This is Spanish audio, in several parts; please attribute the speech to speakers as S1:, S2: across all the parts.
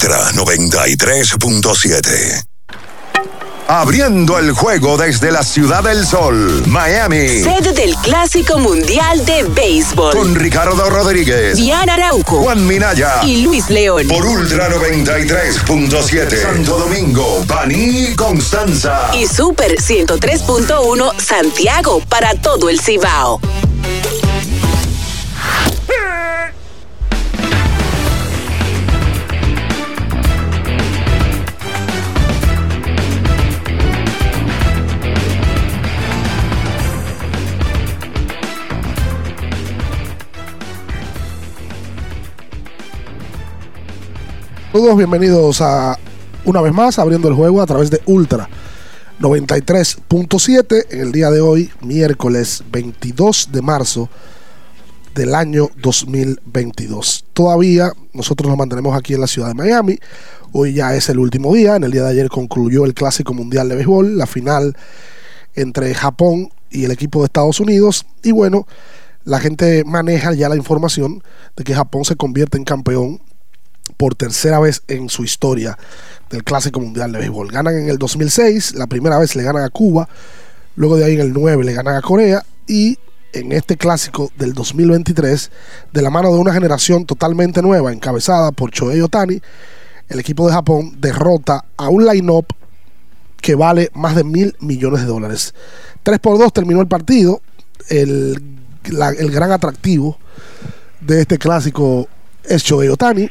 S1: Ultra 93.7. Abriendo el juego desde la Ciudad del Sol, Miami.
S2: Sede del Clásico Mundial de Béisbol.
S1: Con Ricardo Rodríguez,
S2: Diana Arauco,
S1: Juan Minaya
S2: y Luis León.
S1: Por Ultra 93.7. Santo Domingo, Baní, Constanza.
S2: Y Super 103.1 Santiago para todo el Cibao.
S3: Todos bienvenidos a una vez más abriendo el juego a través de Ultra 93.7 en el día de hoy, miércoles 22 de marzo del año 2022. Todavía nosotros nos mantenemos aquí en la ciudad de Miami. Hoy ya es el último día. En el día de ayer concluyó el Clásico Mundial de Béisbol, la final entre Japón y el equipo de Estados Unidos. Y bueno, la gente maneja ya la información de que Japón se convierte en campeón por tercera vez en su historia del Clásico Mundial de Béisbol. Ganan en el 2006, la primera vez le ganan a Cuba, luego de ahí en el 9 le ganan a Corea y en este clásico del 2023, de la mano de una generación totalmente nueva, encabezada por Choei Otani, el equipo de Japón derrota a un line-up que vale más de mil millones de dólares. 3 por 2 terminó el partido. El, el gran atractivo de este clásico es Choei Otani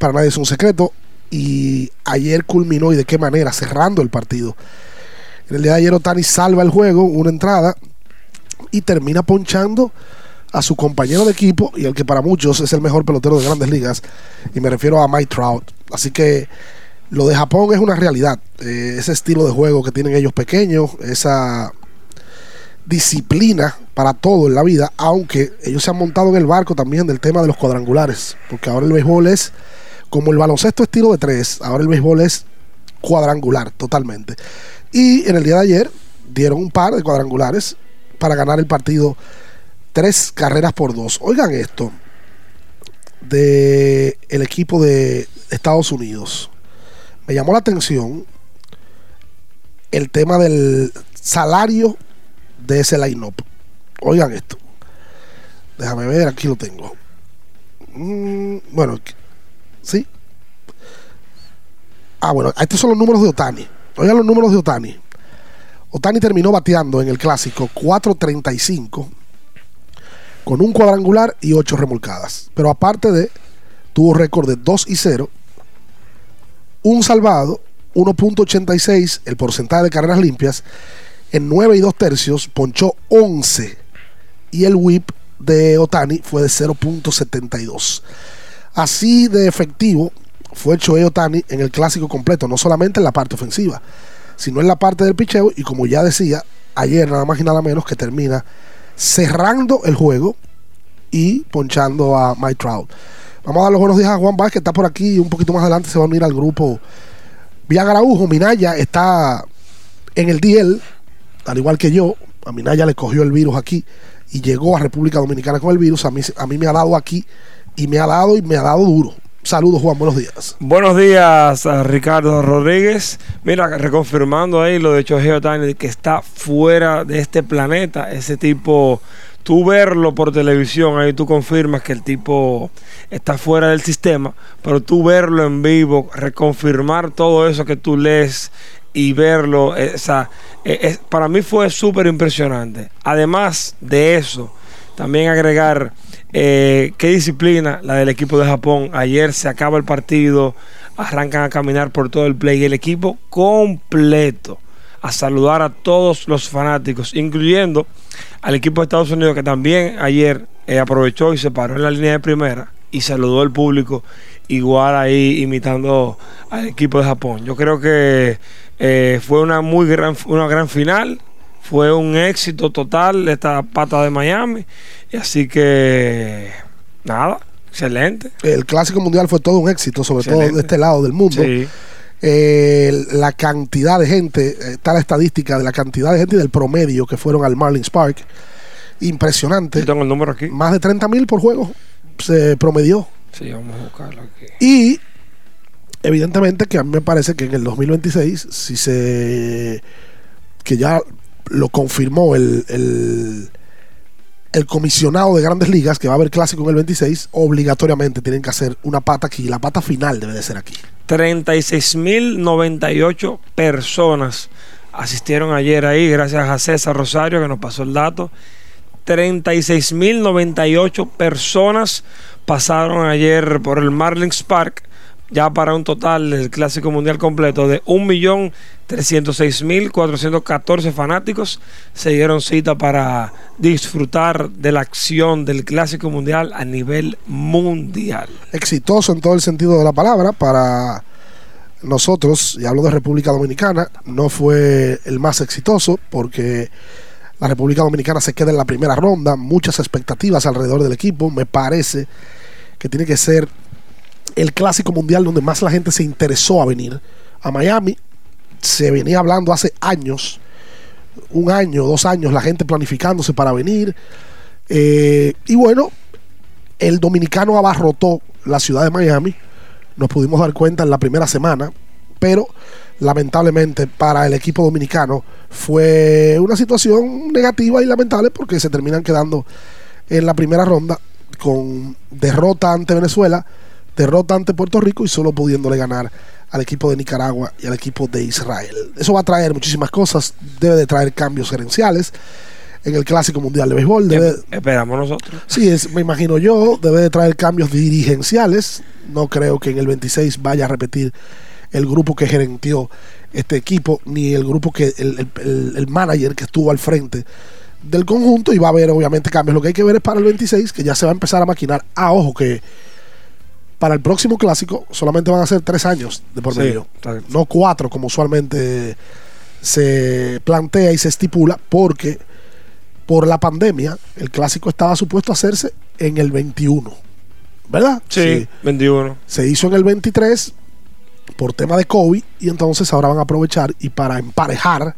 S3: para nadie es un secreto. Y ayer culminó y de qué manera, cerrando el partido. En el día de ayer Otani salva el juego, una entrada, y termina ponchando a su compañero de equipo y el que para muchos es el mejor pelotero de grandes ligas. Y me refiero a Mike Trout. Así que lo de Japón es una realidad. Eh, ese estilo de juego que tienen ellos pequeños, esa disciplina para todo en la vida, aunque ellos se han montado en el barco también del tema de los cuadrangulares, porque ahora el béisbol es como el baloncesto estilo de tres, ahora el béisbol es cuadrangular totalmente. Y en el día de ayer dieron un par de cuadrangulares para ganar el partido tres carreras por dos. Oigan esto de el equipo de Estados Unidos. Me llamó la atención el tema del salario de ese line-up. Oigan esto. Déjame ver, aquí lo tengo. Mm, bueno, ¿Sí? Ah, bueno, estos son los números de Otani. Oigan los números de Otani. Otani terminó bateando en el clásico 4.35 con un cuadrangular y 8 remolcadas. Pero aparte de, tuvo récord de 2 y 0, un salvado, 1.86 el porcentaje de carreras limpias, en 9 y 2 tercios ponchó 11 y el whip de Otani fue de 0.72. Así de efectivo fue el Shohei Otani en el clásico completo, no solamente en la parte ofensiva, sino en la parte del picheo. Y como ya decía, ayer nada más y nada menos que termina cerrando el juego y ponchando a Mike Trout. Vamos a dar los buenos días a Juan Vázquez, que está por aquí. Un poquito más adelante se va a unir al grupo Vía Garaujo. Minaya está en el DL, al igual que yo. A Minaya le cogió el virus aquí y llegó a República Dominicana con el virus. A mí, a mí me ha dado aquí y me ha dado y me ha dado duro. Saludos, Juan, buenos días.
S4: Buenos días, Ricardo Rodríguez. Mira, reconfirmando ahí lo de Chohei Otani, que está fuera de este planeta. Ese tipo, tú verlo por televisión, ahí tú confirmas que el tipo está fuera del sistema, pero tú verlo en vivo, reconfirmar todo eso que tú lees y verlo, eh, eh, para mí fue súper impresionante. Además de eso, también agregar eh, qué disciplina la del equipo de Japón. Ayer se acaba el partido, arrancan a caminar por todo el play y el equipo completo a saludar a todos los fanáticos, incluyendo al equipo de Estados Unidos que también ayer eh, aprovechó y se paró en la línea de primera y saludó al público igual ahí imitando al equipo de Japón. Yo creo que eh, fue una muy gran, una gran final fue un éxito total esta pata de Miami. Y así que, nada, excelente.
S3: El Clásico Mundial fue todo un éxito, sobre todo de este lado del mundo. Eh, la cantidad de gente, está la estadística de la cantidad de gente y del promedio que fueron al Marlins Park. Impresionante.
S4: Yo tengo el número aquí.
S3: Más de 30 mil por juego se promedió.
S4: Sí, vamos a buscarlo aquí.
S3: Y evidentemente que a mí me parece que en el 2026, si se. que ya lo confirmó el, el, comisionado de grandes ligas, que va a haber clásico en el 26, obligatoriamente tienen que hacer una pata aquí. La pata final debe de ser aquí.
S4: 36.098 personas asistieron ayer ahí, gracias a César Rosario que nos pasó el dato. 36.098 personas pasaron ayer por el Marlins Park, ya para un total del Clásico Mundial completo de 1.306.414 fanáticos. Se dieron cita para disfrutar de la acción del Clásico Mundial a nivel mundial.
S3: Exitoso en todo el sentido de la palabra para nosotros, y hablo de República Dominicana, no fue el más exitoso porque la República Dominicana se queda en la primera ronda, muchas expectativas alrededor del equipo, me parece que tiene que ser el clásico mundial donde más la gente se interesó a venir a Miami. Se venía hablando hace años, un año, dos años, la gente planificándose para venir. Eh, y bueno, el dominicano abarrotó la ciudad de Miami nos pudimos dar cuenta en la primera semana, pero lamentablemente para el equipo dominicano fue una situación negativa y lamentable porque se terminan quedando en la primera ronda con derrota ante Venezuela, derrota ante Puerto Rico y solo pudiéndole ganar al equipo de Nicaragua y al equipo de Israel. Eso va a traer muchísimas cosas, debe de traer cambios gerenciales en el Clásico Mundial de Béisbol. Debe,
S4: Esperamos nosotros.
S3: Sí, es, me imagino yo, debe de traer cambios dirigenciales. No creo que en el 26 vaya a repetir el grupo que gerenció este equipo, ni el grupo que, el, el, el, manager que estuvo al frente del conjunto, y va a haber obviamente cambios. Lo que hay que ver es para el 26, que ya se va a empezar a maquinar. Ah, ojo, que para el próximo clásico solamente van a ser tres años de por medio, no cuatro, como usualmente se plantea y se estipula, porque por la pandemia, el clásico estaba supuesto a hacerse en el 21. ¿Verdad?
S4: Sí, sí, 21.
S3: Se hizo en el 23 por tema de COVID y entonces ahora van a aprovechar y para emparejar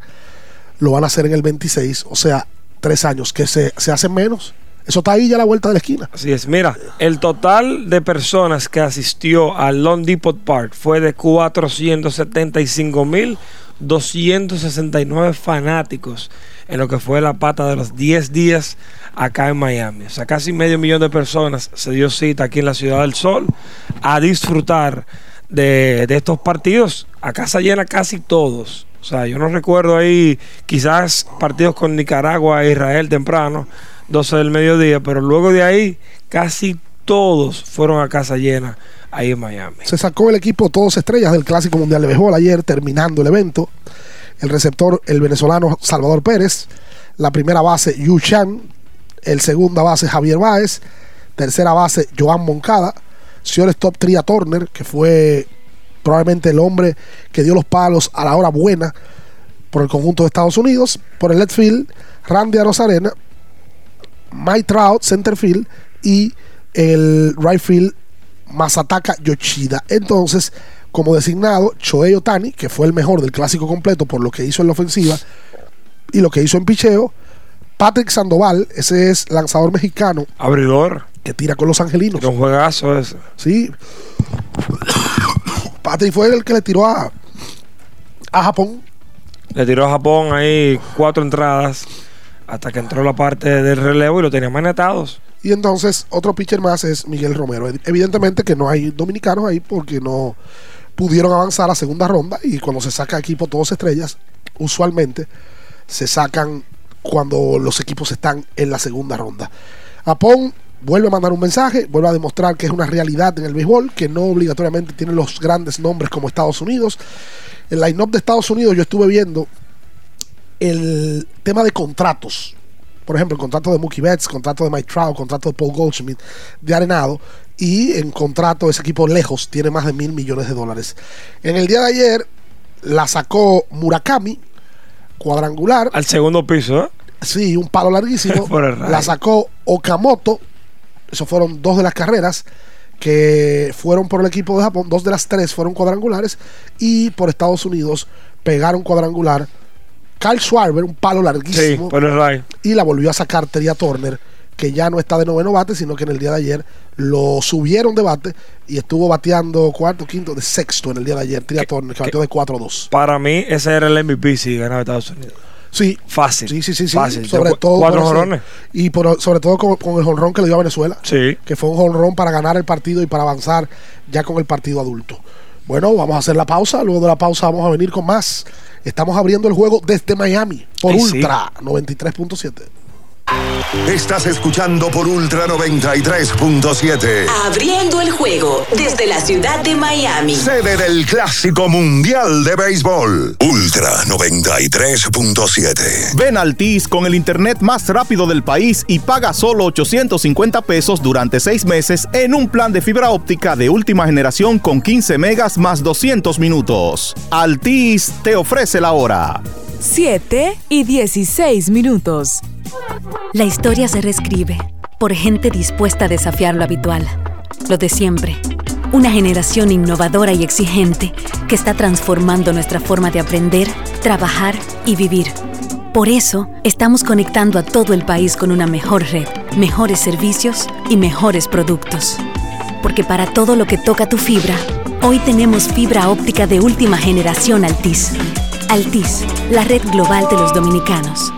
S3: lo van a hacer en el 26, o sea, tres años, que se, se hacen menos. Eso está ahí ya la vuelta de la esquina.
S4: Así es. Mira, el total de personas que asistió al Long Depot Park fue de 475.269 fanáticos en lo que fue la pata de los 10 días acá en Miami. O sea, casi medio millón de personas se dio cita aquí en la Ciudad del Sol a disfrutar de, de estos partidos a casa llena casi todos. O sea, yo no recuerdo ahí quizás partidos con Nicaragua e Israel temprano, 12 del mediodía, pero luego de ahí casi todos fueron a casa llena ahí en Miami.
S3: Se sacó el equipo todos estrellas del Clásico Mundial de Béisbol ayer terminando el evento. El receptor, el venezolano Salvador Pérez. La primera base, Yu Chan. El segunda base, Javier Báez. Tercera base, Joan Moncada. Top Tria Turner, que fue probablemente el hombre que dio los palos a la hora buena por el conjunto de Estados Unidos. Por el left field, Randy Arozarena. Mike Trout, center field. Y el right field, Masataka Yoshida. Entonces, como designado, Choei Otani, que fue el mejor del clásico completo por lo que hizo en la ofensiva y lo que hizo en picheo. Patrick Sandoval, ese es lanzador mexicano.
S4: Abridor.
S3: Que tira con los angelinos.
S4: Un juegazo ese.
S3: Sí. Patrick fue el que le tiró a, a Japón.
S4: Le tiró a Japón ahí cuatro entradas hasta que entró la parte del relevo y lo tenía manetados.
S3: Y entonces otro pitcher más es Miguel Romero. Evidentemente que no hay dominicanos ahí porque no pudieron avanzar a segunda ronda y cuando se saca equipo todos estrellas, usualmente se sacan cuando los equipos están en la segunda ronda. Japón vuelve a mandar un mensaje, vuelve a demostrar que es una realidad en el béisbol, que no obligatoriamente tiene los grandes nombres como Estados Unidos. El line-up de Estados Unidos yo estuve viendo el tema de contratos. Por ejemplo, el contrato de Mookie Betts, contrato de Mike Trout, contrato de Paul Goldschmidt, de Arenado. Y en contrato ese equipo lejos tiene más de mil millones de dólares. En el día de ayer la sacó Murakami, cuadrangular.
S4: Al segundo piso, ¿eh?
S3: Sí, un palo larguísimo. la sacó Okamoto. Esos fueron dos de las carreras que fueron por el equipo de Japón. Dos de las tres fueron cuadrangulares. Y por Estados Unidos pegaron cuadrangular Carl Schwarber, un palo larguísimo.
S4: Sí, right.
S3: Y la volvió a sacar Teria Turner, que ya no está de noveno bate, sino que en el día de ayer lo subieron de bate y estuvo bateando cuarto, quinto, de sexto en el día de ayer, Tria Turner, que bateó de 4-2.
S4: Para mí, ese era el MVP si ganaba Estados Unidos.
S3: Sí,
S4: Fácil.
S3: Sí, sí, sí, sí.
S4: Fácil.
S3: Sobre todo
S4: Cuatro jonrones.
S3: Y por- sobre todo con, con el jonrón que le dio a Venezuela.
S4: Sí.
S3: Que fue un jonrón para ganar el partido y para avanzar ya con el partido adulto. Bueno, vamos a hacer la pausa. Luego de la pausa vamos a venir con más. Estamos abriendo el juego desde Miami por
S4: Ay, sí.
S3: Ultra 93.7.
S1: Estás escuchando por Ultra 93.7.
S2: Abriendo el juego desde la ciudad de Miami.
S1: Sede del Clásico Mundial de Béisbol. Ultra 93.7.
S5: Ven a Altis con el internet más rápido del país y paga solo 850 pesos durante seis meses en un plan de fibra óptica de última generación con 15 megas más 200 minutos. Altis te ofrece la hora.
S6: 7 y 16 minutos.
S7: La historia se reescribe por gente dispuesta a desafiar lo habitual, lo de siempre. Una generación innovadora y exigente que está transformando nuestra forma de aprender, trabajar y vivir. Por eso, estamos conectando a todo el país con una mejor red, mejores servicios y mejores productos. Porque para todo lo que toca tu fibra, hoy tenemos fibra óptica de última generación Altis. Altis, la red global de los dominicanos.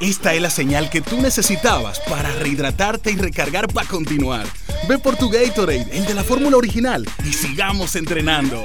S8: Esta es la señal que tú necesitabas para rehidratarte y recargar para continuar. Ve por tu Gatorade, el de la fórmula original, y sigamos entrenando.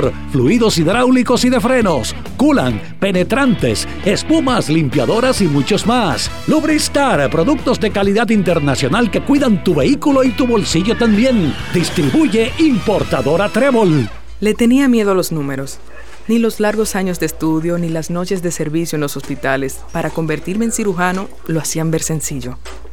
S9: fluidos hidráulicos y de frenos, culan, penetrantes, espumas, limpiadoras y muchos más. Lubristar, productos de calidad internacional que cuidan tu vehículo y tu bolsillo también. Distribuye importadora Trébol.
S10: Le tenía miedo a los números. Ni los largos años de estudio ni las noches de servicio en los hospitales para convertirme en cirujano lo hacían ver sencillo.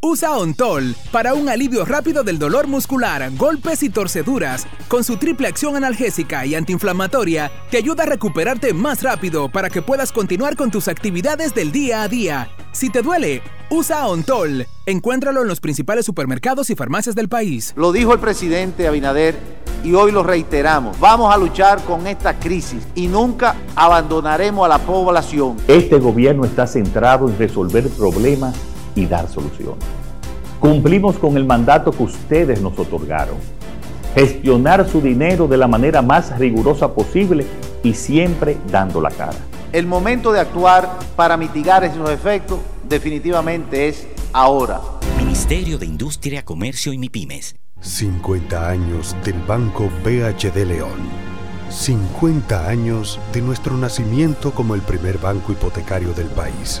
S11: Usa Ontol para un alivio rápido del dolor muscular, golpes y torceduras. Con su triple acción analgésica y antiinflamatoria, te ayuda a recuperarte más rápido para que puedas continuar con tus actividades del día a día. Si te duele, usa Ontol. Encuéntralo en los principales supermercados y farmacias del país.
S12: Lo dijo el presidente Abinader y hoy lo reiteramos. Vamos a luchar con esta crisis y nunca abandonaremos a la población.
S13: Este gobierno está centrado en resolver problemas y dar soluciones. Cumplimos con el mandato que ustedes nos otorgaron. Gestionar su dinero de la manera más rigurosa posible y siempre dando la cara.
S12: El momento de actuar para mitigar esos efectos definitivamente es ahora.
S14: Ministerio de Industria, Comercio y MIPIMES.
S15: 50 años del Banco BHD León. 50 años de nuestro nacimiento como el primer banco hipotecario del país,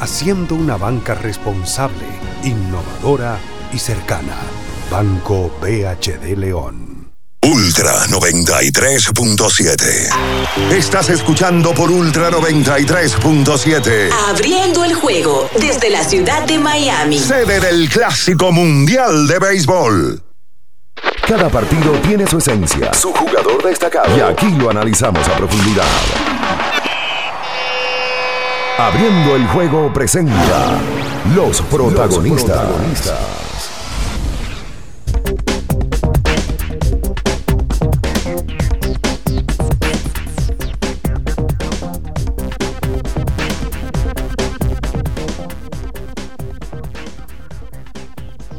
S15: haciendo una banca responsable, innovadora y cercana. Banco BHD León.
S1: Ultra 93.7. Estás escuchando por Ultra 93.7.
S2: Abriendo el juego desde la ciudad de Miami.
S1: Sede del Clásico Mundial de Béisbol.
S16: Cada partido tiene su esencia, su jugador destacado. Y aquí lo analizamos a profundidad. Abriendo el juego presenta los protagonistas.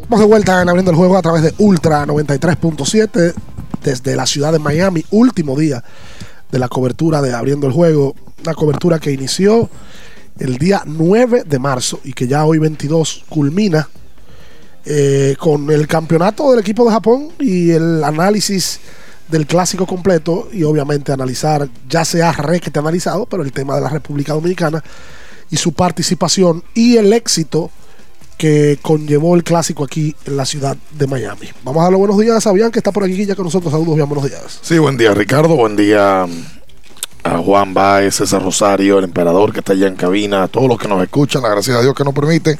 S3: Estamos de vuelta en abriendo el juego a través de Ultra 93.7 desde la ciudad de Miami, último día de la cobertura de abriendo el juego, una cobertura que inició el día 9 de marzo y que ya hoy 22 culmina eh, con el campeonato del equipo de Japón y el análisis del clásico completo y obviamente analizar, ya sea requete analizado, pero el tema de la República Dominicana y su participación y el éxito que conllevó el clásico aquí en la ciudad de Miami. Vamos a darle buenos días a Sabián, que está por aquí ya con nosotros. Saludos, bien, buenos días.
S17: Sí, buen día Ricardo, buen día a Juan Baez, César Rosario, el emperador que está allá en cabina, a todos los que nos escuchan, la gracia a Dios que nos permite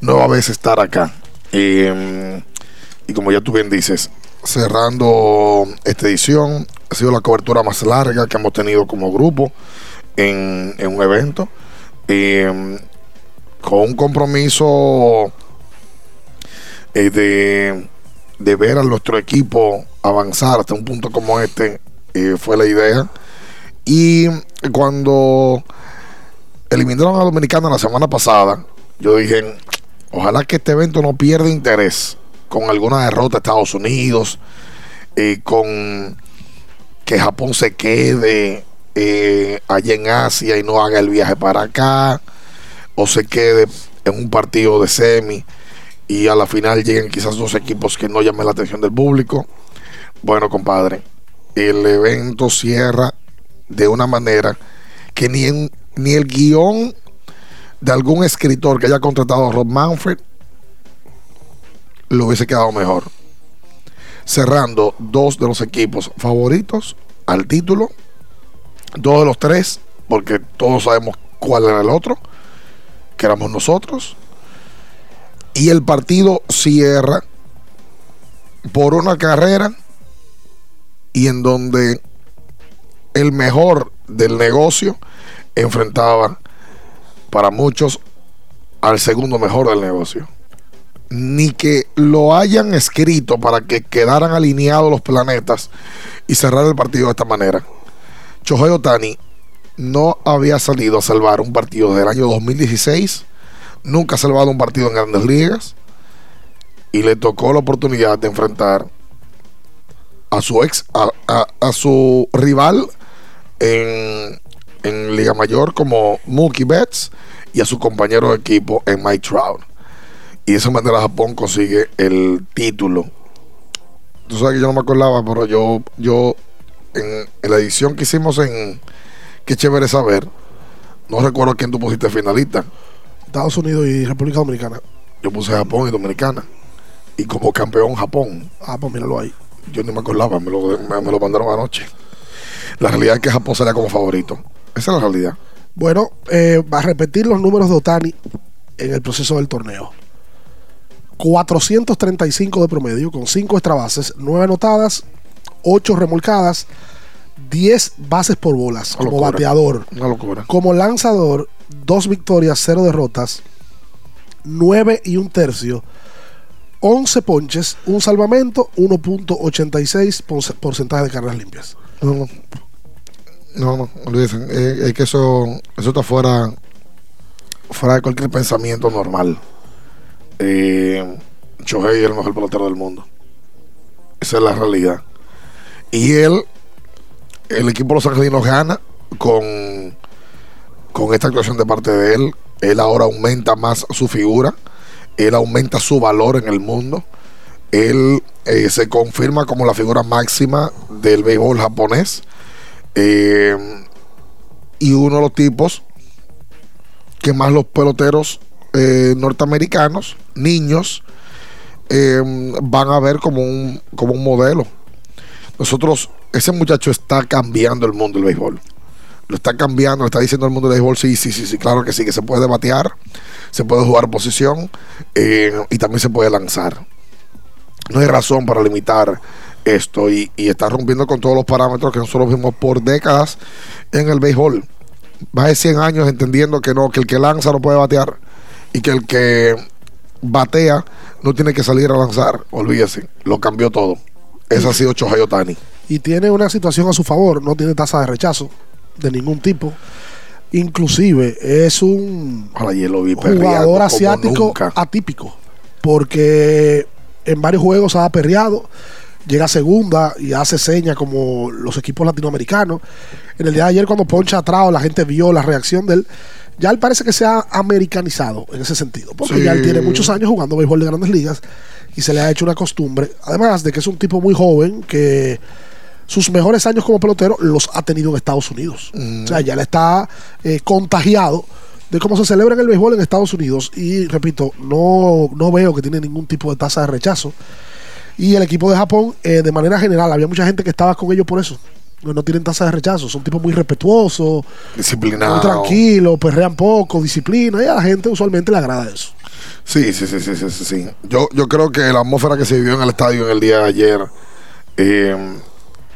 S17: nueva vez estar acá. Y, y como ya tú bien dices, cerrando esta edición, ha sido la cobertura más larga que hemos tenido como grupo en, un evento. Y, con un compromiso eh, de, de, ver a nuestro equipo avanzar hasta un punto como este, eh, fue la idea. Y cuando eliminaron a Dominicana la semana pasada, yo dije, ojalá que este evento no pierda interés con alguna derrota de Estados Unidos, eh, con que Japón se quede allá en Asia y no haga el viaje para acá o se quede en un partido de semi y a la final lleguen quizás dos equipos que no llamen la atención del público. Bueno, compadre, el evento cierra de una manera que ni, ni el guion de algún escritor que haya contratado a Rob Manfred lo hubiese quedado mejor. Cerrando dos de los equipos favoritos al título, dos de los tres, porque todos sabemos cuál era el otro que éramos nosotros. Y el partido cierra por una carrera y en donde el mejor del negocio enfrentaba para muchos al segundo mejor del negocio. Ni que lo hayan escrito para que quedaran alineados los planetas y cerrar el partido de esta manera. Chohei Otani no había salido a salvar un partido desde el año 2016, nunca ha salvado un partido en grandes ligas y le tocó la oportunidad de enfrentar a su ex, a, su rival en, en, Liga Mayor como Mookie Betts y a su compañero de equipo en Mike Trout. Y de esa manera Japón consigue el título. Tú sabes que yo no me acordaba, pero yo, yo en la edición que hicimos en, Qué chévere saber. No recuerdo a quién tú pusiste finalista.
S3: Estados Unidos y República Dominicana.
S17: Yo puse Japón y Dominicana. Y como campeón Japón.
S3: Ah, pues míralo ahí.
S17: Yo ni me acordaba, me lo, me, lo mandaron anoche. La realidad es que Japón sería como favorito. Esa es la realidad.
S3: Bueno, eh, va a repetir los números de Otani en el proceso del torneo. 435 de promedio, con 5 extra bases, 9 anotadas, 8 remolcadas, 10 bases por bolas como bateador.
S17: Una locura.
S3: Como lanzador, 2 victorias, 0 derrotas, 9 y un tercio, 11 ponches, un salvamento, 1.86 porcentaje de carreras limpias.
S17: No, no, no, no olvídense. Es, que eso, eso está fuera, fuera de cualquier pensamiento normal. Eh, es el mejor pelotero del mundo. Esa es la realidad. Y él el equipo de los argentinos gana con, con esta actuación de parte de él. Él ahora aumenta más su figura, él aumenta su valor en el mundo. Él eh, se confirma como la figura máxima del béisbol japonés. Eh, y uno de los tipos que más los peloteros eh, norteamericanos, niños, van a ver como un, como un modelo. Nosotros ese muchacho está cambiando el mundo del béisbol. Lo está cambiando, lo está diciendo el mundo del béisbol, sí, sí, sí, sí, claro que sí, que se puede batear, se puede jugar posición y también se puede lanzar. No hay razón para limitar esto y, está rompiendo con todos los parámetros que nosotros vimos por décadas en el béisbol. más de 100 años entendiendo que no, que el que lanza no puede batear y que el que batea no tiene que salir a lanzar. Olvídese, lo cambió todo. Ese ha sido Shohei Otani.
S3: y tiene una situación a su favor, no tiene tasa de rechazo de ningún tipo. Inclusive es un
S17: Ojalá lo vi
S3: jugador asiático atípico, porque en varios juegos ha perreado, llega a segunda y hace señas como los equipos latinoamericanos. En el día de ayer cuando poncha atrás, la gente vio la reacción de él. Ya él parece que se ha americanizado en ese sentido, porque
S17: Sí.
S3: ya él tiene muchos años jugando béisbol de grandes ligas y se le ha hecho una costumbre. Además de que es un tipo muy joven que sus mejores años como pelotero los ha tenido en Estados Unidos. O sea, ya le está eh, contagiado de cómo se celebra en el béisbol en Estados Unidos. Y repito, no, no veo que tiene ningún tipo de tasa de rechazo. Y el equipo de Japón, eh, de manera general, había mucha gente que estaba con ellos por eso. No, no tienen tasa de rechazo, son tipos muy respetuosos,
S17: Disciplinado.
S3: muy tranquilos, perrean poco, disciplina, y a la gente usualmente le agrada eso.
S17: Sí, sí, sí, sí, sí, sí, sí. Yo, yo creo que la atmósfera que se vivió en el estadio en el día de ayer eh,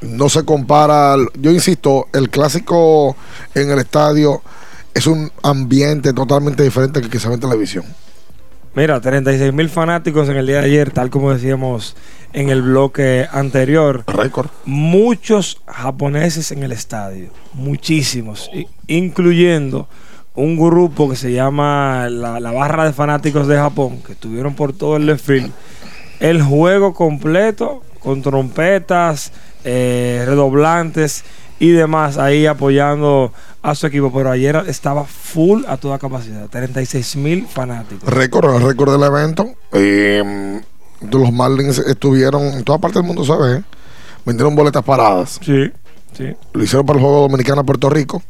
S17: no se compara. al- Yo insisto, el clásico en el estadio es un ambiente totalmente diferente que que se ve en televisión.
S4: Mira, 36 mil fanáticos en el día de ayer, tal como decíamos en el bloque anterior.
S17: Récord.
S4: Muchos japoneses en el estadio, muchísimos, incluyendo un grupo que se llama la, la Barra de Fanáticos de Japón, que estuvieron por todo el field. El juego completo, con trompetas, eh, redoblantes y demás, ahí apoyando a su equipo. Pero ayer estaba full a toda capacidad, 36 mil fanáticos.
S17: Récord, el récord del evento. Eh, los Marlins estuvieron en toda parte del mundo, se ve. Vendieron boletas paradas.
S4: Sí, sí.
S17: Lo hicieron para el juego dominicano-Puerto Rico.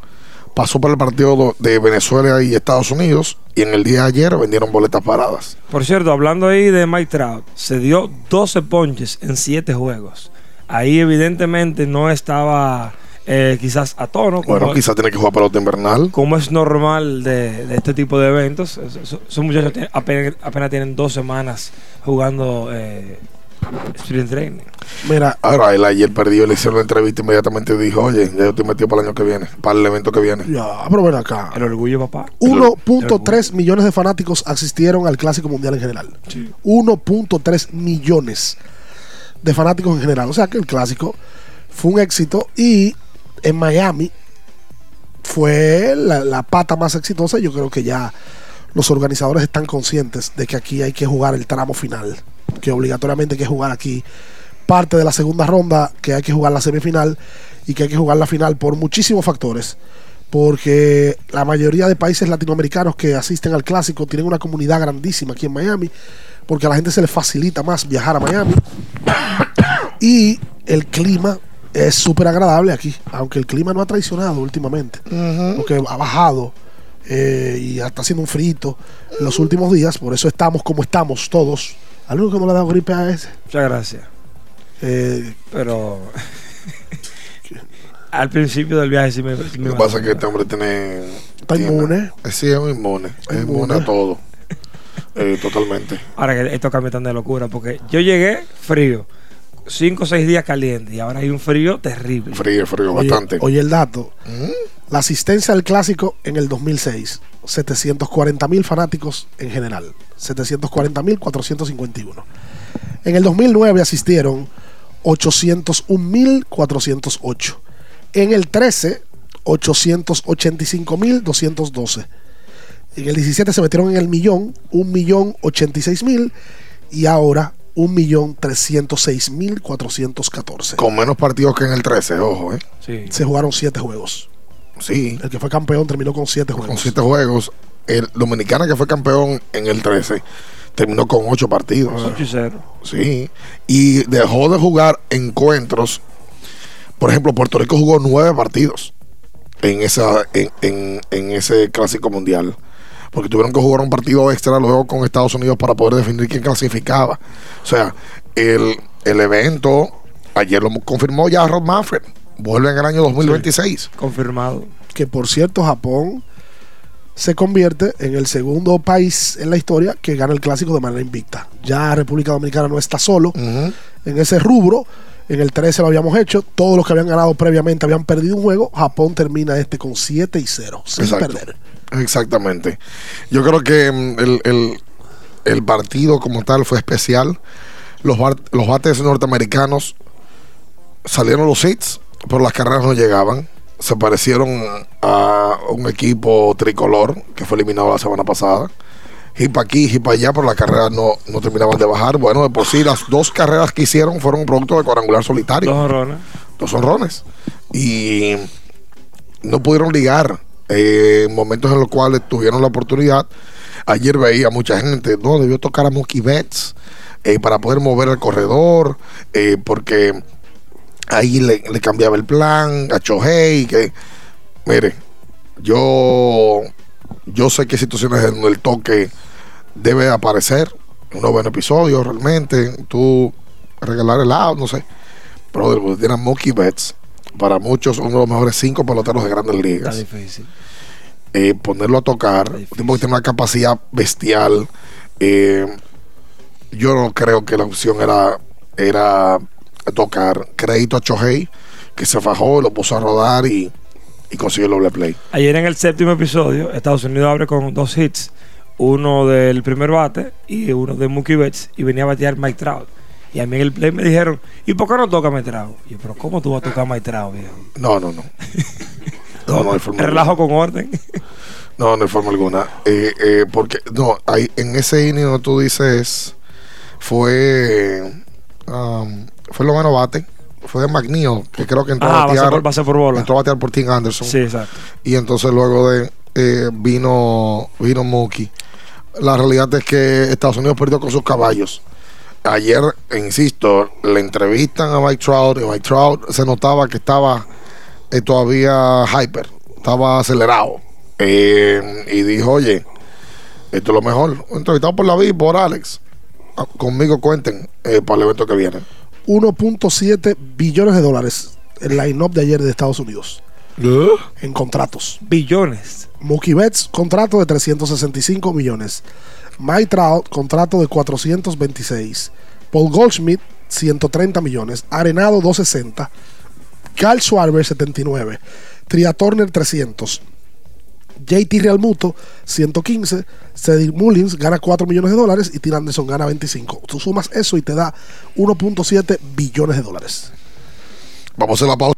S17: Pasó para el partido do- de Venezuela y Estados Unidos. Y en el día de ayer vendieron boletas paradas.
S4: Por cierto, hablando ahí de Mike Trout, se dio 12 ponches en 7 juegos. Ahí evidentemente no estaba eh, quizás a tono.
S17: Bueno,
S4: como-
S17: quizás tiene que jugar pelota invernal.
S4: como es normal de, de este tipo de eventos. Esos muchachos tienen- apenas, apenas tienen dos semanas jugando eh, sprint training.
S3: Mira,
S17: Ahora, él ayer perdió, le hicieron la entrevista inmediatamente dijo, oye, ya yo estoy metido para el año que viene, para el evento que viene.
S3: ya, pero ven acá.
S4: El orgullo, papá.
S3: 1.3 millones de fanáticos asistieron al Clásico Mundial en general. 1.3 millones de fanáticos en general. O sea que el Clásico fue un éxito y en Miami fue la, pata más exitosa. Yo creo que ya los organizadores están conscientes de que aquí hay que jugar el tramo final, que obligatoriamente hay que jugar aquí parte de la segunda ronda, que hay que jugar la semifinal y que hay que jugar la final por muchísimos factores. Porque la mayoría de países latinoamericanos que asisten al clásico tienen una comunidad grandísima aquí en Miami, porque a la gente se le facilita más viajar a Miami. Y el clima es súper agradable aquí, aunque el clima no ha traicionado últimamente, porque ha bajado eh, y está haciendo un frito en los últimos días, por eso estamos como estamos todos. Al único que no le ha dado gripe a ese.
S4: Muchas gracias.
S3: Eh,
S4: Pero al principio del viaje sí me, sí me
S17: Lo que pasa es que este hombre tiene...
S3: Está
S17: tiene-
S3: inmune.
S17: eh, Sí, es un inmune. Es inmune a todo. Eh, totalmente.
S4: Ahora que esto cambia tan de locura, porque yo llegué frío, cinco o seis días caliente, y ahora hay un frío terrible.
S17: Frío, frío,
S3: Oye,
S17: bastante.
S3: oye el dato. La asistencia al clásico en el 2006, 740 mil fanáticos en general. 740 mil 451. En el 2009 asistieron 801 mil 408. En el 13, 885 mil 212. En el 17 se metieron en el millón, 1 millón 86 mil. Y ahora 1 millón 306 mil 414.
S17: Con menos partidos que en el 13, ojo, ¿eh?
S4: Sí.
S3: Se jugaron 7 juegos.
S17: Sí.
S3: El que fue campeón terminó con 7 juegos.
S17: Con 7 juegos. El Dominicana que fue campeón en el 13 terminó con 8 partidos.
S4: 8 y 0.
S17: Sí. Y dejó de jugar encuentros. Por ejemplo, Puerto Rico jugó 9 partidos en, esa, en, en- en ese clásico mundial. Porque tuvieron que jugar un partido extra luego con Estados Unidos para poder definir quién clasificaba. O sea, el, el evento, ayer lo confirmó ya Rod Manfred. Vuelve en el año 2026.
S4: Confirmado.
S3: Que por cierto, Japón se convierte en el segundo país en la historia que gana el clásico de manera invicta. Ya República Dominicana no está solo en ese rubro. En el 13 lo habíamos hecho. Todos los que habían ganado previamente habían perdido un juego. Japón termina este con 7 y 0, sin
S17: Exacto.
S3: perder.
S17: Exactamente. Yo creo que mm, el, el- el partido como tal fue especial. Los, bar- los bates norteamericanos salieron los hits, pero las carreras no llegaban. Se parecieron a un equipo tricolor que fue eliminado la semana pasada. Hip aquí, hip allá, pero las carreras no, no terminaban de bajar. Bueno, de por sí, las dos carreras que hicieron fueron un producto de cuadrangular solitario.
S4: Dos honrones.
S17: Dos honrones. Y no pudieron ligar eh, momentos en los cuales tuvieron la oportunidad. Ayer veía mucha gente, no, debió tocar a Mookie Betts eh, para poder mover el corredor, eh, porque ahí le, le cambiaba el plan a Chohei, que, mire, yo, yo sé que situaciones en el toque debe aparecer, un noveno episodio realmente, tú regalar el out, no sé, pero tiene a Mookie Betts, para muchos uno de los mejores cinco peloteros de grandes ligas
S4: Está difícil.
S17: eh, ponerlo a tocar, un tipo que tiene una capacidad bestial. eh, yo no creo que la opción era, era tocar. Crédito a Chohei, que se fajó, lo puso a rodar y, y consiguió el doble play.
S4: Ayer en el séptimo episodio, Estados Unidos abre con dos hits. Uno del primer bate y uno de Mookie Betts. Y venía a batear Mike Trout. Y a mí en el play me dijeron, ¿y por qué no toca Mike Trout? Y yo, pero ¿cómo tú vas a tocar Mike Trout, viejo?
S17: No, no, no. No, no hay forma
S4: Relajo
S17: alguna.
S4: con orden.
S17: No, no hay forma alguna. Eh, eh, porque, no, hay, en ese inning tú dices, fue. um, fue lo menos bate. Fue de McNeil, que creo que entró
S4: Ah,
S17: a
S4: base
S17: batear.
S4: por- base por bola.
S17: Entró a batear por Tim Anderson.
S4: Sí, exacto.
S17: Y entonces luego de eh, vino vino Mookie. La realidad es que Estados Unidos perdió con sus caballos. Ayer, insisto, le entrevistan a Mike Trout y Mike Trout se notaba que estaba eh, todavía hyper, estaba acelerado. Eh, y dijo, oye, esto es lo mejor. Entrevistado por la y por Alex. Ah, Conmigo cuenten eh, para el evento que viene.
S3: 1.7 billones de dólares el line-up de ayer de Estados Unidos. En contratos.
S4: Billones.
S3: Mookie Betts, contrato de 365 millones. Mike Trout, contrato de 426. Paul Goldschmidt, 130 millones. Arenado, 260. Carl Schwarber, 79. Tria Turner, 300. JT Realmuto, 115. Cedric Mullins gana 4 millones de dólares y Tim Anderson gana 25. Tú sumas eso y te da 1.7 billones de dólares.
S17: Vamos a hacer la pausa.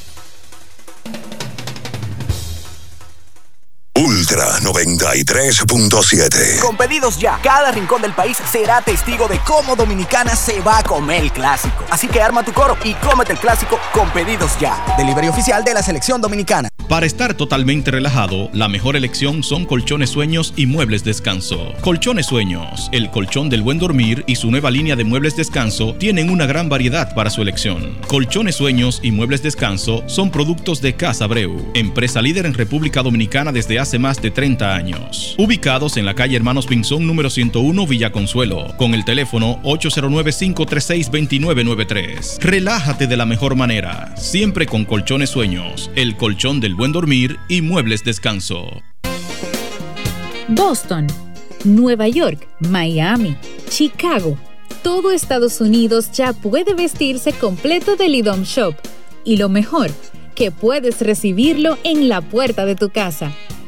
S1: Ultra 93.7.
S18: Con pedidos ya, cada rincón del país será testigo de cómo Dominicana se va a comer el clásico. Así que arma tu coro y cómete el clásico con pedidos ya. Delivery oficial de la selección dominicana.
S5: Para estar totalmente relajado, la mejor elección son colchones sueños y muebles descanso. Colchones sueños, el colchón del buen dormir y su nueva línea de muebles descanso tienen una gran variedad para su elección. Colchones sueños y muebles descanso son productos de Casa Breu, empresa líder en República Dominicana desde hace más de 30 años. Ubicados en la calle Hermanos Pinzón número 101 Villa Consuelo, con el teléfono 809-536-2993. Relájate de la mejor manera, siempre con colchones sueños, el colchón del buen dormir y muebles descanso.
S19: Boston, Nueva York, Miami, Chicago. Todo Estados Unidos ya puede vestirse completo del IDOM Shop. Y lo mejor, que puedes recibirlo en la puerta de tu casa.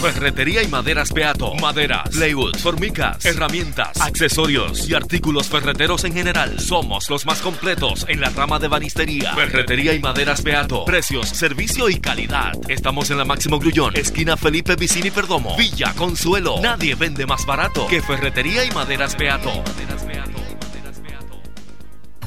S20: Ferretería y maderas Beato. Maderas, plywood, formicas, herramientas, accesorios y artículos ferreteros en general. Somos los más completos en la rama de banistería. Ferretería y maderas Beato. Precios, servicio y calidad. Estamos en la Máximo Grullón, esquina Felipe Vicini Perdomo. Villa Consuelo. Nadie vende más barato que Ferretería y maderas Beato.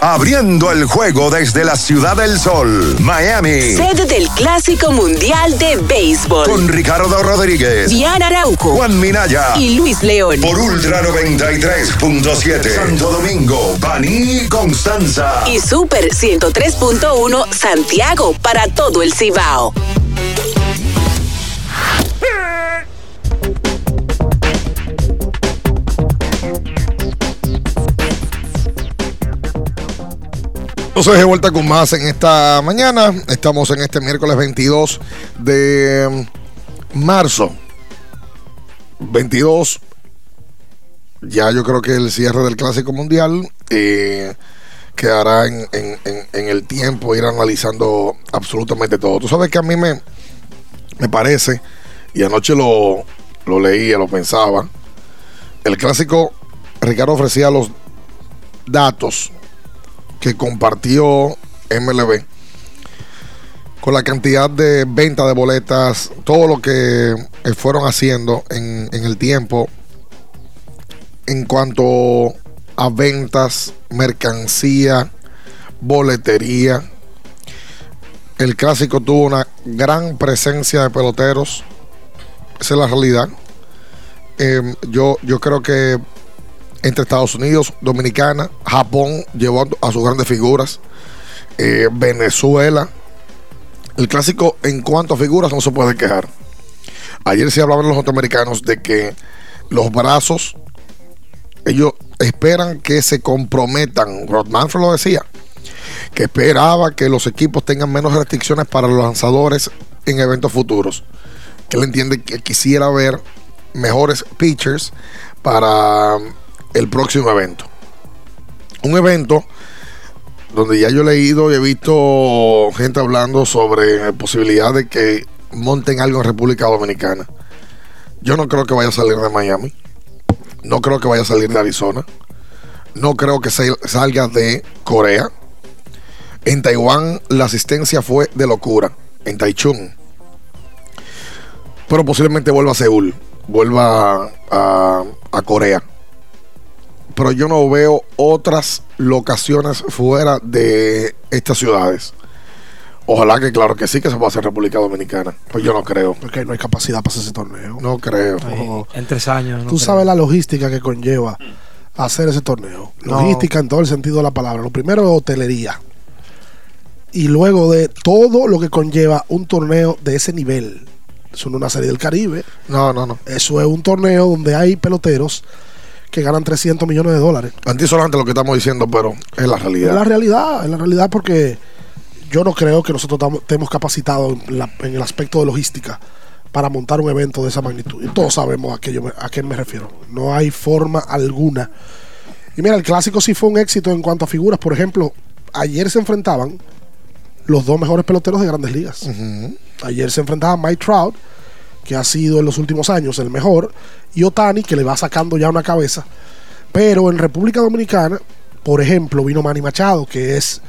S1: Abriendo el juego desde la Ciudad del Sol, Miami.
S2: Sede del Clásico Mundial de Béisbol.
S1: Con Ricardo Rodríguez,
S2: Diana Arauco,
S1: Juan Minaya
S2: y Luis León.
S1: Por Ultra 93.7. Santo Domingo, Baní, Constanza.
S2: Y Super 103.1 Santiago para todo el Cibao.
S17: Entonces de vuelta con más en esta mañana. Estamos en este miércoles 22 de marzo. 22. Ya yo creo que el cierre del Clásico Mundial eh, quedará en- en el tiempo ir analizando absolutamente todo. Tú sabes que a mí me, me parece, y anoche lo, lo leía, lo pensaba, el Clásico, Ricardo ofrecía los datos que compartió MLB con la cantidad de venta de boletas, todo lo que eh, fueron haciendo en, en el tiempo en cuanto a ventas, mercancía, boletería. El clásico tuvo una gran presencia de peloteros. Esa es la realidad. Eh, yo, yo creo que entre Estados Unidos, Dominicana, Japón llevó a sus grandes figuras, eh, Venezuela. El clásico en cuanto a figuras no se puede quejar. Ayer se hablaban los norteamericanos de que los brazos, ellos esperan que se comprometan. Rod Manfred lo decía, que esperaba que los equipos tengan menos restricciones para los lanzadores en eventos futuros. Que él entiende que quisiera ver mejores pitchers para el próximo evento. Un evento donde ya yo he leído y he visto gente hablando sobre posibilidad de que monten algo en República Dominicana. Yo no creo que vaya a salir de Miami. No creo que vaya a salir de Arizona. No creo que salga de Corea. En Taiwán la asistencia fue de locura. En Taichung. Pero posiblemente vuelva a Seúl. Vuelva a Corea. Pero yo no veo otras locaciones fuera de estas ciudades. Ojalá que claro que sí que se pueda hacer República Dominicana. Pues yo no creo.
S3: Porque no hay capacidad para hacer ese torneo.
S17: No creo.
S4: En tres años. no
S3: Tú
S4: creo.
S3: sabes la logística que conlleva hacer ese torneo.
S4: No.
S3: Logística en todo el sentido de la palabra. Lo primero es hotelería. Y luego de todo lo que conlleva un torneo de ese nivel. Eso no es una serie del Caribe.
S17: No, no, no.
S3: Eso es un torneo donde hay peloteros que ganan 300 millones de dólares.
S17: Antisolante lo que estamos diciendo, pero es la realidad.
S3: Es la realidad, es la realidad porque yo no creo que nosotros estemos capacitados en, la- en el aspecto de logística para montar un evento de esa magnitud. Y todos sabemos a qué, yo me- a qué me refiero. No hay forma alguna. Y mira, el clásico sí fue un éxito en cuanto a figuras. Por ejemplo, ayer se enfrentaban los dos mejores peloteros de grandes ligas. Ayer se enfrentaba Mike Trout, que ha sido en los últimos años el mejor, y Otani, que le va sacando ya una cabeza. Pero en República Dominicana, por ejemplo, vino Manny Machado, que es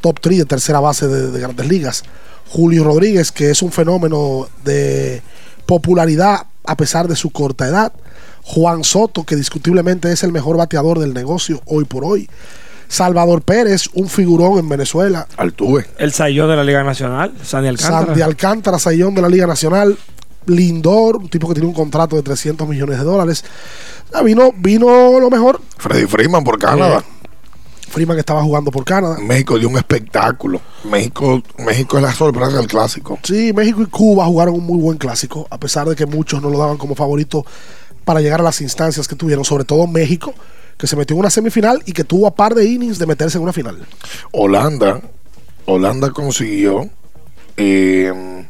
S3: top 3 de tercera base de, de grandes ligas. Julio Rodríguez, que es un fenómeno de popularidad a pesar de su corta edad. Juan Soto, que discutiblemente es el mejor bateador del negocio hoy por hoy. Salvador Pérez, un figurón en Venezuela.
S17: Altuve.
S4: El Sayón de la Liga Nacional, Sandy Alcántara.
S3: Sandy Alcántara, Sayón de la Liga Nacional. Lindor, un tipo que tiene un contrato de 300 millones de dólares. Ya vino, vino lo mejor.
S17: Freddy Freeman por Canadá.
S3: Freeman que estaba jugando por Canadá.
S17: México dio un espectáculo. México, México es la sorpresa del clásico.
S3: Sí, México y Cuba jugaron un muy buen clásico, a pesar de que muchos no lo daban como favorito para llegar a las instancias que tuvieron, sobre todo México, que se metió en una semifinal y que tuvo a par de innings de meterse en una final.
S17: Holanda, Holanda consiguió eh,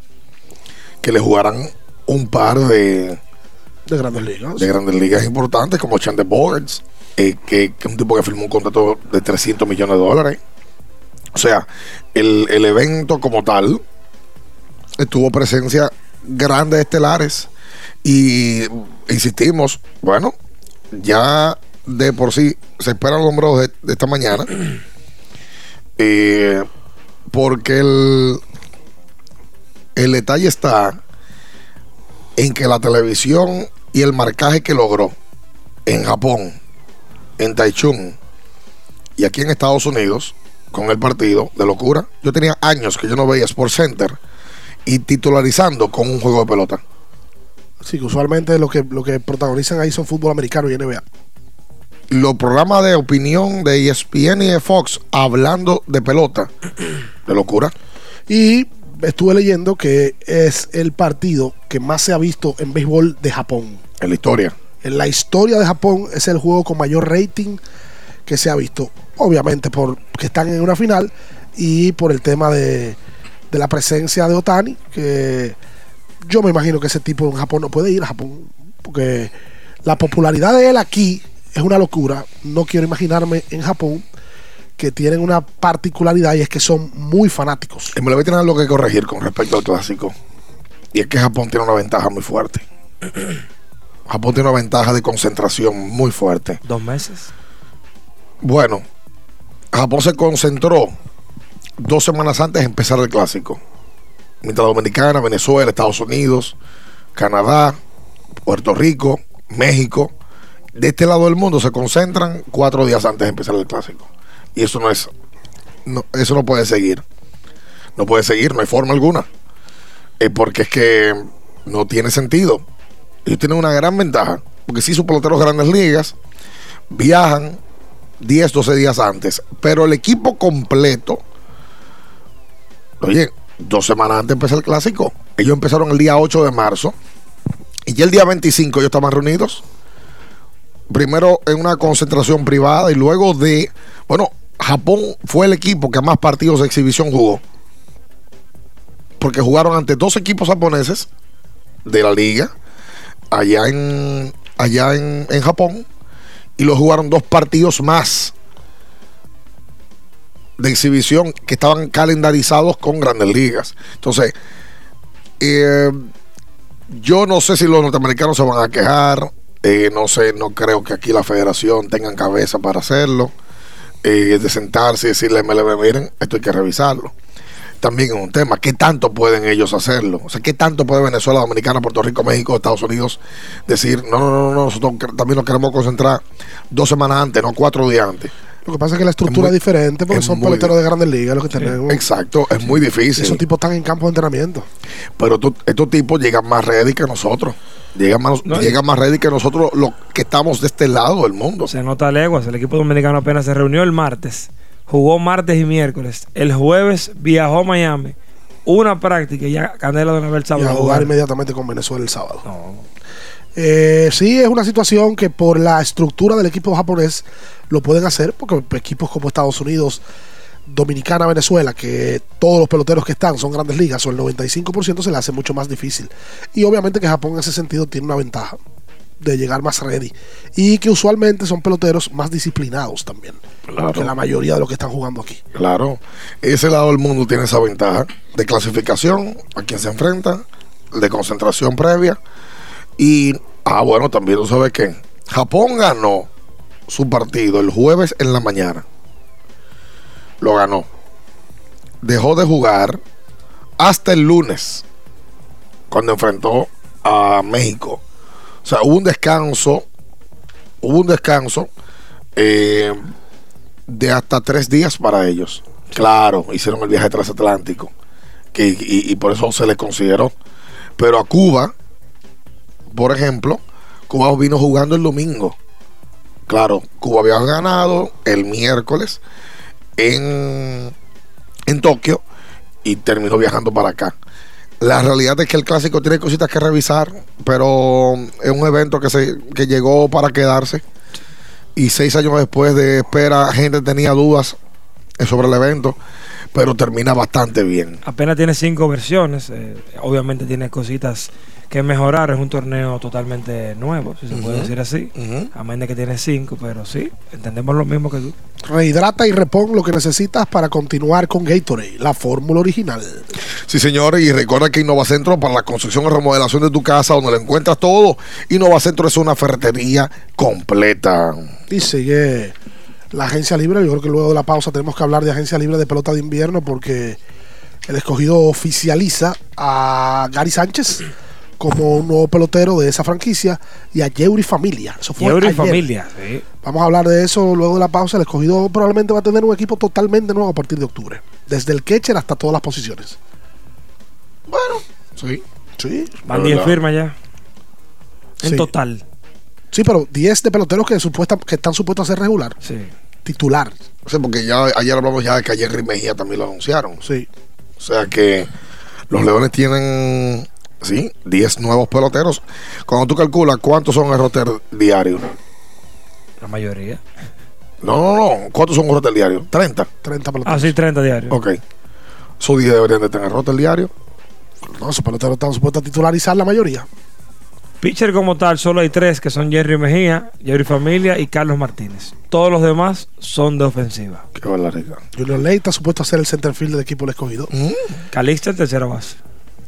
S17: que le jugaran un par de
S3: de grandes ligas.
S17: de grandes ligas importantes como Chandler Bogarts eh, que, que es un tipo que firmó un contrato de 300 millones de dólares. O sea el, el evento como tal tuvo presencia grandes estelares y insistimos bueno ya de por sí se esperan los números de, de esta mañana eh, porque el el detalle está en que la televisión y el marcaje que logró en Japón, en Taichung y aquí en Estados Unidos con el partido de locura. Yo tenía años que yo no veía Sports Center y titularizando con un juego de pelota.
S3: Sí, que usualmente lo que, lo que protagonizan ahí son fútbol americano y NBA.
S17: Los programas de opinión de ESPN y de Fox hablando de pelota, de locura.
S3: Y estuve leyendo que es el partido que más se ha visto en béisbol de Japón.
S17: En la historia.
S3: En la historia de Japón es el juego con mayor rating que se ha visto. Obviamente porque están en una final y por el tema de, de la presencia de Otani, que yo me imagino que ese tipo en Japón no puede ir a Japón, porque la popularidad de él aquí es una locura. No quiero imaginarme en Japón que tienen una particularidad y es que son muy fanáticos.
S17: Y me lo voy a tener algo que corregir con respecto al clásico. Y es que Japón tiene una ventaja muy fuerte. Japón tiene una ventaja de concentración muy fuerte.
S4: Dos meses.
S17: Bueno, Japón se concentró dos semanas antes de empezar el clásico. Mientras Dominicana, Venezuela, Estados Unidos, Canadá, Puerto Rico, México, de este lado del mundo se concentran cuatro días antes de empezar el clásico. Y eso no es, eso no puede seguir. No puede seguir, no hay forma alguna. Eh, porque es que no tiene sentido. Ellos tienen una gran ventaja. Porque si sus peloteros de grandes ligas viajan 10, 12 días antes. Pero el equipo completo, oye, dos semanas antes de empezar el clásico. Ellos empezaron el día 8 de marzo. Y ya el día 25 ellos estaban reunidos. Primero en una concentración privada y luego de. Bueno, Japón fue el equipo que más partidos de exhibición jugó. Porque jugaron ante dos equipos japoneses de la liga. Allá en. Allá en, en Japón. Y los jugaron dos partidos más de exhibición que estaban calendarizados con grandes ligas. Entonces, eh, yo no sé si los norteamericanos se van a quejar. eh, no sé, no creo que aquí la federación tengan cabeza para hacerlo. Eh, de sentarse y decirle, MLB, miren, esto hay que revisarlo. También es un tema, ¿qué tanto pueden ellos hacerlo? O sea, ¿qué tanto puede Venezuela, Dominicana, Puerto Rico, México, Estados Unidos decir, no, no, no, no, nosotros también nos queremos concentrar dos semanas antes, no cuatro días antes?
S3: Lo que pasa es que la estructura es,
S17: muy-
S3: diferente porque
S17: es
S3: son peloteros de grandes ligas los que tenemos.
S17: Exacto, es muy difícil.
S3: Esos tipos están en campo de entrenamiento.
S17: Pero tú- estos tipos llegan más ready que nosotros. Llegan más,
S4: No, y-
S17: llegan más ready que nosotros los que estamos de este lado del mundo.
S4: Se nota leguas. El equipo dominicano apenas se reunió el martes. Jugó martes y miércoles. El jueves viajó a Miami. Una práctica y ya Candela de una vez el
S3: Y
S4: sábado.
S3: a
S4: a
S3: jugar
S4: jugar.
S3: inmediatamente con Venezuela el sábado. Eh, sí, es una situación que por la estructura del equipo japonés lo pueden hacer, porque equipos como Estados Unidos, Dominicana, Venezuela, que todos los peloteros que están son grandes ligas, o el 95% se le hace mucho más difícil. Y obviamente que Japón en ese sentido tiene una ventaja de llegar más ready. Y que usualmente son peloteros más disciplinados también
S17: Claro.
S3: que la mayoría de los que están jugando aquí.
S17: Claro, ese lado del mundo tiene esa ventaja de clasificación a quien se enfrenta, de concentración previa. Y, ah, bueno, también tú sabes que Japón ganó su partido el jueves en la mañana. Lo ganó. Dejó de jugar hasta el lunes, cuando enfrentó a México. O sea, hubo un descanso, hubo un descanso eh, de hasta tres días para ellos. Claro, hicieron el viaje transatlántico que, y, y por eso se les consideró. Pero a Cuba, por ejemplo, Cuba vino jugando el domingo. Claro, Cuba había ganado el miércoles en, en Tokio y terminó viajando para acá. La realidad es que el clásico tiene cositas que revisar, pero es un evento que, se, que llegó para quedarse. Y seis años después de espera, gente tenía dudas sobre el evento, pero termina bastante bien.
S4: Apenas tiene cinco versiones. eh, obviamente tiene cositas que mejorar. Es un torneo totalmente nuevo, si se puede decir así. A menos de que tiene cinco, pero sí, entendemos lo mismo que tú.
S3: Rehidrata y repon lo que necesitas para continuar con Gatorade, la fórmula original.
S17: Sí, señores, y recuerda que Innovacentro para la construcción y remodelación de tu casa, donde lo encuentras todo. Innovacentro es una ferretería completa.
S3: Y sigue la agencia libre. Yo creo que luego de la pausa tenemos que hablar de agencia libre de pelota de invierno porque el escogido oficializa a Gary Sánchez como un nuevo pelotero de esa franquicia y a Yeuri Familia. Eso fue
S4: Yeuri
S3: ayer.
S4: Familia, sí.
S3: Vamos a hablar de eso luego de la pausa. El escogido probablemente va a tener un equipo totalmente nuevo a partir de octubre. Desde el catcher hasta todas las posiciones.
S17: Sí.
S3: Sí.
S4: Van 10 firmas ya. En
S3: Sí.
S4: total.
S3: Sí, pero 10 de peloteros que, supuesta, que están supuestos a ser regular.
S4: Sí.
S3: Titular.
S17: Sí, porque ya ayer hablamos ya de que ayer Mejía también lo anunciaron.
S3: Sí.
S17: O sea que los Leones tienen, sí, 10 nuevos peloteros. Cuando tú calculas cuántos son el roster diario.
S4: La mayoría.
S17: No, no, no. ¿Cuántos son un roster diario? 30.
S3: 30 peloteros.
S4: Ah, sí, 30 diarios.
S17: Ok. Esos 10 deberían de tener roster diario.
S3: No, esos peloteros están supuestos a titularizar la mayoría.
S4: Pitcher como tal, solo hay tres que son Jerry Mejía, Jerry Familia y Carlos Martínez. Todos los demás son de ofensiva.
S17: Qué barbaridad.
S3: Junior Ley está supuesto a ser el centerfield del equipo del escogido.
S4: Calixto, el tercera base.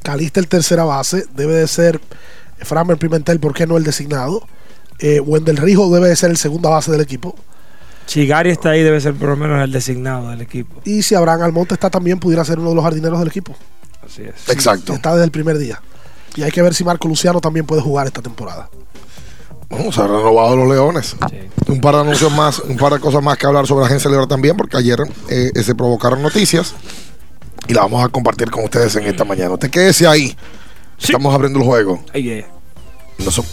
S3: Calista el tercera base. Debe de ser Framer Pimentel, ¿por qué no el designado? Eh, Wendell Rijo debe de ser el segunda base del equipo.
S4: Chigari está ahí, debe ser por lo menos el designado del equipo.
S3: Y si Abraham Almonte está también, pudiera ser uno de los jardineros del equipo.
S4: Así es.
S17: Exacto.
S3: Está desde el primer día. Y hay que ver si Marco Luciano también puede jugar esta temporada.
S17: Vamos a renovado los Leones. Un par de anuncios más, un par de cosas más que hablar sobre la agencia libre también, porque ayer eh, se provocaron noticias y la vamos a compartir con ustedes en esta mañana. Usted quédese ahí. Estamos abriendo el juego.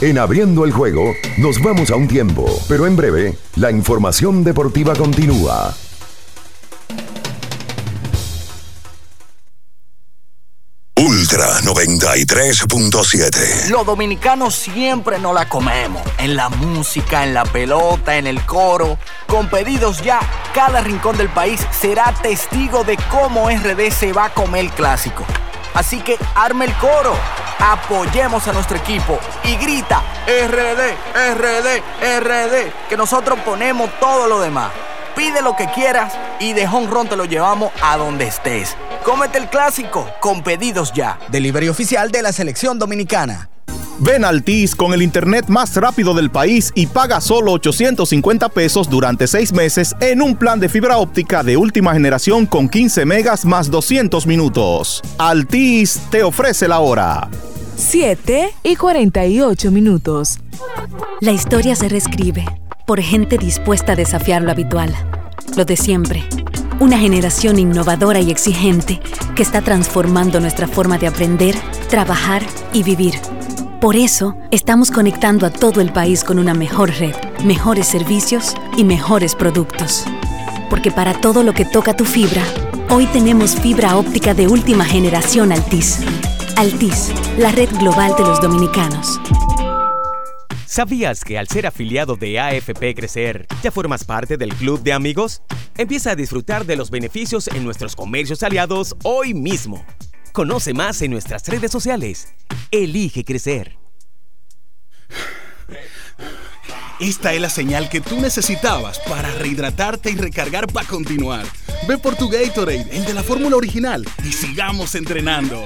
S16: En abriendo el juego, nos vamos a un tiempo, pero en breve, la información deportiva continúa.
S1: Ultra 93.7.
S18: Los dominicanos siempre nos la comemos. En la música, en la pelota, en el coro. Con pedidos ya, cada rincón del país será testigo de cómo RD se va a comer el clásico. Así que arme el coro, apoyemos a nuestro equipo y grita RD, RD, RD, que nosotros ponemos todo lo demás. Pide lo que quieras y de home run te lo llevamos a donde estés. Cómete el clásico con pedidos ya. Delivery oficial de la selección dominicana.
S5: Ven a Altis con el internet más rápido del país y paga solo 850 pesos durante seis meses en un plan de fibra óptica de última generación con 15 megas más 200 minutos. Altis te ofrece la hora.
S6: 7 y 48 minutos.
S7: La historia se reescribe por gente dispuesta a desafiar lo habitual, lo de siempre. Una generación innovadora y exigente que está transformando nuestra forma de aprender, trabajar y vivir. Por eso, estamos conectando a todo el país con una mejor red, mejores servicios y mejores productos. Porque para todo lo que toca tu fibra, hoy tenemos fibra óptica de última generación Altis. Altis, la red global de los dominicanos.
S21: ¿Sabías que al ser afiliado de AFP Crecer, ya formas parte del club de amigos? Empieza a disfrutar de los beneficios en nuestros comercios aliados hoy mismo. Conoce más en nuestras redes sociales. Elige crecer.
S8: Esta es la señal que tú necesitabas para rehidratarte y recargar para continuar. Ve por tu Gatorade, el de la fórmula original, y sigamos entrenando.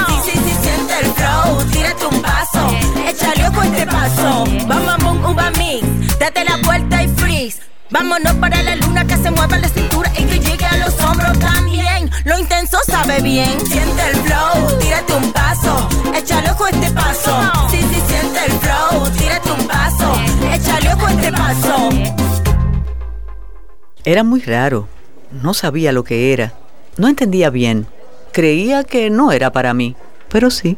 S22: A paso, bum, bum, uva mix. Date la vuelta y freeze. Vámonos para la luna que se mueva la cintura y que llegue a los hombros también. Lo intenso sabe bien. Siente el flow, tírate un paso, échale ojo a este paso. Sí, sí, siente el flow, tírate un paso, échale ojo a este paso.
S23: Era muy raro. No sabía lo que era. No entendía bien. Creía que no era para mí, pero sí.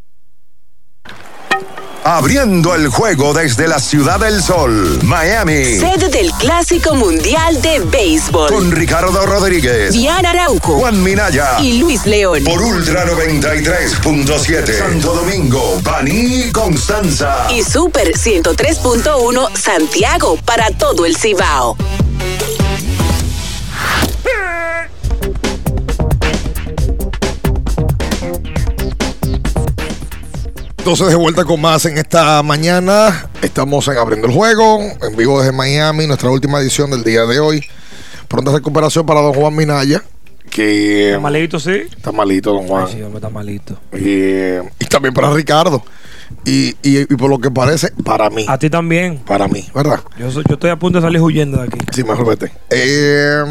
S1: Abriendo el juego desde la Ciudad del Sol, Miami.
S2: Sede del Clásico Mundial de Béisbol.
S1: Con Ricardo Rodríguez,
S2: Diana Araujo,
S1: Juan Minaya
S2: y Luis León.
S1: Por Ultra 93.7. Santo Domingo, Baní, Constanza.
S2: Y Super 103.1 Santiago para todo el Cibao.
S17: Entonces de vuelta con más en esta mañana. Estamos en Abriendo el Juego, en vivo desde Miami, nuestra última edición del día de hoy. Pronta recuperación para don Juan Minaya. Que
S4: ¿Está malito, sí?
S17: Está malito, don Juan.
S4: Ay, sí, hombre, está malito.
S17: Y, y también para Ricardo. Y, y- y por lo que parece, para mí.
S4: A ti también.
S17: Para mí, ¿verdad?
S4: Yo, yo estoy a punto de salir huyendo de aquí.
S17: Sí, mejor vete. Eh,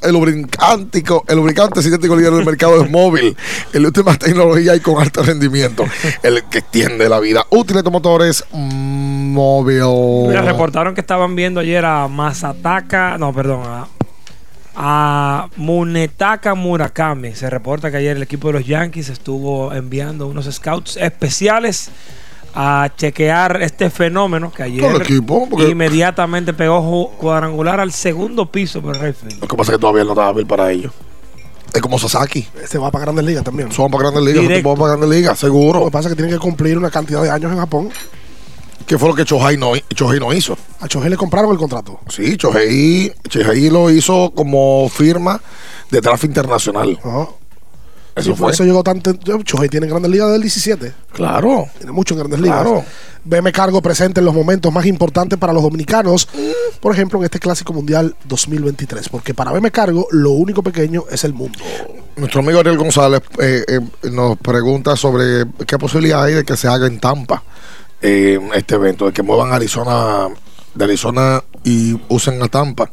S17: mm, el lubricántico, el lubricante sintético líder del mercado es móvil. El última tecnología y con alto rendimiento. El que extiende la vida útil de motores móvil.
S4: Mira, reportaron que estaban viendo ayer a Masataka, no, perdón, a, a Munetaka Murakami. Se reporta que ayer el equipo de los Yankees estuvo enviando unos scouts especiales a chequear este fenómeno que ayer
S17: Todo el equipo, porque-
S4: inmediatamente pegó cuadrangular al segundo piso por Rayfield.
S17: Lo que pasa es que todavía no estaba bien para ellos. Es como Sasaki.
S3: Se va para Grandes Ligas también.
S17: Son para Grandes Ligas,
S3: Directo.
S17: son para Grandes Ligas, seguro.
S3: Lo que pasa es que tienen que cumplir una cantidad de años en Japón.
S17: ¿Qué fue lo que Chohei no, Chohei no hizo?
S3: A Chohei le compraron el contrato.
S17: Sí, Chohei, Chohei lo hizo como firma de tráfico internacional. Eso
S3: Sí, por
S17: fue.
S3: eso llegó tanto. Chohei tiene Grandes Ligas del 17.
S17: Claro.
S3: Tiene mucho en Grandes Ligas.
S17: Claro.
S3: BM Cargo presente en los momentos más importantes para los dominicanos. Por ejemplo, en este Clásico Mundial 2023. Porque para BM Cargo, lo único pequeño es el mundo.
S17: Nuestro amigo Ariel González eh, eh, nos pregunta sobre qué posibilidad hay de que se haga en Tampa eh, este evento, de que muevan Arizona, de Arizona y usen a Tampa.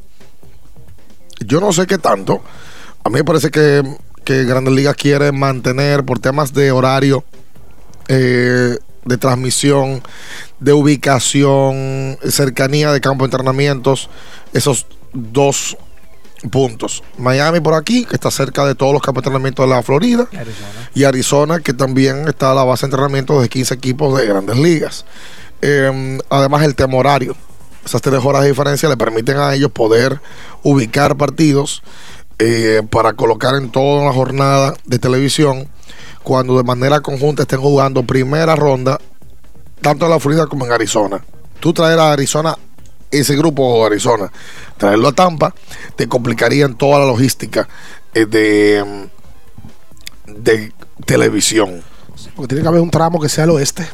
S17: Yo no sé qué tanto. A mí me parece que, que Grandes Ligas quiere mantener por temas de horario, eh, de transmisión, de ubicación, cercanía de campo de entrenamientos, esos dos puntos. Miami por aquí, que está cerca de todos los campos de entrenamiento de la Florida. Y Arizona, que también está a la base de entrenamiento de 15 equipos de grandes ligas. Eh, además, el tema horario. Esas tres horas de diferencia le permiten a ellos poder ubicar partidos eh, para colocar en toda la jornada de televisión cuando de manera conjunta estén jugando primera ronda, tanto en la Florida como en Arizona. Tú traer a Arizona ese grupo de Arizona, traerlo a Tampa, te complicaría en toda la logística eh, de, de televisión.
S3: Porque tiene que haber un tramo que sea al oeste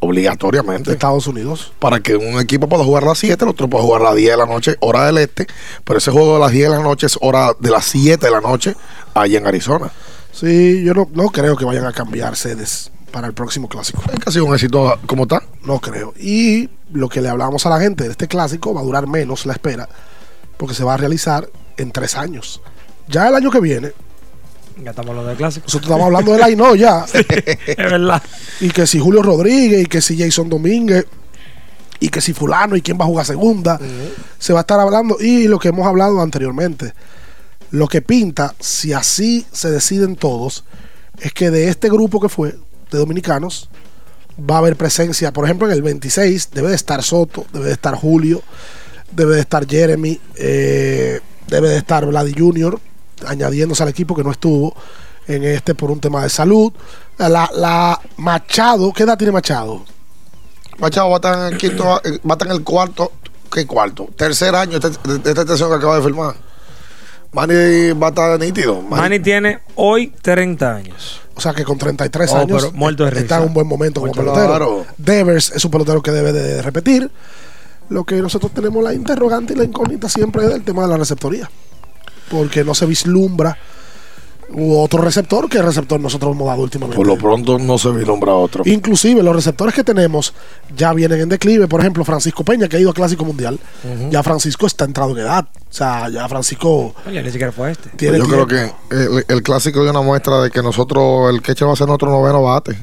S17: Obligatoriamente.
S3: de Estados Unidos.
S17: Para que un equipo pueda jugar a las 7, el otro pueda jugar a las 10 de la noche, hora del este. Pero ese juego de las 10 de la noche es hora de las 7 de la noche allá en Arizona.
S3: Sí, yo no, no creo que vayan a cambiar sedes. Para el próximo clásico.
S17: Es que ha sido un éxito como está.
S3: No creo. Y lo que le hablábamos a la gente de este clásico va a durar menos la espera, porque se va a realizar en tres años. Ya el año que viene,
S4: Ya estamos hablando de clásico.
S3: nosotros estamos hablando del no ya.
S4: es verdad.
S3: Y que si Julio Rodríguez, y que si Jason Domínguez, y que si fulano, y quién va a jugar segunda, se va a estar hablando. Y lo que hemos hablado anteriormente, lo que pinta, si así se deciden todos, es que de este grupo que fue, de dominicanos, va a haber presencia, por ejemplo, en el 26 debe de estar Soto, debe de estar Julio, debe de estar Jeremy, eh, debe de estar Vladi Junior, añadiéndose al equipo que no estuvo en este por un tema de salud. La, la Machado, ¿qué edad tiene Machado?
S17: Machado va a estar en el quinto, va a estar en el cuarto, ¿qué cuarto? Tercer año de este- esta estación que acaba de firmar. Manny va a estar nítido.
S4: Manny tiene hoy 30 años.
S3: O sea que con 33
S4: Oh,
S3: años
S4: pero muerto de risa.
S3: está en un buen momento como pelotero. Devers es un pelotero que debe de repetir. Lo que nosotros tenemos la interrogante y la incógnita siempre es del tema de la receptoría. Porque no se vislumbra u otro receptor que el receptor nosotros hemos dado últimamente.
S17: Por lo pronto no se vislumbra otro.
S3: Inclusive los receptores que tenemos ya vienen en declive. Por ejemplo, Francisco Peña, que ha ido a Clásico Mundial. Ya Francisco está entrado en edad. O sea, ya Francisco
S4: Oye, ni siquiera fue este.
S3: tiene
S17: Yo creo que el, el clásico es una muestra de que nosotros, el catcher va a ser nuestro noveno bate.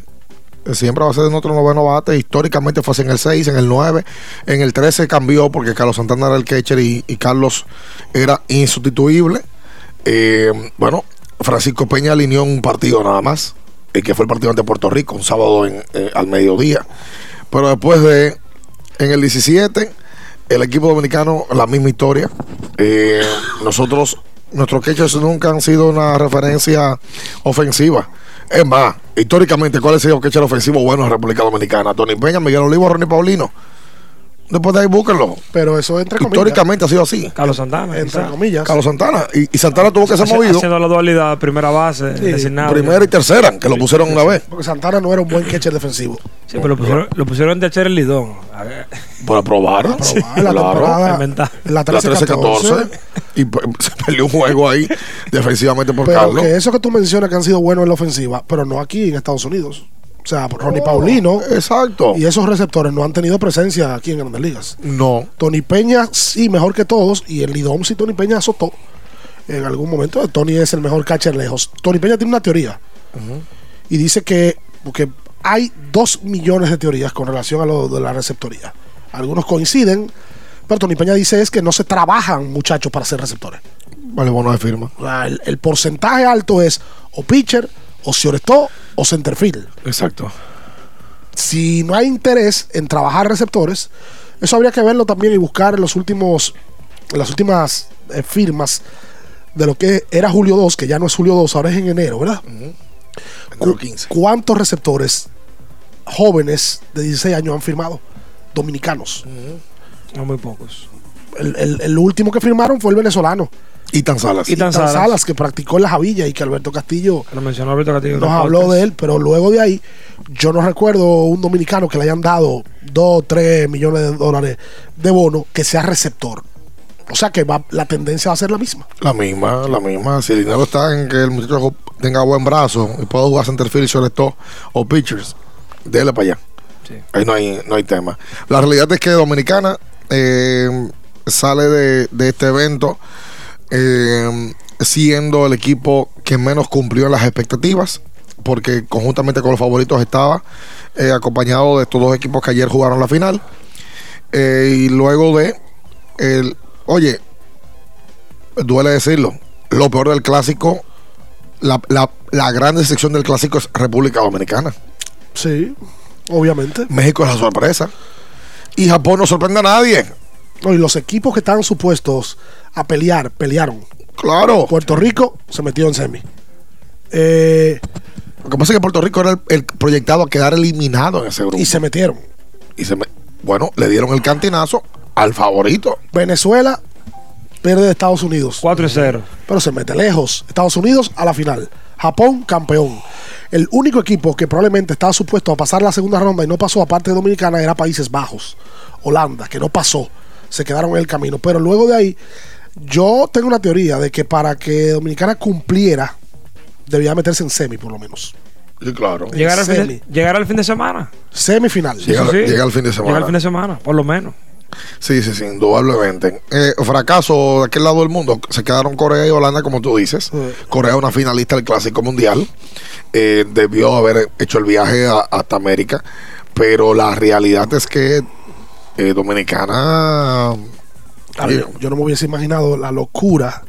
S17: Siempre va a ser nuestro noveno bate. Históricamente fue así en el 6, en el 9. En el 13 cambió porque Carlos Santana era el catcher y, y Carlos era insustituible. Eh, bueno, Francisco Peña alineó un partido nada más, eh, que fue el partido ante Puerto Rico, un sábado en, eh, al mediodía. Pero después de, en el 17, el equipo dominicano, la misma historia. Eh, nosotros, nuestros catchers nunca han sido una referencia ofensiva. Es más, históricamente, ¿cuál ha sido el catcher ofensivo bueno en República Dominicana? Tony Peña, Miguel Olivo, Ronnie Paulino. Después de ahí, búsquenlo.
S3: Pero eso entre comillas.
S17: Históricamente ha sido así.
S4: Carlos Santana.
S3: Entre
S4: quizá.
S3: comillas.
S17: Carlos Santana. Y, y Santana tuvo que ser movido.
S4: Haciendo la dualidad, primera base, designado.
S17: Primera y tercera, que lo pusieron una vez.
S3: Porque Santana no era un buen catcher defensivo.
S4: Sí, pero lo pusieron, lo pusieron de echar el lidón. A ver.
S17: Para probar.
S3: la
S17: Claro.
S3: temporada.
S4: Inventar.
S3: La
S17: La 13-14. Y pues, se perdió un juego ahí defensivamente por
S3: Pero
S17: Carlos.
S3: que eso que tú mencionas que han sido buenos en la ofensiva, pero no aquí en Estados Unidos. O sea, Ronnie Paulino.
S17: Exacto.
S3: Y esos receptores no han tenido presencia aquí en Grandes Ligas.
S17: No.
S3: Tony Peña sí, mejor que todos. Y el Lidom sí, Tony Peña azotó. En algún momento, Tony es el mejor catcher lejos. Tony Peña tiene una teoría. Y dice que porque hay dos millones de teorías con relación a lo de la receptoría. Algunos coinciden, pero Tony Peña dice es que no se trabajan muchachos para ser receptores.
S17: Vale, bueno de firma.
S3: El, el porcentaje alto es o pitcher, o shortstop, o centerfield.
S17: Exacto.
S3: Si no hay interés en trabajar receptores, eso habría que verlo también y buscar en los últimos, en las últimas eh, firmas de lo que era Julio 2, que ya no es Julio 2, ahora es en enero, ¿verdad? Cu- ¿Cuántos receptores jóvenes de 16 años han firmado? Dominicanos.
S4: No muy pocos.
S3: El, el- el último que firmaron fue el venezolano.
S17: Itan Salas.
S4: Itan
S3: Itan
S4: Salas.
S3: Salas, que practicó en la Javilla y que Alberto Castillo
S4: Lo mencionó Alberto Castillo.
S3: nos habló de él, pero luego de ahí yo no recuerdo un dominicano que le hayan dado 2, 3 millones de dólares de bono que sea receptor. O sea que va, la tendencia va a ser la misma.
S17: La misma, la misma. Si el dinero está en que el muchacho tenga buen brazo y pueda jugar centerfield, shortstop o pitchers, déle para allá. Ahí no hay, no hay tema. La realidad es que Dominicana eh, sale de, de este evento eh, siendo el equipo que menos cumplió las expectativas, porque conjuntamente con los favoritos estaba eh, acompañado de estos dos equipos que ayer jugaron la final. Eh, y luego de el, oye, duele decirlo, lo peor del clásico, la, la, la gran decepción del clásico es República Dominicana.
S3: Sí, obviamente.
S17: México es la sorpresa. Y Japón no sorprende a nadie.
S3: No, y los equipos que estaban supuestos a pelear, pelearon.
S17: Claro.
S3: Puerto Rico se metió en semi. Eh,
S17: Lo que pasa es que Puerto Rico era el, el proyectado a quedar eliminado en ese grupo.
S3: y se metieron.
S17: Y se me- bueno, le dieron el cantinazo al favorito.
S3: Venezuela pierde de Estados Unidos.
S4: 4 y 0.
S3: pero se mete lejos. Estados Unidos a la final. Japón campeón. El único equipo que probablemente estaba supuesto a pasar la segunda ronda y no pasó aparte de Dominicana era Países Bajos. Holanda, que no pasó. Se quedaron en el camino. Pero luego de ahí, yo tengo una teoría de que para que Dominicana cumpliera, debía meterse en semi por lo menos.
S17: Sí, claro.
S4: Llegar al, fin
S3: Semi.
S4: de, llegar al fin de semana.
S3: Semifinal.
S17: Llega, llega el fin de semana.
S4: Llega al fin de semana, por lo menos.
S17: Sí, sí, sí, indudablemente. Eh, fracaso de aquel lado del mundo. Se quedaron Corea y Holanda, como tú dices. Corea una finalista del Clásico Mundial. Eh, debió haber hecho el viaje a- hasta América. Pero la realidad es que eh, Dominicana...
S3: Yo, yo no me hubiese imaginado la locura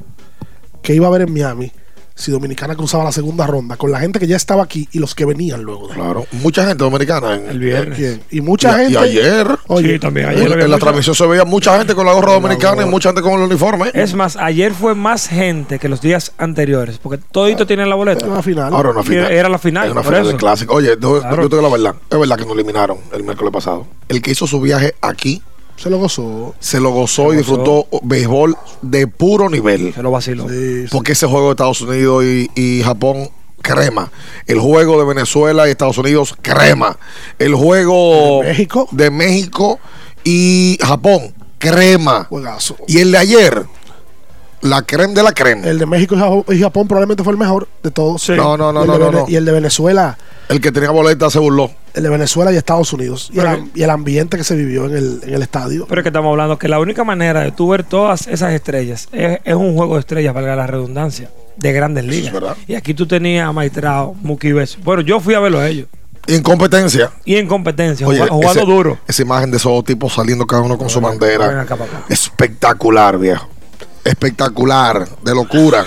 S3: que iba a haber en Miami si Dominicana cruzaba la segunda ronda con la gente que ya estaba aquí y los que venían luego. de-
S17: Claro, mucha gente dominicana. En,
S4: El viernes.
S3: ¿Quién? Y mucha
S17: y,
S3: gente.
S17: y ayer,
S3: Oye,
S4: Sí, también
S17: en,
S4: ayer había
S17: en la transmisión se veía mucha gente con la gorra dominicana y mucha gente con el uniforme.
S4: Es más, ayer fue más gente que los días anteriores, porque todito tienen la boleta.
S3: Una final.
S17: Ahora una final.
S4: Era, era la final,
S17: Es una final del clásico. Oye,
S4: Claro.
S17: yo te digo la verdad. Es verdad que nos eliminaron el miércoles pasado. El que hizo su viaje aquí
S3: Se lo gozó.
S17: se lo gozó y disfrutó béisbol de puro nivel.
S4: Se lo vaciló.
S3: Sí, sí.
S17: Porque ese juego de Estados Unidos y, y Japón, crema. El juego de Venezuela y Estados Unidos, crema. El juego
S3: De México.
S17: de México y Japón, crema.
S3: Juegazo.
S17: Y el de ayer, la crema de la crema.
S3: El de México y Japón, probablemente fue el mejor de todos.
S4: Sí.
S17: No, no, no,
S3: y el
S17: no,
S3: de
S17: no.
S3: Y el de Venezuela,
S17: El que tenía boleta se burló.
S3: el de Venezuela y Estados Unidos. Y el, y ambiente que se vivió en el, en el estadio.
S4: Pero es que estamos hablando que la única manera de tú ver todas esas estrellas es, es un juego de estrellas, valga la redundancia, de grandes ligas. Y aquí tú tenías a Maitrao, Mookie Betts. Bueno, yo fui a verlo a ellos.
S17: Y en competencia.
S4: Y en competencia,
S17: Oye,
S4: jugando,
S17: ese-
S4: duro.
S17: Esa imagen de esos dos tipos saliendo cada uno con su
S4: Ven
S17: bandera.
S4: acá, papá.
S17: Espectacular, viejo. Espectacular, de locura.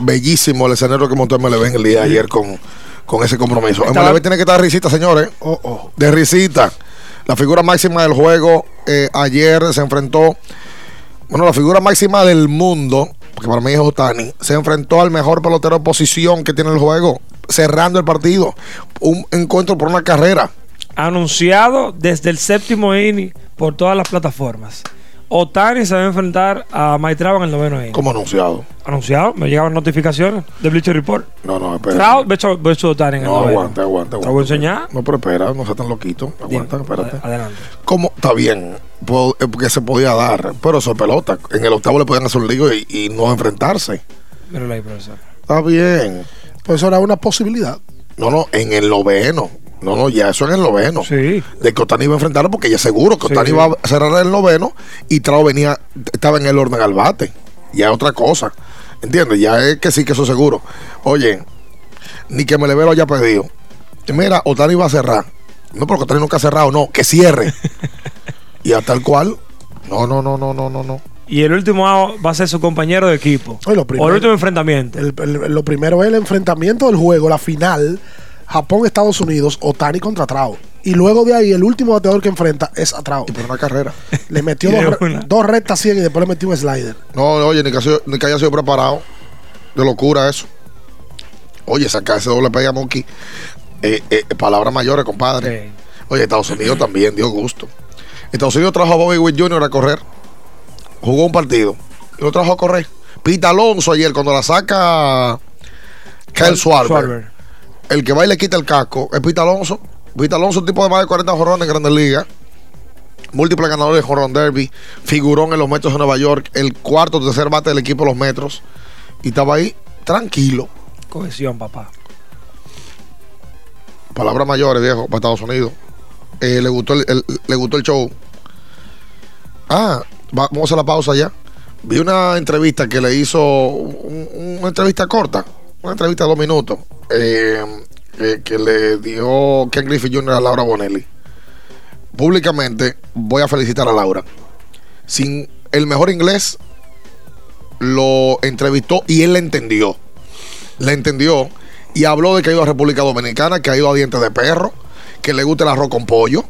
S17: Bellísimo el escenario que montó MLB en el día de ayer con, con ese compromiso.
S4: Estaba-
S17: MLB tiene que estar de risita, señores.
S3: Oh, oh.
S17: De risita. La figura máxima del juego eh, ayer se enfrentó. Bueno, la figura máxima del mundo, porque para mí es Otani, se enfrentó al mejor pelotero de posición que tiene el juego, cerrando el partido. Un encuentro por una carrera.
S4: Anunciado desde el séptimo inning por todas las plataformas. Otani se va a enfrentar a Maitrao en el noveno inning.
S17: Como anunciado.
S4: Anunciado, me llegaban notificaciones de Bleacher Report.
S17: No, no, espera.
S4: Trout versus Otani en el
S17: No,
S4: noveno.
S17: aguanta, aguanta,
S4: Te lo voy a
S17: aguanta.
S4: enseñar.
S17: No, pero espera, no sea tan loquito. Aguanta,
S4: Dime,
S17: espérate.
S4: ad- Adelante.
S17: ¿Cómo? Está bien, po- eh, porque se podía dar, pero eso es pelota. En el octavo le podían hacer un lío y, y no enfrentarse.
S4: Míralo ahí, profesor.
S17: Está bien.
S3: Pues eso era una posibilidad.
S17: No, no, en el noveno. No, no, ya eso en el noveno.
S4: Sí.
S17: De que Otani iba a enfrentarlo porque ya seguro que Otani
S4: sí.
S17: iba a cerrar el noveno y Trao venía, estaba en el orden al bate. Ya es otra cosa. ¿Entiendes? Ya es que sí, que eso es seguro. Oye, ni que me le lo haya pedido. Mira, Otani va a cerrar. No, porque Otani nunca ha cerrado, no, que cierre. y a tal cual. No, no, no, no, no, no, no.
S4: Y el último va a ser su compañero de equipo.
S3: Oye, lo
S4: o el último enfrentamiento.
S3: El- el- lo primero es el enfrentamiento del juego, la final, Japón-Estados Unidos, Otani contra Trao. Y luego de ahí, el último bateador que enfrenta es a Trao.
S17: Y por una carrera.
S3: Le metió dos, re-
S4: una.
S3: dos rectas 100 y después le metió un slider.
S17: No, oye, ni que, haya sido- ni que haya sido preparado. De locura eso. Oye, sacar ese doble pega Monkey. Eh, eh, palabras mayores, compadre.
S4: Sí.
S17: Oye, Estados Unidos también dio gusto. Estados Unidos trajo a Bobby Witt Jr. a correr. Jugó un partido. Y lo trajo a correr. Pita Alonso ayer, cuando la saca Kyle Schwarber,
S4: Schwarber.
S17: El que va y le quita el casco es Pita Alonso. Pita Alonso, un tipo de más de 40 jorrones en Grandes Ligas. Múltiple ganador de Jorron Derby. Figurón en los Metros de Nueva York. El cuarto o tercer bate del equipo de los Metros. Y estaba ahí tranquilo.
S4: Cohesión, papá.
S17: Palabras mayores, viejo, para Estados Unidos. Eh, le, gustó el, el- le gustó el show. Ah, va- vamos a la pausa ya. Vi una entrevista que le hizo, un- una entrevista corta, una entrevista de dos minutos, eh, que le dio Ken Griffith Jr. a Laura Bonelli. Públicamente voy a felicitar a Laura. Sin el mejor inglés, lo entrevistó y él le entendió. Le entendió y habló de que ha ido a República Dominicana, que ha ido a Dientes de Perro, que le gusta el arroz con pollo.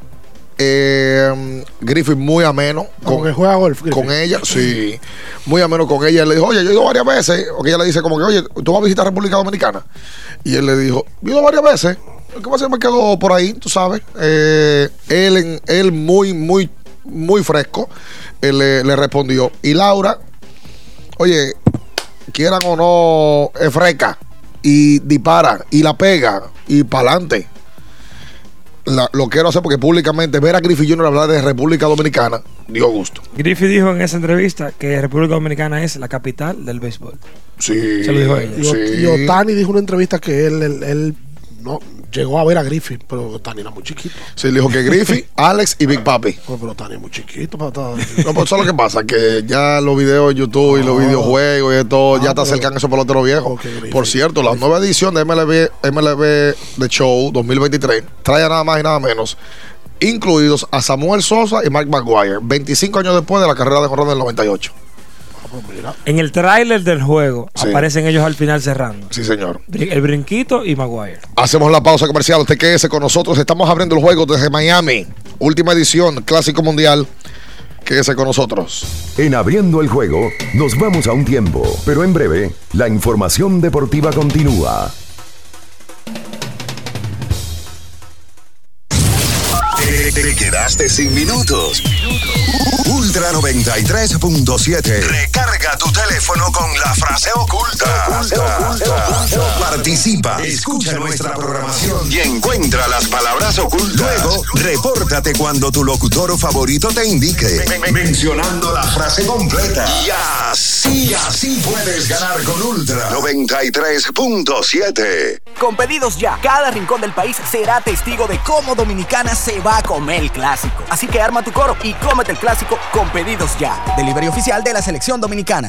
S17: Eh, Griffith muy ameno
S3: Con que juega golf.
S17: con ella, sí, muy ameno con ella. Él le dijo, oye, yo he ido varias veces. O que ella le dice, como que, oye, tú vas a visitar República Dominicana. Y él le dijo, yo he ido varias veces. Que pasa me quedo por ahí, tú sabes. Eh, él, él muy, muy, muy fresco, él le, le respondió. Y Laura, oye, quieran o no, es fresca. Y dispara, y la pega, y para adelante. La- lo quiero hacer porque públicamente ver a Griffith Jr. hablar de República Dominicana dio gusto.
S4: Griffith dijo en esa entrevista que República Dominicana es la capital del béisbol.
S17: Sí.
S4: Se lo dijo ella.
S3: Y, Ot- y Otani dijo en una entrevista que él, él, él no, llegó a ver a Griffin, pero Tani era muy chiquito.
S17: Sí, le dijo que Griffith, Alex y Big Papi.
S3: Pero Tani es muy chiquito para estar-
S17: No, pues eso es lo que pasa, que ya los videos de YouTube y los videojuegos y todo, ya te acercan esos peloteros viejos. Por cierto, la nueva edición de MLB, MLB The Show 2023 trae nada más y nada menos, incluidos a Samuel Sosa y Mike Maguire, 25 años después de la carrera de jornada del 98.
S4: En el tráiler del juego
S17: Sí.
S4: aparecen ellos al final cerrando.
S17: Sí, señor.
S4: El brinquito y Maguire.
S17: Hacemos la pausa comercial. Usted quédese con nosotros. Estamos abriendo el juego desde Miami. Última edición, Clásico Mundial. Quédese con nosotros.
S16: En abriendo el juego, nos vamos a un tiempo, pero en breve, la información deportiva continúa.
S1: Te, te quedaste sin minutos. Ultra 93.7. Recarga tu teléfono con la frase oculta. Participa, escucha nuestra programación y encuentra las palabras ocultas. Luego, repórtate cuando tu locutor favorito te indique, men- mencionando la frase completa. Y así, así puedes ganar con Ultra 93.7.
S18: Con pedidos ya, cada rincón del país será testigo de cómo Dominicana se va a comer el clásico. Así que arma tu coro y cómete el clásico con pedidos ya. Delivery oficial de la selección dominicana.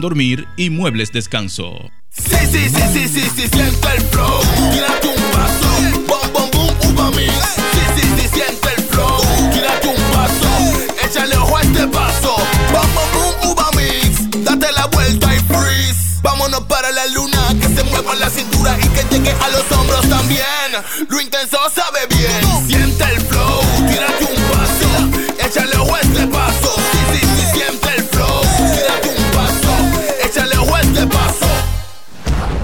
S5: dormir y muebles descanso.
S24: Sí, sí. Échale ojo a este paso. Date la vuelta y freeze. Vámonos para la luna. Que se mueva la cintura y que llegue a los hombros también. Lo intenso sabe bien.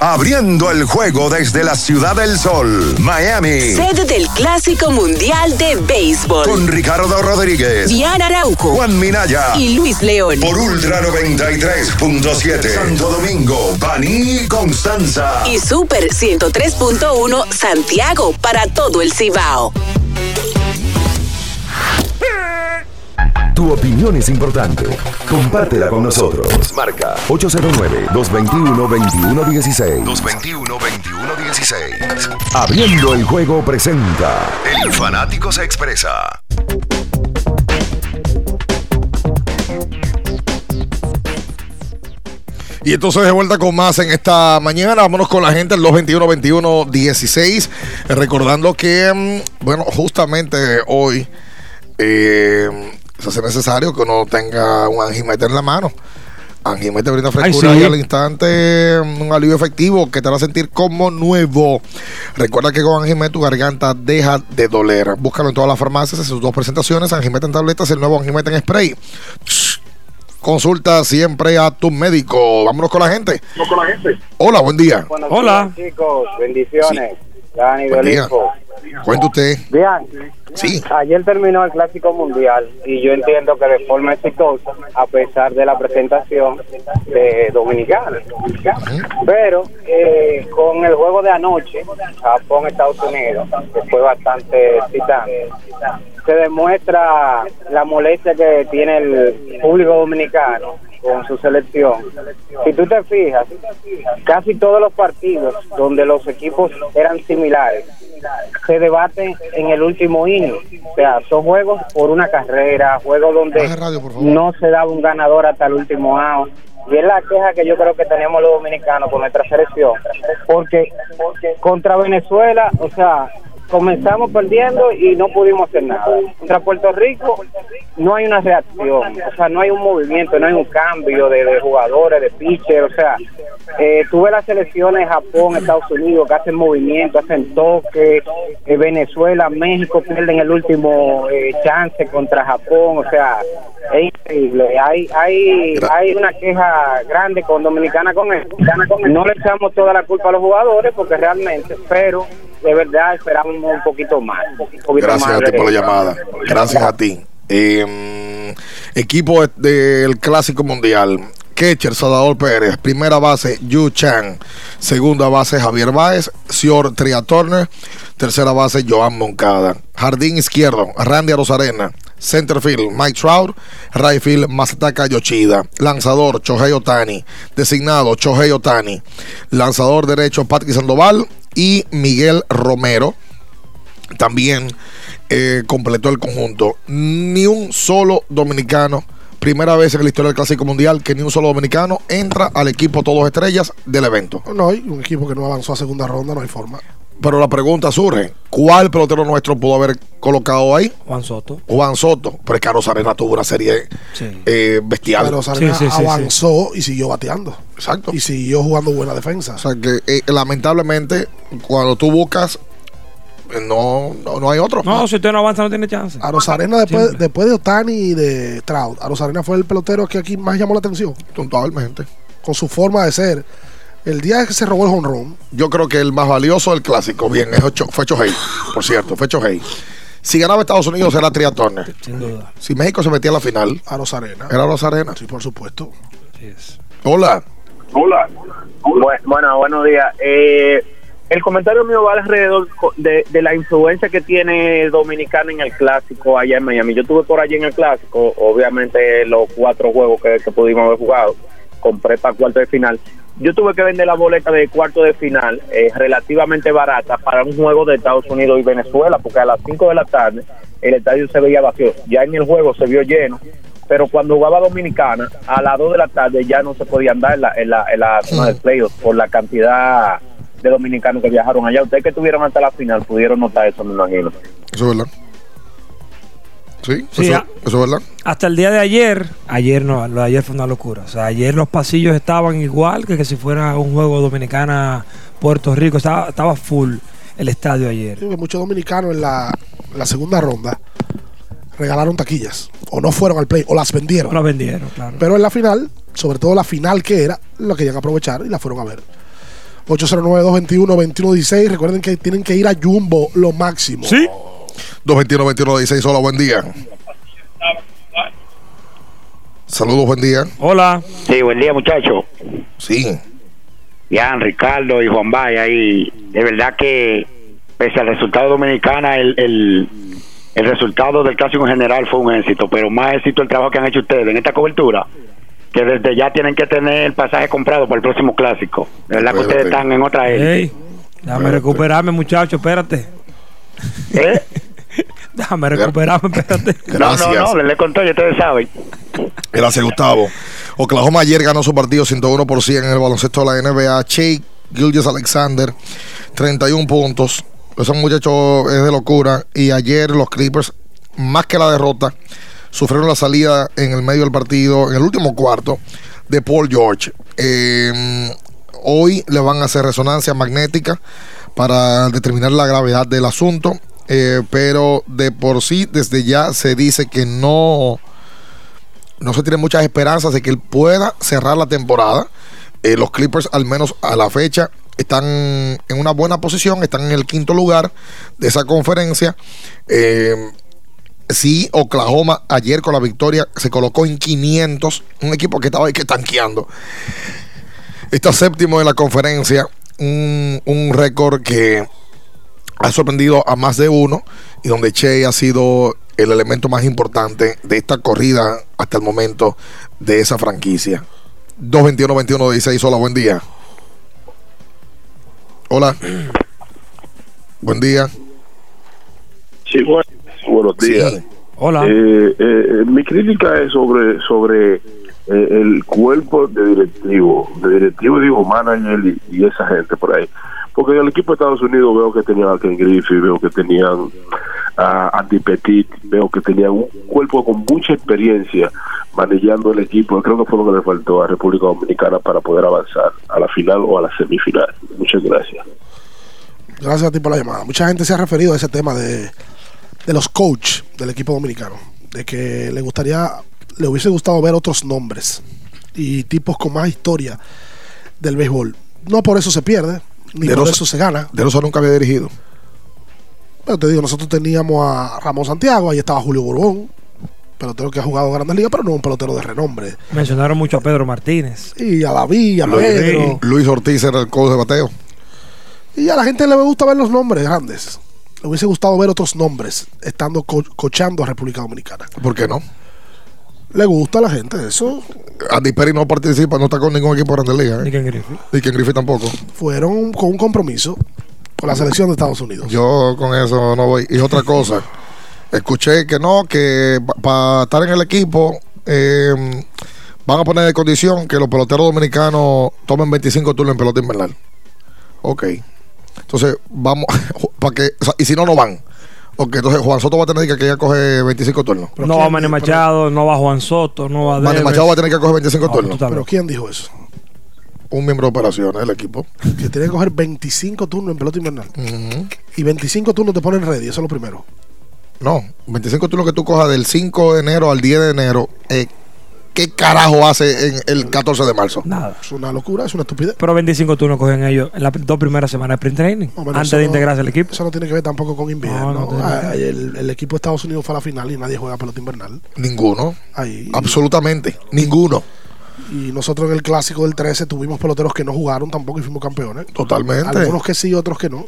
S1: Abriendo el juego desde la Ciudad del Sol, Miami.
S2: Sede del Clásico Mundial de Béisbol.
S1: Con Ricardo Rodríguez,
S2: Diana Araujo.
S1: Juan Minaya
S2: Y Luis León.
S1: Por Ultra 93.7. Santo Domingo, Baní, Constanza.
S2: Y Super 103.1 Santiago para todo el Cibao.
S16: Tu opinión es importante. Compártela con nosotros. Marca 809-221-2116.
S1: 221-2116.
S16: Abriendo el juego presenta.
S1: El fanático se expresa.
S17: Y entonces de vuelta con más en esta mañana. Vámonos con la gente el 221-21-16. Eh, Recordando que, mm, bueno, justamente hoy eh, se hace necesario que uno tenga un angimete en la mano. Angimete brinda frescura
S4: sí.
S17: y al instante mm, un alivio efectivo que te hará sentir como nuevo. Recuerda que con Angimete tu garganta deja de doler. Búscalo en todas las farmacias en sus dos presentaciones. Angimete en tabletas, el nuevo Angimete en spray. Consulta siempre a tu médico. Vámonos con la gente. Hola, buen día.
S25: Buenos días, chicos. Bendiciones. Dani
S17: Buen día. Cuenta usted.
S25: Bien.
S17: Sí.
S25: Ayer terminó el Clásico Mundial y yo entiendo que de forma exitosa, a pesar de la presentación de Dominicana. Pero eh, con el juego de anoche, Japón-Estados Unidos, que fue bastante excitante, se demuestra la molestia que tiene el público dominicano con su selección. Si tú te fijas, casi todos los partidos donde los equipos eran similares se debaten en el último inning. O sea, son juegos por una carrera, juegos donde no se daba un ganador hasta el último out. Y es la queja que yo creo que tenemos los dominicanos con nuestra selección. Porque contra Venezuela, o sea, comenzamos perdiendo y no pudimos hacer nada. Contra Puerto Rico no hay una reacción, o sea, no hay un movimiento, no hay un cambio de, de jugadores, de pitcher, o sea, eh, tuve las selecciones Japón, Estados Unidos que hacen movimiento, hacen toque, eh, Venezuela, México pierden el último eh, chance contra Japón, o sea, es increíble. Hay hay hay una queja grande con Dominicana con eso. No le echamos toda la culpa a los jugadores porque realmente, pero de verdad esperamos un poquito más. un poquito
S17: Gracias
S25: más
S17: a ti por la llamada. Gracias a ti. Eh, equipo del Clásico Mundial. Ketcher, Salvador Pérez. Primera base, Yu Chan. Segunda base, Javier Báez. Sior Tria Turner. Tercera base, Joan Moncada. Jardín izquierdo, Randy Arozarena. Centerfield, Mike Trout. Right field, Masataka Yoshida. Lanzador, Chohei Otani. Designado, Chohei Otani. Lanzador derecho, Patrick Sandoval. Y Miguel Romero también eh, completó el conjunto. Ni un solo dominicano, primera vez en la historia del Clásico Mundial que ni un solo dominicano entra al equipo todos estrellas del evento.
S3: No hay un equipo que no avanzó a segunda ronda, no hay forma.
S17: Pero la pregunta surge, ¿cuál pelotero nuestro pudo haber colocado ahí?
S4: Juan Soto.
S17: Juan Soto, pero es que Carlos Arena tuvo una serie eh, bestial.
S3: Pero Sarena avanzó y siguió bateando.
S17: Exacto.
S3: Y siguió jugando buena defensa.
S17: O sea que eh, lamentablemente cuando tú buscas no, no, no hay otro.
S4: No, si usted no avanza, no tiene chance.
S3: A Rosarena después, después de Otani y de Trout, a Rosarena fue el pelotero que aquí más llamó la atención.
S17: Totalmente.
S3: Con su forma de ser. El día que se robó el honrón,
S17: Yo creo que el más valioso del clásico, bien, es Ocho- fue Chohei, por cierto, fue Chohei. Si ganaba Estados Unidos era Tria Turner.
S4: Sin duda.
S17: Si México se metía a la final,
S3: a Rosarena.
S17: era Rosarena.
S3: Sí, por supuesto.
S17: Hola.
S25: Hola. bueno, buenos días. Eh, el comentario mío va alrededor de, de la influencia que tiene Dominicana en el clásico allá en Miami. Yo estuve por allí en el clásico, obviamente los cuatro juegos que, que pudimos haber jugado, compré para cuarto de final. Yo tuve que vender la boleta de cuarto de final eh, relativamente barata para un juego de Estados Unidos y Venezuela, porque a las 5 de la tarde el estadio se veía vacío. Ya en el juego se vio lleno, pero cuando jugaba Dominicana, a las 2 de la tarde ya no se podía andar en la, en la, en la zona de playoff por la cantidad de dominicanos que viajaron allá. Ustedes que estuvieron hasta la final pudieron notar eso, me imagino.
S17: Eso es verdad. Sí,
S4: Sí,
S17: eso, es verdad.
S4: Hasta el día de ayer, ayer no, lo de ayer fue una locura. O sea, ayer los pasillos estaban igual que, que si fuera un juego dominicana-Puerto Rico. Estaba, estaba full el estadio ayer.
S3: Que muchos dominicanos en la, en la segunda ronda regalaron taquillas. O no fueron al play, o las vendieron.
S4: No las vendieron, claro.
S3: Pero en la final, sobre todo la final que era, lo querían aprovechar y la fueron a ver. 809-221-2116. Recuerden que tienen que ir a Jumbo lo máximo.
S4: Sí.
S17: 221-2116, hola, buen día. Saludos, buen día.
S4: Hola.
S26: Sí, buen día, muchachos.
S17: Sí.
S26: Ian, Ricardo y Juan Vaya. Y de verdad que, pese al resultado dominicana, el, el, el resultado del clásico en general fue un éxito. Pero más éxito el trabajo que han hecho ustedes en esta cobertura. Que desde ya tienen que tener el pasaje comprado para el próximo clásico. De verdad que ustedes están en otra élite.
S4: Déjame recuperarme, muchacho, espérate.
S26: ¿Eh?
S4: déjame recuperarme, espérate.
S17: Gracias.
S26: No, no, no, les contó, ya ustedes saben.
S17: Gracias, Gustavo. Oklahoma ayer ganó su partido 101 por 100 en el baloncesto de la NBA. Shea Gilgis Alexander, 31 puntos. Ese muchacho es de locura. Y ayer los Clippers, más que la derrota, sufrieron la salida en el medio del partido, en el último cuarto, de Paul George. Eh, hoy le van a hacer resonancia magnética para determinar la gravedad del asunto. eh, pero de por sí, desde ya se dice que no no se tiene muchas esperanzas de que él pueda cerrar la temporada. Eh, los Clippers, al menos a la fecha, están en una buena posición, están en el quinto lugar de esa conferencia. Eh, sí, Oklahoma ayer con la victoria se colocó en 500, un equipo que estaba ahí que tanqueando. Está séptimo en la conferencia, un, récord que ha sorprendido a más de uno y donde Che ha sido el elemento más importante de esta corrida hasta el momento de esa franquicia. 221-21-16, hola, buen día. Hola. Buen día.
S27: Sí, bueno, buenos días.
S4: Hola.
S27: Eh, eh, mi crítica es sobre sobre eh, el cuerpo de directivo, de directivo digo manager y, y esa gente por ahí. Porque en el equipo de Estados Unidos veo que tenían a Ken Griffey, veo que tenían a Andy Petit, veo que tenían un cuerpo con mucha experiencia manejando el equipo. Creo que fue lo que le faltó a República Dominicana para poder avanzar a la final o a la semifinal. Muchas gracias.
S3: Gracias a ti por la llamada. Mucha gente se ha referido a ese tema de, de los coach del equipo dominicano. De que le gustaría, le hubiese gustado ver otros nombres y tipos con más historia del béisbol. No por eso se pierde, ni
S17: De
S3: por eso se gana.
S17: De Rosa nunca había dirigido.
S3: Pero te digo, nosotros teníamos a Ramón Santiago, ahí estaba Julio Borbón, pelotero que ha jugado en Grandes Ligas, pero no un pelotero de renombre.
S4: Mencionaron mucho a Pedro Martínez.
S3: Y a David, a Pedro.
S17: Luis Ortiz era el coach de bateo.
S3: Y a la gente le gusta ver los nombres grandes. Hubiese gustado ver otros nombres estando co- coachando a República Dominicana.
S17: ¿Por qué no?
S3: Le gusta a la gente eso.
S17: Andy Perry no participa, no está con ningún equipo de Grandes Ligas. ¿eh?
S4: Ni Ken Griffey.
S17: Y Ken Griffey tampoco.
S3: Fueron con un compromiso con la selección de Estados Unidos.
S17: Yo con eso no voy. Y otra cosa, escuché que no, que para estar en el equipo eh, van a poner de condición que los peloteros dominicanos tomen 25 turnos en pelota invernal. Ok. Entonces, vamos, para que, o sea, y si no, no van. Ok, entonces Juan Soto va a tener que, que ya coge 25 turnos.
S4: No va Manny Machado, no va Juan Soto, no va
S17: Manny. Machado va a tener que coger 25
S4: No,
S17: turnos.
S3: Pero. ¿quién dijo eso?
S17: Un miembro de operaciones del equipo.
S3: Que tiene que coger 25 turnos en pelota invernal. Y 25 turnos te ponen ready, eso es lo primero.
S17: No, 25 turnos que tú cojas del 5 de enero al 10 de enero. eh, ¿Qué carajo hace en el 14 de marzo?
S4: Nada.
S3: Es una locura, es una estupidez.
S4: Pero 25 turnos cogen ellos en las dos primeras semanas de sprint training.
S3: No,
S4: antes de
S3: no-
S4: integrarse al equipo.
S3: Eso no tiene que ver tampoco con invierno.
S4: No, no tiene
S3: Ah, el equipo de Estados Unidos fue a la final y nadie juega pelota invernal.
S17: Ninguno.
S3: Ahí.
S17: Absolutamente. Ninguno.
S3: Y nosotros en el clásico del 13 tuvimos peloteros que no jugaron tampoco y fuimos campeones.
S17: Totalmente.
S3: Algunos que sí, otros que no.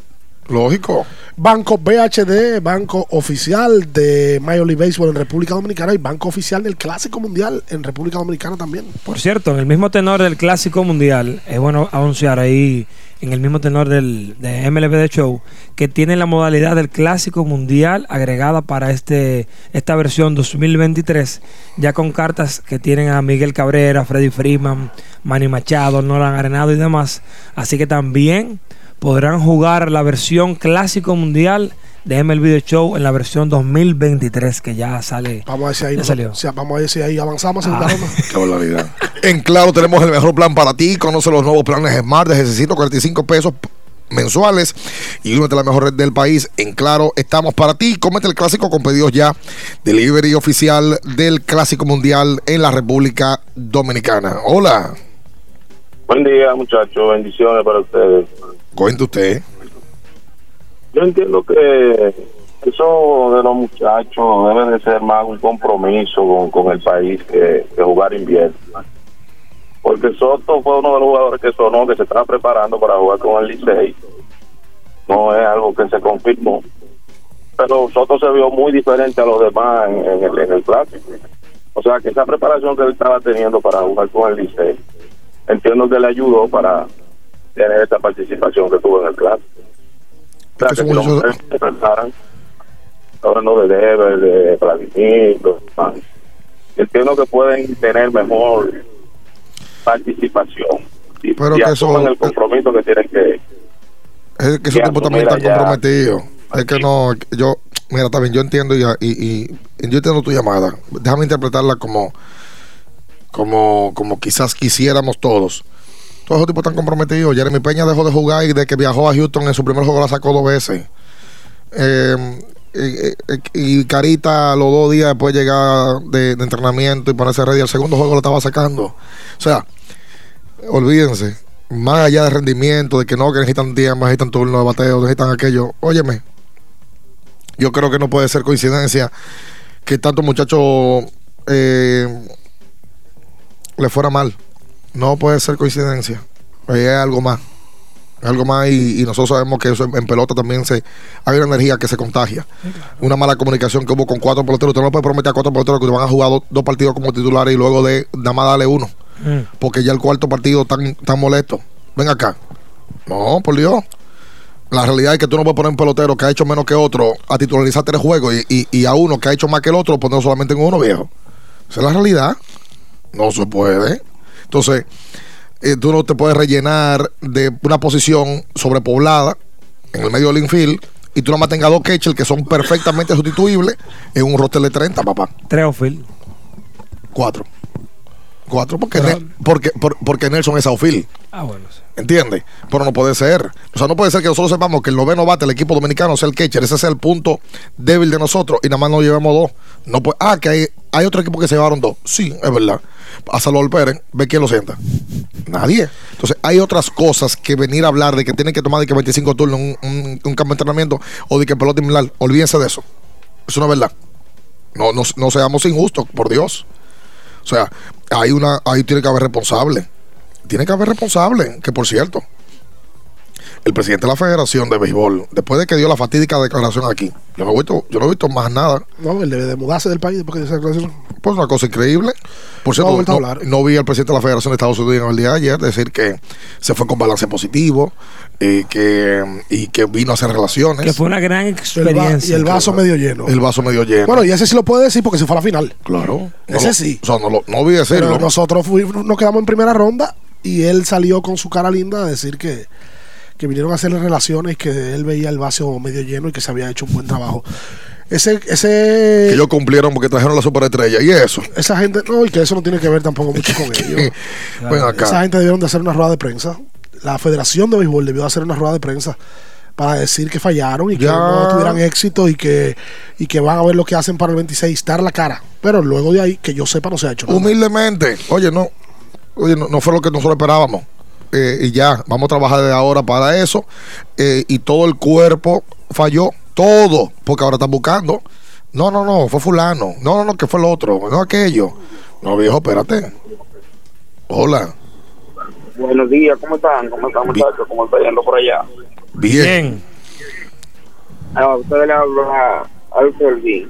S17: Lógico.
S3: Banco BHD, banco oficial de Major League Baseball en República Dominicana y banco oficial del Clásico Mundial en República Dominicana también.
S4: Por cierto, en el mismo tenor del Clásico Mundial, es bueno anunciar ahí, en el mismo tenor del de MLB The Show, que tiene la modalidad del Clásico Mundial agregada para este esta versión 2023, ya con cartas que tienen a Miguel Cabrera, Freddy Freeman, Manny Machado, Nolan Arenado y demás. Así que también podrán jugar la versión Clásico Mundial de MLB The Show en la versión 2023 que ya sale.
S3: Vamos a ver si ahí,
S4: salió.
S3: si- vamos a ver si ahí avanzamos
S4: Ah.
S17: Qué barbaridad. En Claro tenemos el mejor plan para ti. Conoce los nuevos planes Smart de 645 pesos mensuales y únete a la mejor red del país. En Claro estamos para ti. Comete el clásico con pedidos ya. Delivery oficial del Clásico Mundial en la República Dominicana. Hola.
S27: Buen día, muchachos. Bendiciones para ustedes.
S17: Cuente usted.
S27: Yo entiendo que eso de los muchachos debe de ser más un compromiso con, con el país que, jugar invierno. Porque Soto fue uno de los jugadores que sonó, que se estaba preparando para jugar con el Licey. No es algo que se confirmó. Pero Soto se vio muy diferente a los demás en, en el, en el clásico. O sea, que esa preparación que él estaba teniendo para jugar con el Licey, entiendo que le ayudó para tener esta participación que tuvo en el clásico. O sea, que si los muchachos se prepararan, hablando de Deber, de Vladimir, entiendo que pueden tener mejor participación. Y,
S17: Pero
S27: y
S17: que eso-
S27: el compromiso que tienen que
S17: Es que esos tipos también están comprometidos. Es que no, yo, mira, bien, yo entiendo y, y- y yo entiendo tu llamada. Déjame interpretarla como, como, como quizás quisiéramos todos. Todos esos tipos están comprometidos. Jeremy Peña dejó de jugar y de que viajó a Houston en su primer juego la sacó dos veces. Eh, y Carita los dos días después de llegar de, entrenamiento y ponerse ready, el segundo juego lo estaba sacando. O sea, olvídense. más allá de rendimiento, de que no, que necesitan tiempo, necesitan turno de bateo, necesitan aquello. Óyeme, yo creo que no puede ser coincidencia que tanto muchacho eh, le fuera mal. No puede ser coincidencia. Hay algo más. Algo más y, y nosotros sabemos que eso en, en pelota también se hay una energía que se contagia. Una mala comunicación que hubo con cuatro peloteros. Usted no puede prometer a cuatro peloteros que te van a jugar dos, dos partidos como titulares y luego de nada más darle uno. Porque ya el cuarto partido tan, tan molesto. Ven acá. No, por Dios. La realidad es que tú no puedes poner un pelotero que ha hecho menos que otro a titularizar tres juegos y, y- y a uno que ha hecho más que el otro ponerlo solamente en uno, viejo. Esa es la realidad. No se puede. Entonces, eh, tú no te puedes rellenar de una posición sobrepoblada en el medio del infield y tú nomás tengas dos catchers que son perfectamente sustituibles en un roster de 30, papá.
S4: Tres outfield.
S17: Cuatro. Cuatro, porque, Ne- porque, por- porque Nelson es outfield.
S4: Ah, bueno. sí.
S17: ¿Entiendes? Pero no puede ser. O sea, no puede ser que nosotros sepamos que el noveno bate el equipo dominicano sea el catcher. Ese es el punto débil de nosotros y nada más nos llevamos dos. No puede, ah, que hay, hay otro equipo que se llevaron dos. Sí, es verdad. A Salvador Pérez, ve quién lo sienta. Nadie. Entonces, hay otras cosas que venir a hablar de que tienen que tomar de que 25 turnos un, un, un campo de entrenamiento o de que pelota inmular. Olvídense de eso. Es verdad. No, no, no seamos injustos, por Dios. O sea, hay una, ahí tiene que haber responsable. Tiene que haber responsable, que por cierto, el presidente de la Federación de Béisbol, después de que dio la fatídica declaración aquí, yo no he visto, yo no he visto más nada.
S3: No, él debe de mudarse del país después de esa declaración.
S17: Pues una cosa increíble. Por cierto, no,
S3: hablar.
S17: no vi al presidente de la Federación de Estados Unidos en el día de ayer decir que se fue con balance positivo y que, y que vino a hacer relaciones.
S4: Que fue una gran
S3: El va-
S4: experiencia.
S3: y el vaso medio lleno.
S17: El vaso medio lleno.
S3: Bueno, y ese sí lo puede decir porque se fue a la final.
S17: Claro.
S3: Ese sí.
S17: O sea, no, lo, no vi decirlo.
S3: Pero nosotros fuimos- nos quedamos en primera ronda y él salió con su cara linda a decir que, que vinieron a hacerle relaciones, que él veía el vaso medio lleno y que se había hecho un buen trabajo. Ese, ese,
S17: que ellos cumplieron porque trajeron la superestrella. Y eso.
S3: esa gente, no, y que eso no tiene que ver tampoco mucho con ellos.
S17: Ven acá.
S3: Esa gente debieron de hacer una rueda de prensa. La Federación de Béisbol debió de hacer una rueda de prensa para decir que fallaron y que no tuvieran éxito y que, y que van a ver lo que hacen para el 26, dar la cara. Pero luego de ahí, que yo sepa, no se ha hecho nada.
S17: Humildemente. Oye, no. Oye, no, no fue lo que nosotros esperábamos. Eh, y ya, vamos a trabajar desde ahora para eso. Eh, y todo el cuerpo falló. Todo. Porque ahora están buscando. No, no, no, fue fulano. No, no, no, que fue el otro. No aquello. No, viejo, espérate. Hola.
S27: Buenos días, ¿cómo están? ¿Cómo están, muchachos? ¿Cómo está yendo por allá?
S17: Bien.
S27: A ustedes le habla Alfred.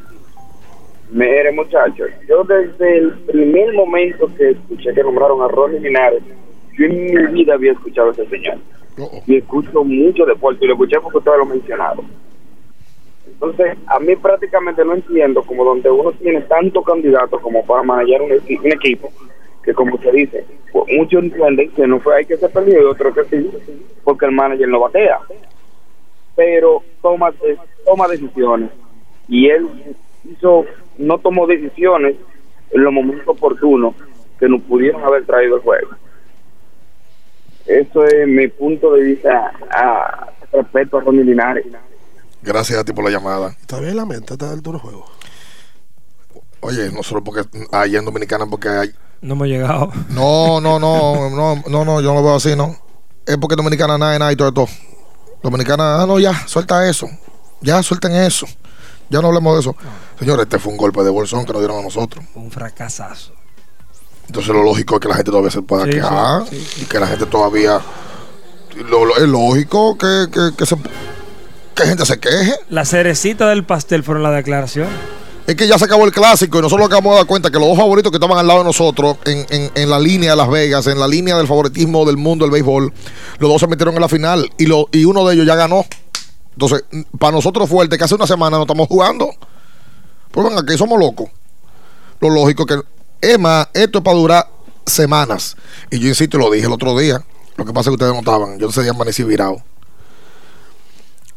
S27: Mire, muchachos, yo desde el primer momento que escuché que nombraron a Ronnie Linares, yo en mi vida había escuchado a ese señor. Y escucho mucho deporte, y lo escuché porque ustedes lo mencionaron. Entonces, a mí prácticamente no entiendo como donde uno tiene tantos candidatos como para manejar un, equi- un equipo, que como se dice, pues, muchos entienden que no fue hay que ser perdido y otros que sí, porque el manager no batea. Pero toma, de- toma decisiones. Y él hizo, no tomó decisiones en los momentos oportunos que nos pudieron haber traído el juego. Eso es mi punto de vista a, respecto a Ronnie Linares.
S17: Gracias a ti por la llamada.
S3: Todavía la mente está del duro juego.
S17: Oye, nosotros porque allá en Dominicana, porque hay.
S4: No hemos llegado.
S17: No, no, no, no, no, no, yo no lo veo así, ¿no? Es porque Dominicana nada, nada y todo, todo. Dominicana, ah, no, ya, suelta eso. Ya, suelten eso. Ya no hablemos de eso. Señores, este fue un golpe de bolsón que nos dieron a nosotros.
S4: Un fracasazo.
S17: Entonces lo lógico es que la gente todavía se pueda
S4: Sí,
S17: quejar
S4: sí, sí,
S17: y que la gente todavía... lo- lo- es lógico que, que, que, se, que gente se queje.
S4: La cerecita del pastel fueron las declaraciones.
S17: Es que ya se acabó el clásico y nosotros nos acabamos de dar cuenta que los dos favoritos que estaban al lado de nosotros en, en- en la línea de Las Vegas, en la línea del favoritismo del mundo del béisbol, los dos se metieron en la final y, lo, y uno de ellos ya ganó. Entonces, para nosotros fuerte que hace una semana no estamos jugando. Pues venga, que somos locos. Lo lógico que... Más, esto es para durar semanas. Y yo insisto, lo dije el otro día. Lo que pasa es que ustedes no estaban. Yo ese día amanecí virado.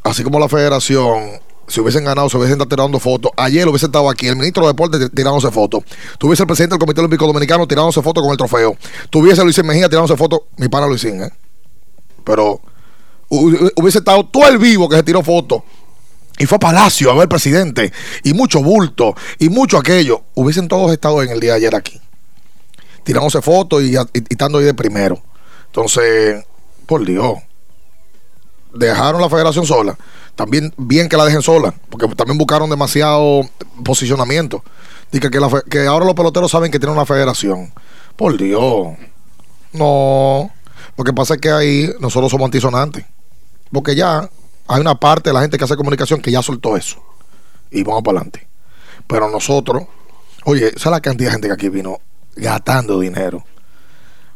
S17: Así como la federación, si hubiesen ganado, se hubiesen estado tirando fotos. Ayer hubiese estado aquí el ministro de Deportes tirándose fotos. Tuviese el presidente del Comité Olímpico Dominicano tirándose fotos con el trofeo. Tuviese Luis Mejía tirándose fotos. Mi pana Luisín, ¿eh? Pero hu- hubiese estado todo el vivo que se tiró fotos. Y fue a Palacio a ver presidente. Y mucho bulto. Y mucho aquello. Hubiesen todos estado en el día de ayer aquí. Tirándose fotos y, y- y estando ahí de primero. Entonces, Por Dios. Dejaron la federación sola. También bien que la dejen sola, porque también buscaron demasiado posicionamiento. Dice que, que ahora los peloteros saben que tienen una federación. Por Dios. No. Lo que pasa es que ahí nosotros somos antisonantes. Porque ya hay una parte de la gente que hace comunicación que ya soltó eso. Y vamos para adelante. Pero nosotros, oye, ¿sabes la cantidad de gente que aquí vino gastando dinero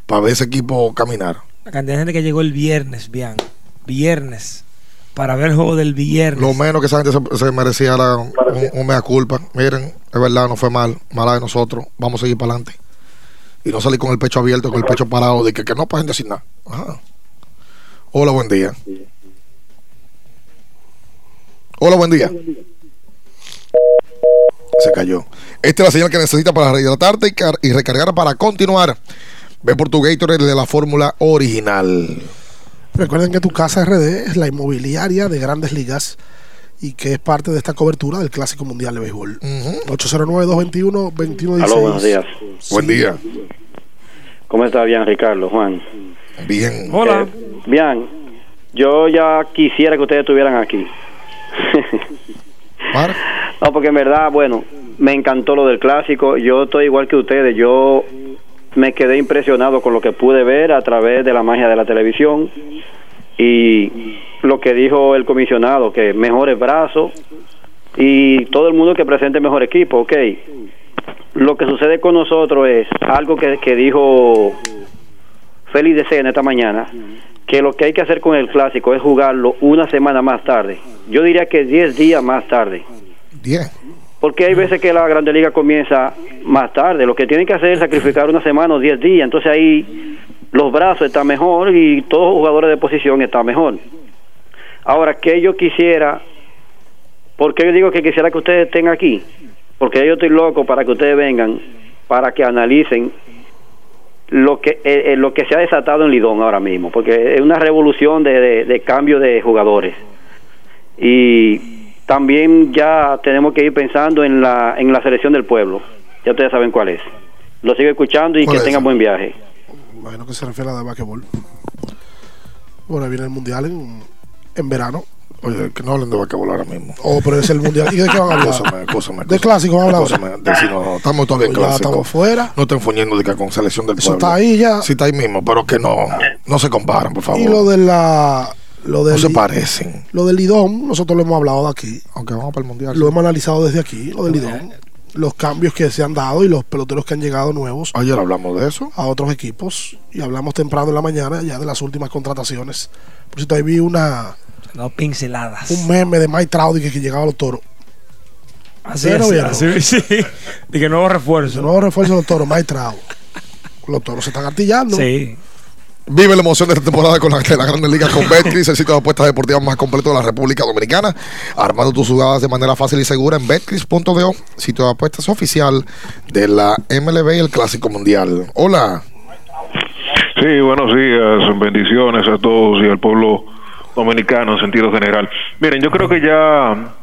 S17: para ver ese equipo caminar?
S4: La cantidad de gente que llegó el viernes, bien. Viernes. Para ver el juego del viernes.
S17: Lo menos que esa gente se, se merecía era un, un mea culpa. Miren, es verdad, no fue mal. Mala de nosotros. Vamos a seguir para adelante. Y no salir con el pecho abierto, con el pecho parado, de que, que no pueden decir nada. Ajá. Hola, buen día. Hola, buen día. Se cayó. Esta es la señal que necesita para rehidratarte y, car- y recargar para continuar. Ve por tu Gatorade de la fórmula original.
S3: Recuerden que tu casa RD es la inmobiliaria de grandes ligas y que es parte de esta cobertura del Clásico Mundial de Béisbol. 809-221-2116.
S28: Aló, buenos días.
S17: Buen día.
S28: ¿Cómo está bien, Ricardo, Juan?
S17: Bien.
S28: Hola. bien, yo ya quisiera que ustedes estuvieran aquí. No, porque en verdad, bueno, me encantó lo del clásico. Yo estoy igual que ustedes. Yo me quedé impresionado con lo que pude ver a través de la magia de la televisión y lo que dijo el comisionado, que mejores brazos y todo el mundo que presente mejor equipo, ok. Lo que sucede con nosotros es algo que, que dijo Félix de en esta mañana, que lo que hay que hacer con el clásico es jugarlo una semana más tarde. Yo diría que 10 días más tarde.
S17: 10.
S28: Porque hay veces que la Grande Liga comienza más tarde. Lo que tienen que hacer es sacrificar una semana o 10 días. Entonces ahí los brazos están mejor y todos los jugadores de posición están mejor. Ahora, que yo quisiera, ¿por qué yo digo que quisiera que ustedes estén aquí? Porque yo estoy loco para que ustedes vengan, para que analicen lo que eh, eh, lo que se ha desatado en Lidón ahora mismo, porque es una revolución de, de- de cambio de jugadores. Y también ya tenemos que ir pensando en la, en la selección del pueblo. Ya ustedes saben cuál es. Lo sigo escuchando y
S3: ¿Cuál
S28: que
S3: es
S28: tengan buen viaje.
S3: Imagino que se refiere a la de basquetbol. Bueno, viene el mundial en, en verano.
S17: Oye, que no hablen de basquetbol ahora mismo.
S3: Oh, pero es el mundial. ¿Y de qué van a hablar?
S17: Escúchame, escúchame,
S3: De clásico van a hablar.
S17: De si no, estamos todavía en clásico.
S3: estamos fuera.
S17: No estén fuñendo de que con selección del
S3: Eso
S17: pueblo.
S3: está ahí ya.
S17: Sí, está ahí mismo, pero que no, no se comparan, por favor.
S3: Y lo de la. Lo del,
S17: no se parecen.
S3: Lo del Lidón, nosotros lo hemos hablado de aquí.
S17: Aunque vamos para el mundial.
S3: Lo hemos analizado desde aquí, lo del Lidón. Los cambios que se han dado y los peloteros que han llegado nuevos.
S17: Ayer hablamos de eso.
S3: A otros equipos. Y hablamos temprano en la mañana ya de las últimas contrataciones. Por cierto, ahí vi una,
S4: No pinceladas.
S3: un meme de Mike Trout que, que llegaba a los toros.
S4: Así
S3: ¿Ustedes
S4: es, así, sí. De que nuevo refuerzo.
S3: El nuevo refuerzo de los toros, Mike Trout. Los toros se están artillando.
S4: Sí.
S17: Vive la emoción de esta temporada con la, de la Grandes Ligas con Betcris, el sitio de apuestas deportivas más completo de la República Dominicana. Armando tus jugadas de manera fácil y segura en betcris.do, sitio de apuestas oficial de la MLB y el Clásico Mundial. Hola.
S29: Sí, buenos días, bendiciones a todos y al pueblo dominicano en sentido general. Miren, yo creo que ya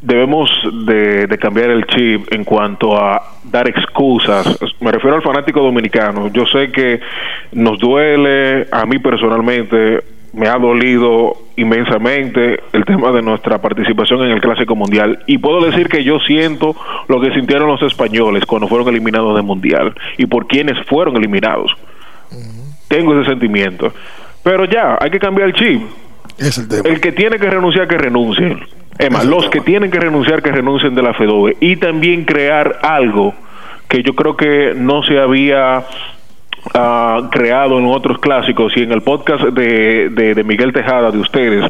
S29: debemos de, de cambiar el chip en cuanto a dar excusas. Me refiero al fanático dominicano. Yo sé que nos duele, a mí personalmente me ha dolido inmensamente el tema de nuestra participación en el Clásico Mundial y puedo decir que yo siento lo que sintieron los españoles cuando fueron eliminados del Mundial y por quienes fueron eliminados. Tengo ese sentimiento. Pero ya, hay que cambiar el chip.
S17: Es el tema.
S29: El que tiene que renunciar, que renuncie. Es más, los que tienen que renunciar, que renuncien de la FEDOE. Y también crear algo que yo creo que no se había ah, creado en otros clásicos y en el podcast de, de- de Miguel Tejada de ustedes.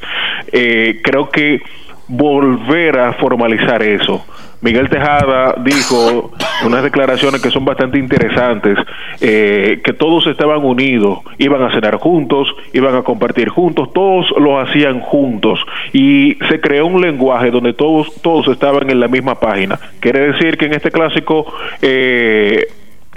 S29: eh, creo que volver a formalizar eso. Miguel Tejada dijo unas declaraciones que son bastante interesantes, eh, que todos estaban unidos, iban a cenar juntos, iban a compartir juntos, todos lo hacían juntos y se creó un lenguaje donde todos todos estaban en la misma página. Quiere decir que en este clásico eh,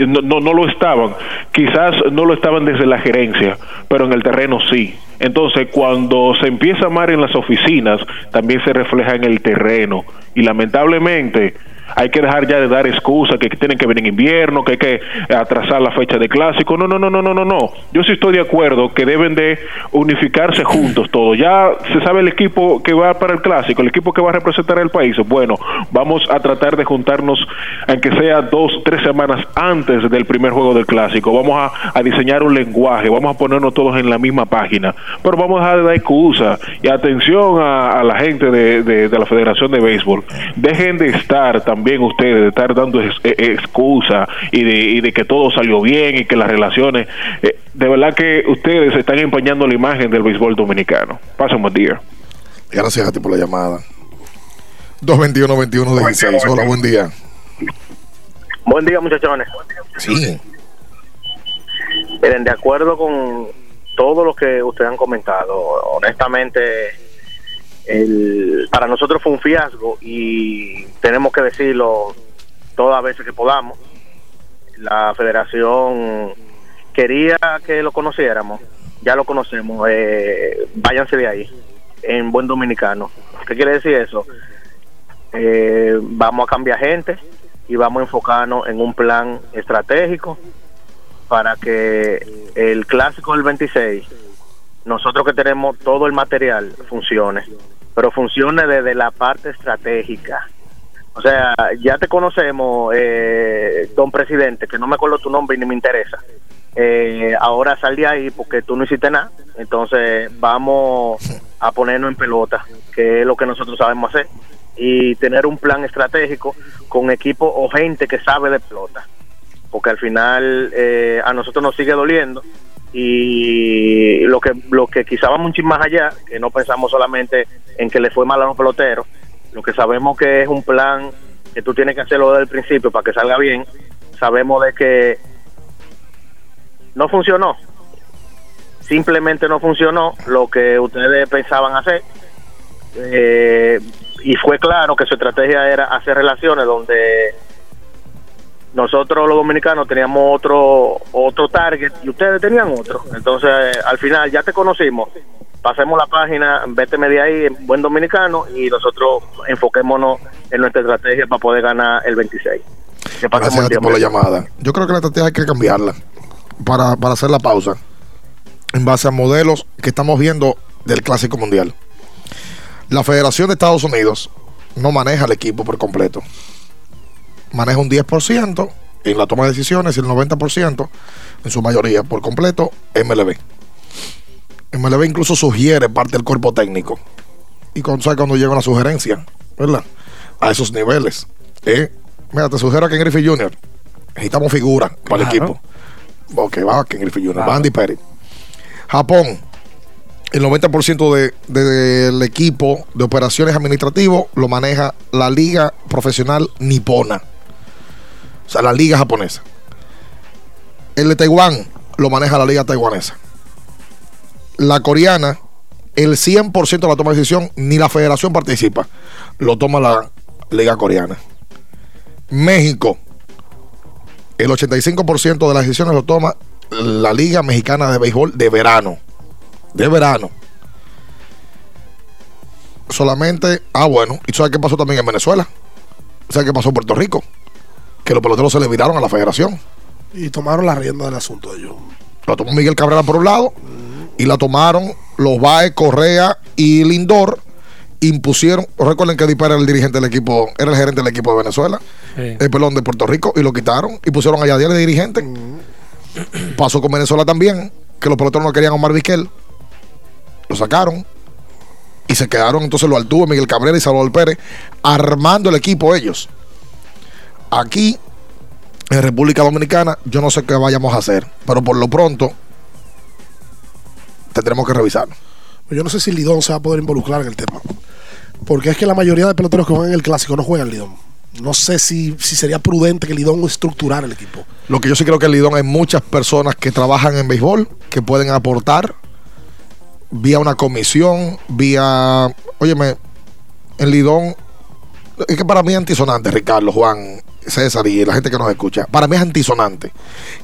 S29: no, no, no lo estaban. Quizás no lo estaban desde la gerencia, pero en el terreno sí. Entonces, cuando se empieza a amar en las oficinas, también se refleja en el terreno. Y lamentablemente, Hay que dejar ya de dar excusas que tienen que venir en invierno, que hay que atrasar la fecha de clásico. No, no, no, no, no, no, no. Yo sí estoy de acuerdo que deben de unificarse juntos todos. Ya se sabe el equipo que va para el clásico, el equipo que va a representar al país. Bueno, vamos a tratar de juntarnos, aunque sea dos, tres semanas antes del primer juego del clásico. Vamos a, diseñar un lenguaje, vamos a ponernos todos en la misma página. Pero vamos a dejar de dar excusas. Y atención a, la gente de la Federación de Béisbol. Dejen de estar también ustedes, de estar dando ex- eh, excusas y de, y de que todo salió bien y que las relaciones. eh, de verdad que ustedes están empañando la imagen del béisbol dominicano. Pasen un buen día.
S17: Gracias a ti por la llamada. 221-21-16. Hola, buen día.
S30: Buen día, muchachones.
S17: Sí.
S30: Miren, de acuerdo con todo lo que ustedes han comentado, honestamente, el, para nosotros fue un fiasco y tenemos que decirlo todas veces que podamos. La federación quería que lo conociéramos, ya lo conocemos, eh, váyanse de ahí, en buen dominicano. ¿Qué quiere decir eso? Eh, vamos a cambiar gente y vamos a enfocarnos en un plan estratégico para que el clásico del 26, nosotros que tenemos todo el material, funcione, pero funcione desde la parte estratégica. O sea, ya te conocemos, eh, don presidente, que no me acuerdo tu nombre y ni me interesa. Eh, ahora sal de ahí porque tú no hiciste nada. Entonces vamos a ponernos en pelota, que es lo que nosotros sabemos hacer. Y tener un plan estratégico con equipo o gente que sabe de pelota porque al final eh, a nosotros nos sigue doliendo y lo que lo que quizá vamos un chin más allá, que no pensamos solamente en que le fue mal a los peloteros, lo que sabemos que es un plan que tú tienes que hacerlo desde el principio para que salga bien, sabemos de que no funcionó, simplemente no funcionó lo que ustedes pensaban hacer. Eh, y fue claro que su estrategia era hacer relaciones donde nosotros los dominicanos teníamos otro otro target y ustedes tenían otro. Entonces, al final ya te conocimos. Pasemos la página, véteme de ahí, en buen dominicano, y nosotros enfoquémonos en nuestra estrategia para poder ganar el 26. Que pasen
S17: Gracias a ti por la llamada. Yo creo que la estrategia hay que cambiarla para, para hacer la pausa en base a modelos que estamos viendo del Clásico Mundial. La Federación de Estados Unidos no maneja el equipo por completo. Maneja un 10% en la toma de decisiones y el 90% en su mayoría por completo MLB. MLB incluso sugiere parte del cuerpo técnico. Y ¿sabe cuando llega una sugerencia, ¿verdad? A esos niveles. Eh, mira, te sugiero a Ken Griffey Jr. Necesitamos figura para el equipo. Ok, va Ken Griffey Jr.
S4: Claro.
S17: Va Andy Perry. Japón, el 90% de- de- del equipo de operaciones administrativos lo maneja la liga profesional nipona. O sea, la liga japonesa. El de Taiwán lo maneja la liga taiwanesa. La coreana, el 100% de la toma de decisión, ni la federación participa. Lo toma la liga coreana. México, el 85% de las decisiones lo toma la Liga Mexicana de Béisbol de verano. De verano. Solamente, ah, bueno, ¿y sabes qué pasó también en Venezuela? ¿Sabes qué pasó en Puerto Rico? Que los peloteros se le viraron a la federación.
S3: Y tomaron la rienda del asunto ellos.
S17: Lo tomó Miguel Cabrera por un lado y la tomaron los Baez, Correa y Lindor. Impusieron, recuerden que Dipa era el dirigente del equipo, era el gerente del equipo de Venezuela,
S4: Sí.
S17: el pelón de Puerto Rico, y lo quitaron y pusieron a Yadier de dirigente. Pasó con Venezuela también, que los peloteros no querían a Omar Vizquel. Lo sacaron y se quedaron entonces los Altuve, Miguel Cabrera y Salvador Pérez armando el equipo ellos. Aquí en República Dominicana, yo no sé qué vayamos a hacer, pero por lo pronto tendremos que revisarlo.
S3: Yo no sé si Lidón se va a poder involucrar en el tema. Porque es que la mayoría de peloteros que juegan en el clásico no juegan Lidón. No sé si, si sería prudente que Lidón estructurara el equipo.
S17: Lo que yo sí creo que en Lidón hay muchas personas que trabajan en béisbol que pueden aportar vía una comisión, vía. Óyeme, en Lidón. Es que para mí es antisonante, Ricardo, Juan, César y la gente que nos escucha. Para mí es antisonante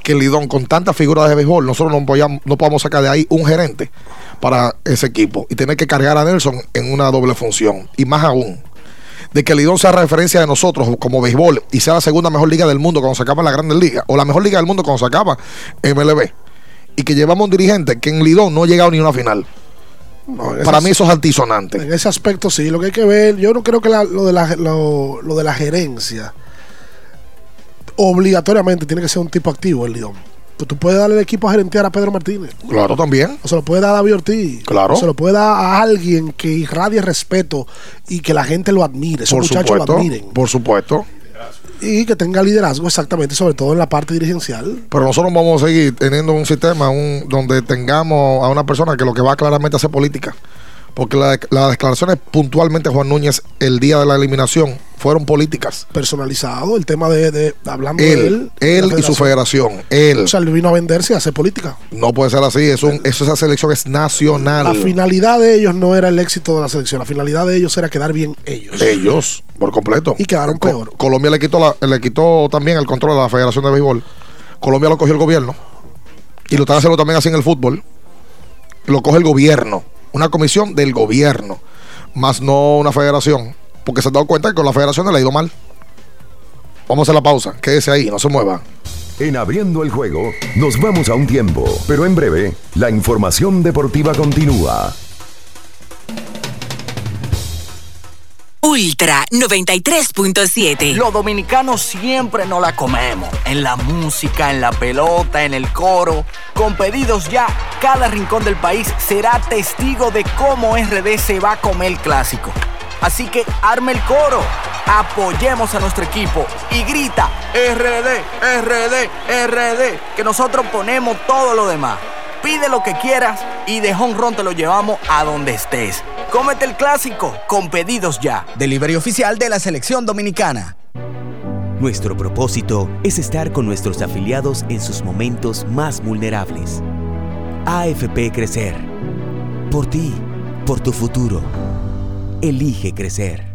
S17: que el Lidón, con tantas figuras de béisbol, nosotros no, podíamos- no podamos sacar de ahí un gerente para ese equipo y tener que cargar a Nelson en una doble función. Y más aún, de que Lidón sea referencia de nosotros como béisbol y sea la segunda mejor liga del mundo cuando se acaba la Grandes Ligas o la mejor liga del mundo cuando se acaba MLB y que llevamos un dirigente que en Lidón no ha llegado ni a una final.
S3: No,
S17: Para mí eso es altisonante.
S3: En ese aspecto sí, lo que hay que ver, yo no creo que la- lo, de la, lo, lo de la gerencia obligatoriamente tiene que ser un tipo activo el Lidón. Pues tú puedes darle el equipo a gerentear a Pedro Martínez.
S17: Claro, también.
S3: O se lo puede dar a David Ortiz.
S17: Claro.
S3: O se lo puede dar a alguien que irradie respeto y que la gente lo admire. Esos
S17: Por
S3: muchachos
S17: supuesto.
S3: lo admiren.
S17: Por supuesto.
S3: Y que tenga liderazgo exactamente, sobre todo en la parte dirigencial.
S17: Pero nosotros vamos a seguir teniendo un sistema un, donde tengamos a una persona que lo que va claramente a hacer política. Porque la- las declaraciones puntualmente Juan Núñez el día de la eliminación fueron políticas.
S3: Personalizado, el tema de, de- hablando de
S17: Él,
S3: él. de
S17: y su federación. Él.
S3: O sea, él vino a venderse y a hacer política.
S17: No puede ser así. Es un, eso, esa selección es nacional.
S3: La finalidad de ellos no era el éxito de la selección, la finalidad de ellos era quedar bien ellos.
S17: Ellos, por completo.
S3: Y quedaron
S17: Co-
S3: peor.
S17: Colombia le quitó, la- le quitó también el control a la Federación de Béisbol. Colombia lo cogió el gobierno. Y lo están haciendo también así en el fútbol. Lo coge el gobierno. Una comisión del gobierno. Más no una federación. Porque se han dado cuenta que con la federación le ha ido mal. Vamos a la pausa. Quédese ahí, no se mueva.
S16: En abriendo el juego, nos vamos a un tiempo, pero en breve, la información deportiva continúa.
S2: Ultra 93.7.
S18: Los dominicanos siempre nos la comemos. En la música, en la pelota, en el coro. Con pedidos ya, cada rincón del país será testigo de cómo RD se va a comer el clásico. Así que arme el coro, apoyemos a nuestro equipo y grita RD, RD, RD, que nosotros ponemos todo lo demás. Pide lo que quieras y de home run te lo llevamos a donde estés. Cómete el clásico con pedidos ya.
S31: Delivery oficial de la selección dominicana.
S32: Nuestro propósito es estar con nuestros afiliados en sus momentos más vulnerables. AFP Crecer. Por ti, por tu futuro. Elige crecer.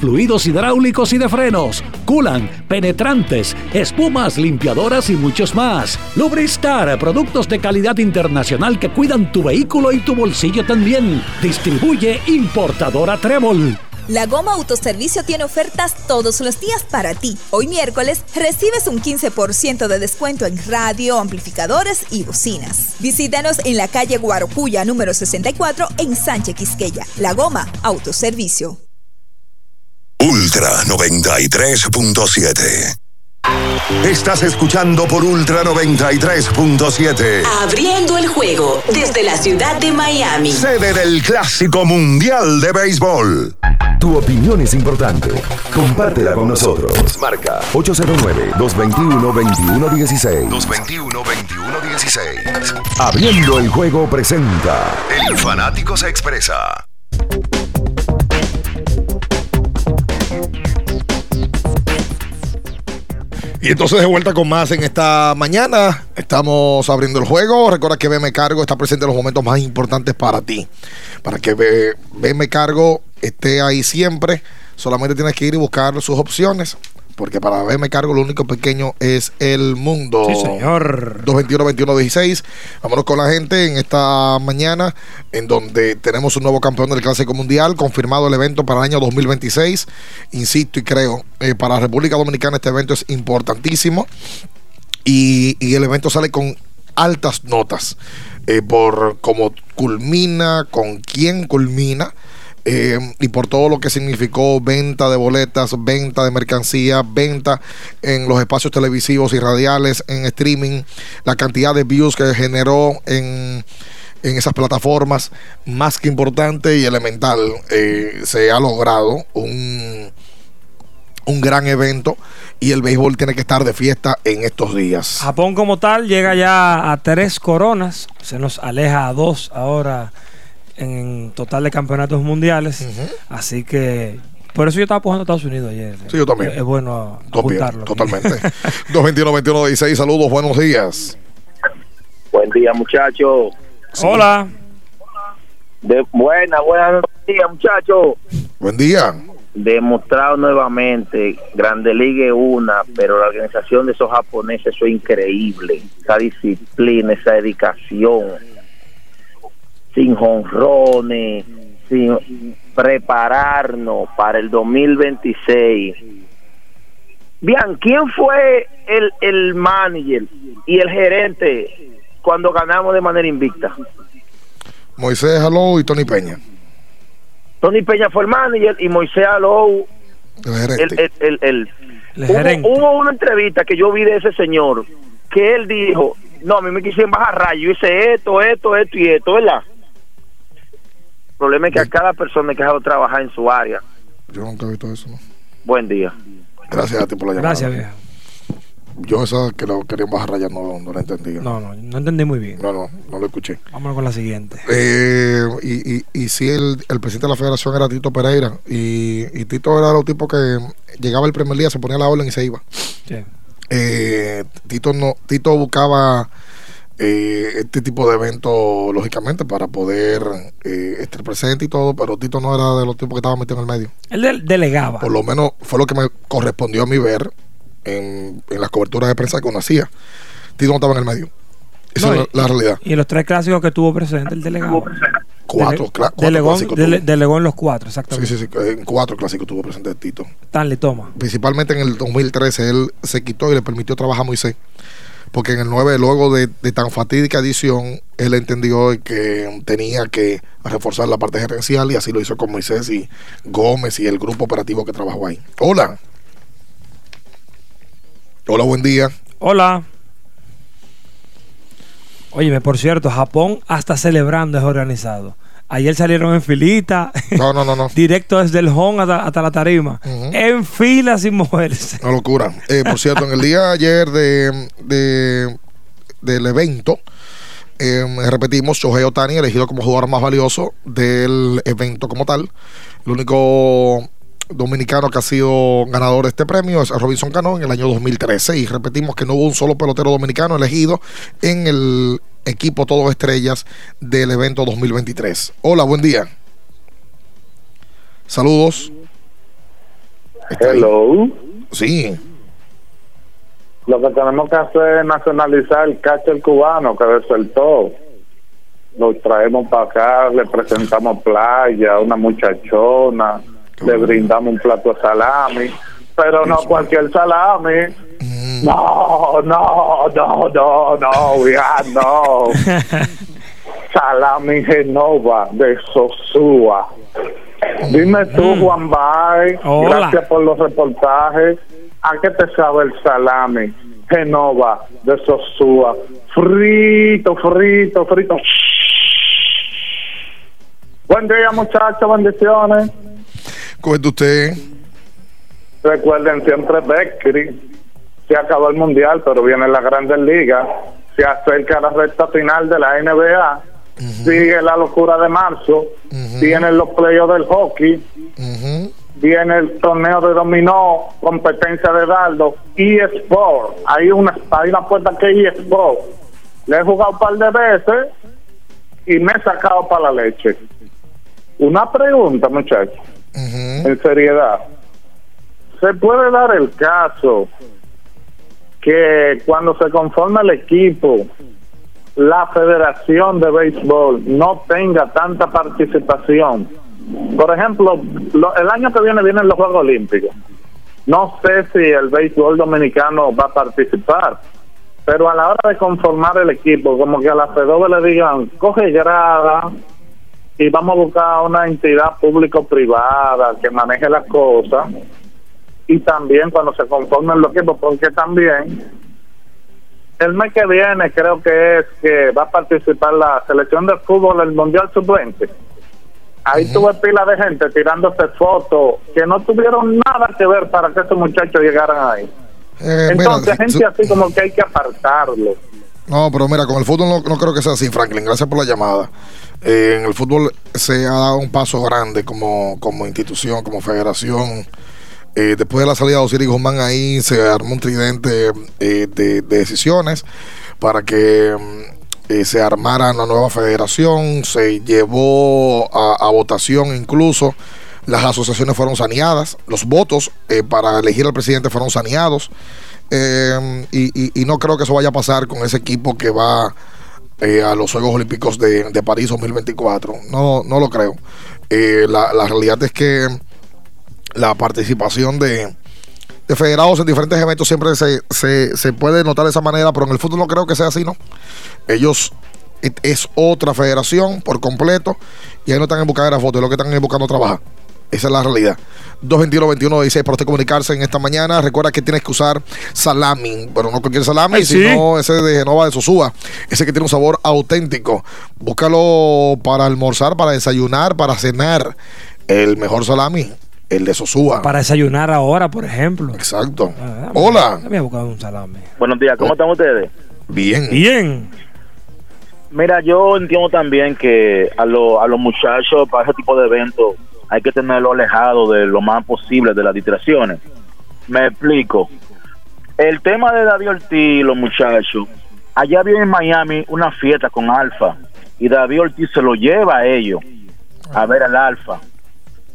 S9: fluidos hidráulicos y de frenos, culan, penetrantes, espumas, limpiadoras y muchos más. Lubristar, productos de calidad internacional que cuidan tu vehículo y tu bolsillo también. Distribuye importadora Trébol.
S33: La Goma Autoservicio tiene ofertas todos los días para ti. Hoy miércoles recibes un 15% de descuento en radio, amplificadores y bocinas. Visítanos en la calle Guarocuya número 64 en Sánchez Quisqueya. La Goma Autoservicio.
S1: Ultra 93.7. Estás escuchando por Ultra 93.7.
S2: Abriendo el juego desde la ciudad de Miami.
S1: Sede del Clásico Mundial de Béisbol.
S16: Tu opinión es importante. Compártela con nosotros. Marca 809-221-2116.
S1: 221-2116.
S16: Abriendo el juego presenta.
S1: El fanático se expresa.
S17: Y entonces de vuelta con más en esta mañana. Estamos abriendo el juego. Recuerda que BM Cargo está presente en los momentos más importantes para ti. Para que BM Cargo esté ahí siempre. Solamente tienes que ir y buscar sus opciones porque para verme cargo lo único pequeño es el mundo.
S4: Sí, señor.
S17: 221-21-16. Vámonos con la gente en esta mañana, en donde tenemos un nuevo campeón del Clásico Mundial, confirmado el evento para el año 2026. Insisto y creo, eh, para la República Dominicana este evento es importantísimo y, y el evento sale con altas notas eh, por cómo culmina, con quién culmina. Eh, y por todo lo que significó venta de boletas, venta de mercancía, venta en los espacios televisivos y radiales, en streaming, la cantidad de views que generó en, en esas plataformas, más que importante y elemental, eh, se ha logrado un, un gran evento y el béisbol tiene que estar de fiesta en estos días.
S4: Japón como tal llega ya a tres coronas, se nos aleja a dos ahora en total de campeonatos mundiales, así que por eso yo estaba apoyando a Estados Unidos ayer.
S17: Sí, yo también.
S4: Es, es bueno apuntarlo.
S17: totalmente. 221-21-16, saludos, buenos días.
S27: Buen día, muchachos.
S4: Hola.
S27: De, buena, buenos días, muchachos.
S17: Buen día.
S27: Demostrado nuevamente, Grande Liga es una, pero la organización de esos japoneses, eso es increíble. Esa disciplina, esa dedicación, sin jonrones, sin prepararnos para el 2026. Bien, ¿quién fue el, el manager y el gerente cuando ganamos de manera invicta?
S17: Moisés Jaló y Tony Peña.
S27: Tony Peña fue el manager y Moisés Alou
S17: El
S27: el,
S17: gerente.
S27: el, el, el-
S4: El
S27: hubo,
S4: gerente.
S27: hubo una entrevista que yo vi de ese señor que él dijo, no, a mí me quisieron bajar rayo, yo hice esto, esto, esto y esto, ¿verdad? El problema es que a cada persona hay que dejarlo trabajar en su área.
S17: Yo nunca he visto eso. ¿no?
S27: Buen día.
S17: Gracias a ti por la llamada.
S4: Gracias, viejo.
S17: Yo esa que lo querían bajar raya no, no la entendí.
S4: No, no, no entendí muy bien.
S17: No, no, no lo escuché.
S4: Vámonos con la siguiente.
S17: Eh, y, y, y sí, el, el presidente de la federación era Tito Pereira. Y, y Tito era los tipo que llegaba el primer día, se ponía la orden y se iba.
S4: Sí.
S17: Eh, Tito no Tito buscaba eh, este tipo de eventos, lógicamente, para poder eh, estar presente y todo, pero Tito no era de los tipos que estaba metido en el medio.
S4: Él del- delegaba.
S17: Por lo menos fue lo que me correspondió a mí ver en, en las coberturas de prensa que uno hacía. Tito no estaba en el medio. Esa
S4: No,
S17: es la, la realidad.
S4: Y en los tres clásicos que tuvo presente, el delegado.
S17: Cuatro,
S4: Dele-
S17: cla- cuatro
S4: delegó,
S17: clásicos
S4: dele-
S17: tuvo.
S4: delegó en los cuatro,
S17: Sí,
S4: exactamente.
S17: sí, sí. En cuatro clásicos tuvo presente Tito.
S4: Stanley, toma.
S17: Principalmente en el 2013 él se quitó y le permitió trabajar a Moisés. Porque en el 9, luego de, de tan fatídica edición, él entendió que tenía que reforzar la parte gerencial y así lo hizo con Moisés y Gómez y el grupo operativo que trabajó ahí. Hola. Hola, buen día.
S4: Hola. Óyeme, por cierto, Japón hasta celebrando es organizado. Ayer salieron en filita.
S17: No, no, no, no.
S4: Directo desde el home hasta, hasta la tarima. En fila sin moverse.
S17: Una locura. Eh, por cierto, en el día de ayer de, de- del evento, eh, repetimos, Shohei Otani elegido como jugador más valioso del evento como tal. El único dominicano que ha sido ganador de este premio es Robinson Cano en el año 2013. Y repetimos que no hubo un solo pelotero dominicano elegido en el equipo Todos Estrellas del evento 2023. Hola, buen día. Saludos.
S34: Hello.
S17: Sí.
S34: Lo que tenemos que hacer es nacionalizar el catcher cubano que desertó. Lo traemos para acá, le presentamos playa, una muchachona, le brindamos un plato de salami, pero no cualquier salami. No, no, no, no, no, ya no. salami Genova de Sosúa. Dime tú, Juan Bay,
S4: Hola.
S34: gracias por los reportajes. ¿A qué te sabe el salami? Genova de Sosúa. Frito, frito, frito. Buen día, muchachos, bendiciones.
S17: Cuente usted.
S34: Recuerden siempre Beckery. Se acabó el mundial, pero viene la Grandes Ligas. Se acerca la recta final de la NBA. Sigue la locura de marzo. Vienen los playoffs del hockey. Viene el torneo de dominó, competencia de dardo. eSport. Hay una, hay una puerta que es eSport. Le he jugado un par de veces y me he sacado para la leche. Una pregunta, muchachos. En seriedad. se puede dar el caso que cuando se conforma el equipo, la Federación de Béisbol no tenga tanta participación. Por ejemplo, lo- el año que viene vienen los Juegos Olímpicos. No sé si el béisbol dominicano va a participar, pero a la hora de conformar el equipo, como que a la FEDOBE le digan, coge grada y vamos a buscar una entidad público-privada que maneje las cosas y también cuando se conformen los equipos, porque también el mes que viene creo que es que va a participar la selección de fútbol del Mundial Sub-20. Ahí tuve pila de gente tirándose fotos que no tuvieron nada que ver para que esos muchachos llegaran ahí.
S17: Eh,
S34: Entonces, gente así como que hay que apartarlo.
S17: No, pero mira, con el fútbol no, no creo que sea así, Franklin. Gracias por la llamada. Eh, en el fútbol se ha dado un paso grande como, como institución, como federación. Eh, después de la salida de Osiris Guzmán ahí se armó un tridente eh, de, de decisiones para que mm, se armara una nueva federación. Se llevó a, a votación incluso. Las asociaciones fueron saneadas. Los votos para elegir al presidente fueron saneados. Eh, y, y- no creo que eso vaya a pasar con ese equipo que va eh, a los Juegos Olímpicos de, París 2024. No, no lo creo. Eh, la, realidad es que la participación de, de federados en diferentes eventos siempre se, se, puede notar de esa manera, pero en el fútbol no creo que sea así, ¿no? Ellos es- otra federación por completo y ahí no están en busca de la foto, es lo que están es buscando trabajar. Esa es la realidad. 221-21-16 para usted comunicarse en esta mañana. Recuerda que tienes que usar salami, pero no cualquier salami,
S4: Ay, sí.
S17: sino ese de Genova de Sosúa. Ese que tiene un sabor auténtico. Búscalo para almorzar, para desayunar, para cenar. El mejor salami, el de Sosúa.
S4: Para desayunar ahora, por ejemplo.
S17: Exacto.
S4: Ah,
S17: Hola.
S4: Me a buscar un salame.
S35: Buenos días, ¿cómo están ustedes?
S17: Bien.
S4: Bien.
S35: Mira, yo entiendo también que a, lo- a los muchachos para ese tipo de eventos hay que tenerlo alejado de lo más posible de las distracciones. Me explico. El tema de David Ortiz los muchachos, allá había en Miami una fiesta con Alfa y David Ortiz se lo lleva a ellos a ver al Alfa.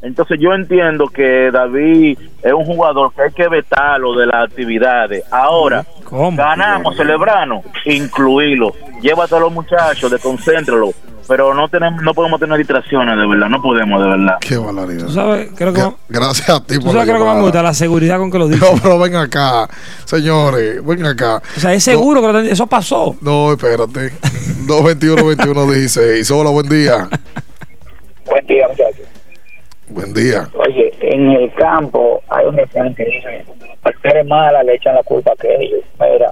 S35: Entonces yo entiendo que David es un jugador que hay que vetarlo de las actividades. Ahora, ganamos, celebramos, incluirlo. Llévate a los muchachos, desconcéntralo. Pero no tenemos, no podemos tener distracciones, de verdad. No podemos, de verdad.
S17: Qué barbaridad.
S4: Tú sabes, creo que.
S17: Gracias a ti
S4: Tú
S17: por
S4: sabes
S17: la
S4: que que me gusta, la seguridad con que lo dices.
S17: No, pero ven acá, señores, ven acá.
S4: O sea, es seguro que lo- eso pasó.
S17: No, espérate. 221-21-16. Hola, buen día.
S36: Buen día, muchachos.
S17: Buen día.
S36: Oye, en el campo hay un refrán que dice, al ser mala le echan la culpa a ellos. Mira,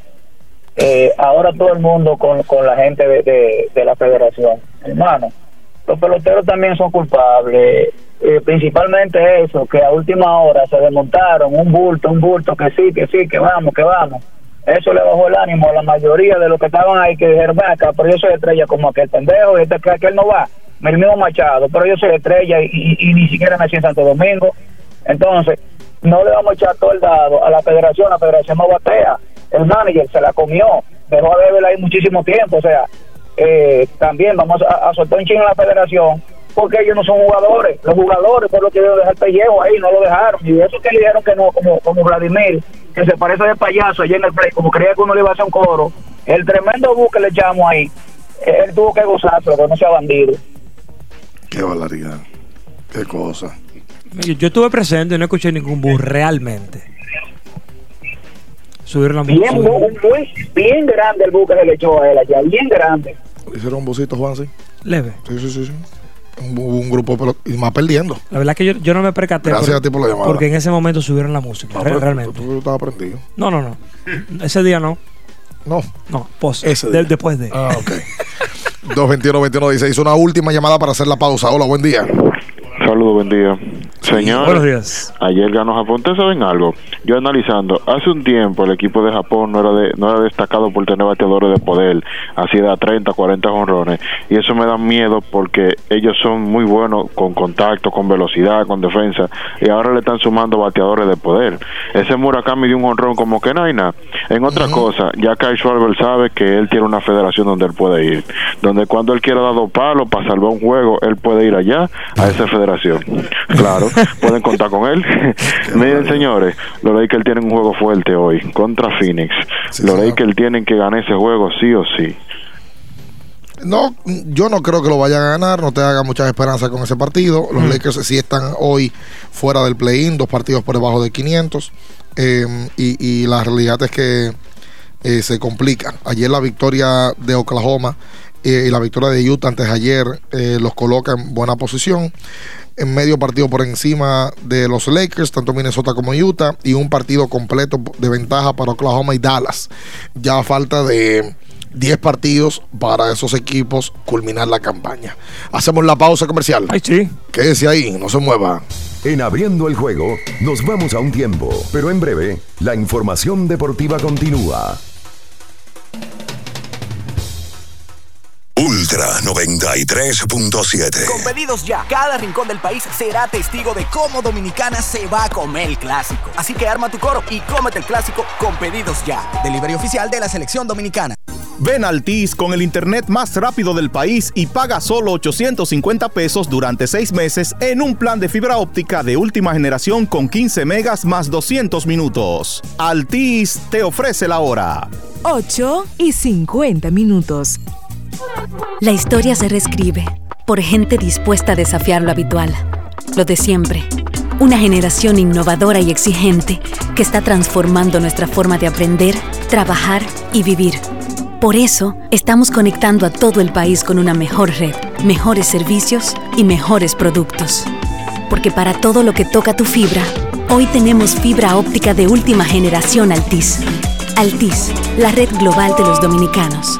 S36: eh, ahora todo el mundo con, con la gente de, de, la federación. Hermano, los peloteros también son culpables. Eh, principalmente eso, que a última hora se desmontaron un bulto, un bulto, que sí, que sí, que vamos, que vamos. Eso le bajó el ánimo a la mayoría de los que estaban ahí, que dijeron, "Ven acá, pero yo soy estrella como aquel pendejo, y este que aquel no va, el mismo Machado, pero yo soy estrella y- y ni siquiera nací en Santo Domingo. Entonces, no le vamos a echar todo el dado a la federación, la federación no batea. El manager se la comió, dejó a Bebel ahí muchísimo tiempo, o sea, eh, también vamos a, a soltar un chingo a la federación porque ellos no son jugadores. Los jugadores por lo que deben dejar el pellejo ahí, no lo dejaron. Y eso que le dijeron que no, como, como Vladimir, que se parece de payaso allá en el play, como creía que uno le iba a hacer un coro. El tremendo bus que le echamos ahí, él tuvo que gozarse, que no sea bandido.
S17: Qué barbaridad. Qué cosa.
S4: Yo, yo estuve presente y no escuché ningún bus realmente. Subieron la
S36: Bien, un bus bien grande el bus que se le echó a él allá, bien grande.
S17: Hicieron un busito, Juan, sí.
S4: Leve.
S17: Sí, sí, sí. sí. Un, un grupo de pelot- y más perdiendo.
S4: La verdad que yo, yo no me percaté.
S17: Gracias
S4: por-
S17: a ti por la llamada.
S4: Porque en ese momento subieron la música.
S17: No,
S4: re-
S17: pero
S4: realmente.
S17: Tú, tú estabas prendido.
S4: No, no, no. Ese día no.
S17: No.
S4: No, pos.
S17: Ese
S4: de-
S17: día.
S4: después de.
S17: Ah, ok. 221-21-16. Una última llamada para hacer la pausa. Hola, buen día.
S37: Saludos, buen día. Señor,
S4: buenos días.
S37: ayer ganó Japón. ¿Ustedes saben algo? Yo analizando, hace un tiempo el equipo de Japón no era de, no era destacado por tener bateadores de poder, así da 30, 40 honrones. Y eso me da miedo porque ellos son muy buenos con contacto, con velocidad, con defensa. Y ahora le están sumando bateadores de poder. Ese Murakami dio un honrón como que no hay nada. En otra cosa, ya Kai Schwarber sabe que él tiene una federación donde él puede ir. Donde cuando él quiera dar dos palos para salvar un juego, él puede ir allá a esa federación. Claro. pueden contar con él. Miren, señores, los Lakers tienen un juego fuerte hoy contra Phoenix. los Lakers tienen que ganar ese juego sí o sí.
S17: No, yo no creo que lo vayan a ganar, no te haga muchas esperanzas con ese partido. Los
S38: Mm.
S17: Lakers sí están hoy fuera del play-in, dos partidos por debajo de 500. eh, y, y la realidad es que eh, se complica. Ayer la victoria de Oklahoma eh, y la victoria de Utah antes de ayer eh, los coloca en buena posición. En medio partido por encima de los Lakers, tanto Minnesota como Utah, y un partido completo de ventaja para Oklahoma y Dallas. Ya a falta de 10 partidos para esos equipos culminar la campaña. Hacemos la pausa comercial.
S4: Ay, sí.
S17: Quédese ahí, no se mueva.
S16: En abriendo el juego, nos vamos a un tiempo, pero en breve, la información deportiva continúa.
S1: Ultra 93.7.
S18: Con pedidos ya, cada rincón del país será testigo de cómo Dominicana se va a comer el clásico. Así que arma tu coro y cómete el clásico con pedidos ya.
S39: Delivery oficial de la selección dominicana.
S5: Ven a Altis con el internet más rápido del país y paga solo 850 pesos durante seis meses en un plan de fibra óptica de última generación con 15 megas más 200 minutos. Altis te ofrece la hora.
S40: 8 y 50 minutos.
S7: La historia se reescribe por gente dispuesta a desafiar lo habitual, lo de siempre. Una generación innovadora y exigente que está transformando nuestra forma de aprender, trabajar y vivir. Por eso, estamos conectando a todo el país con una mejor red, mejores servicios y mejores productos. Porque para todo lo que toca tu fibra, hoy tenemos fibra óptica de última generación Altis. Altis, la red global de los dominicanos.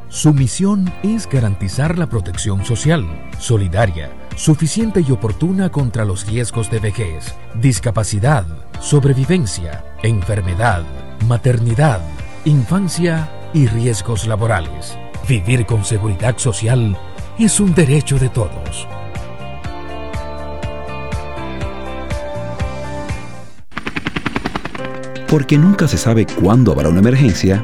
S41: Su misión es garantizar la protección social, solidaria, suficiente y oportuna contra los riesgos de vejez, discapacidad, sobrevivencia, enfermedad, maternidad, infancia y riesgos laborales. Vivir con seguridad social es un derecho de todos.
S42: Porque nunca se sabe cuándo habrá una emergencia,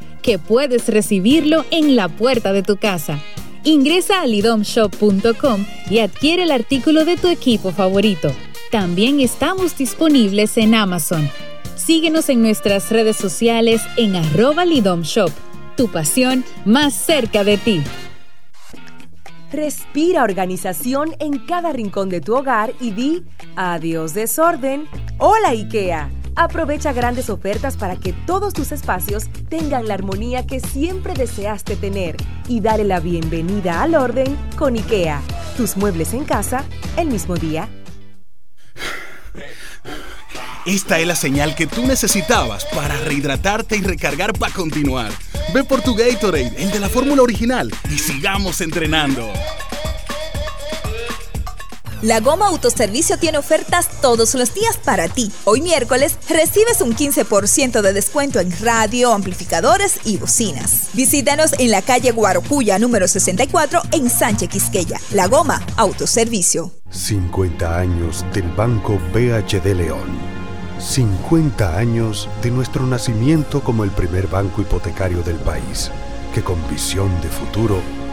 S19: que puedes recibirlo en la puerta de tu casa. Ingresa a lidomshop.com y adquiere el artículo de tu equipo favorito. También estamos disponibles en Amazon. Síguenos en nuestras redes sociales en arroba lidomshop. Tu pasión más cerca de ti.
S43: Respira organización en cada rincón de tu hogar y di adiós desorden. Hola IKEA. Aprovecha grandes ofertas para que todos tus espacios tengan la armonía que siempre deseaste tener y dale la bienvenida al orden con IKEA. Tus muebles en casa el mismo día.
S8: Esta es la señal que tú necesitabas para rehidratarte y recargar para continuar. Ve por tu Gatorade, el de la fórmula original, y sigamos entrenando.
S33: La Goma Autoservicio tiene ofertas todos los días para ti. Hoy miércoles recibes un 15% de descuento en radio, amplificadores y bocinas. Visítanos en la calle Guarocuya número 64 en Sánchez Quisqueya. La Goma Autoservicio.
S15: 50 años del Banco BHD León. 50 años de nuestro nacimiento como el primer banco hipotecario del país, que con visión de futuro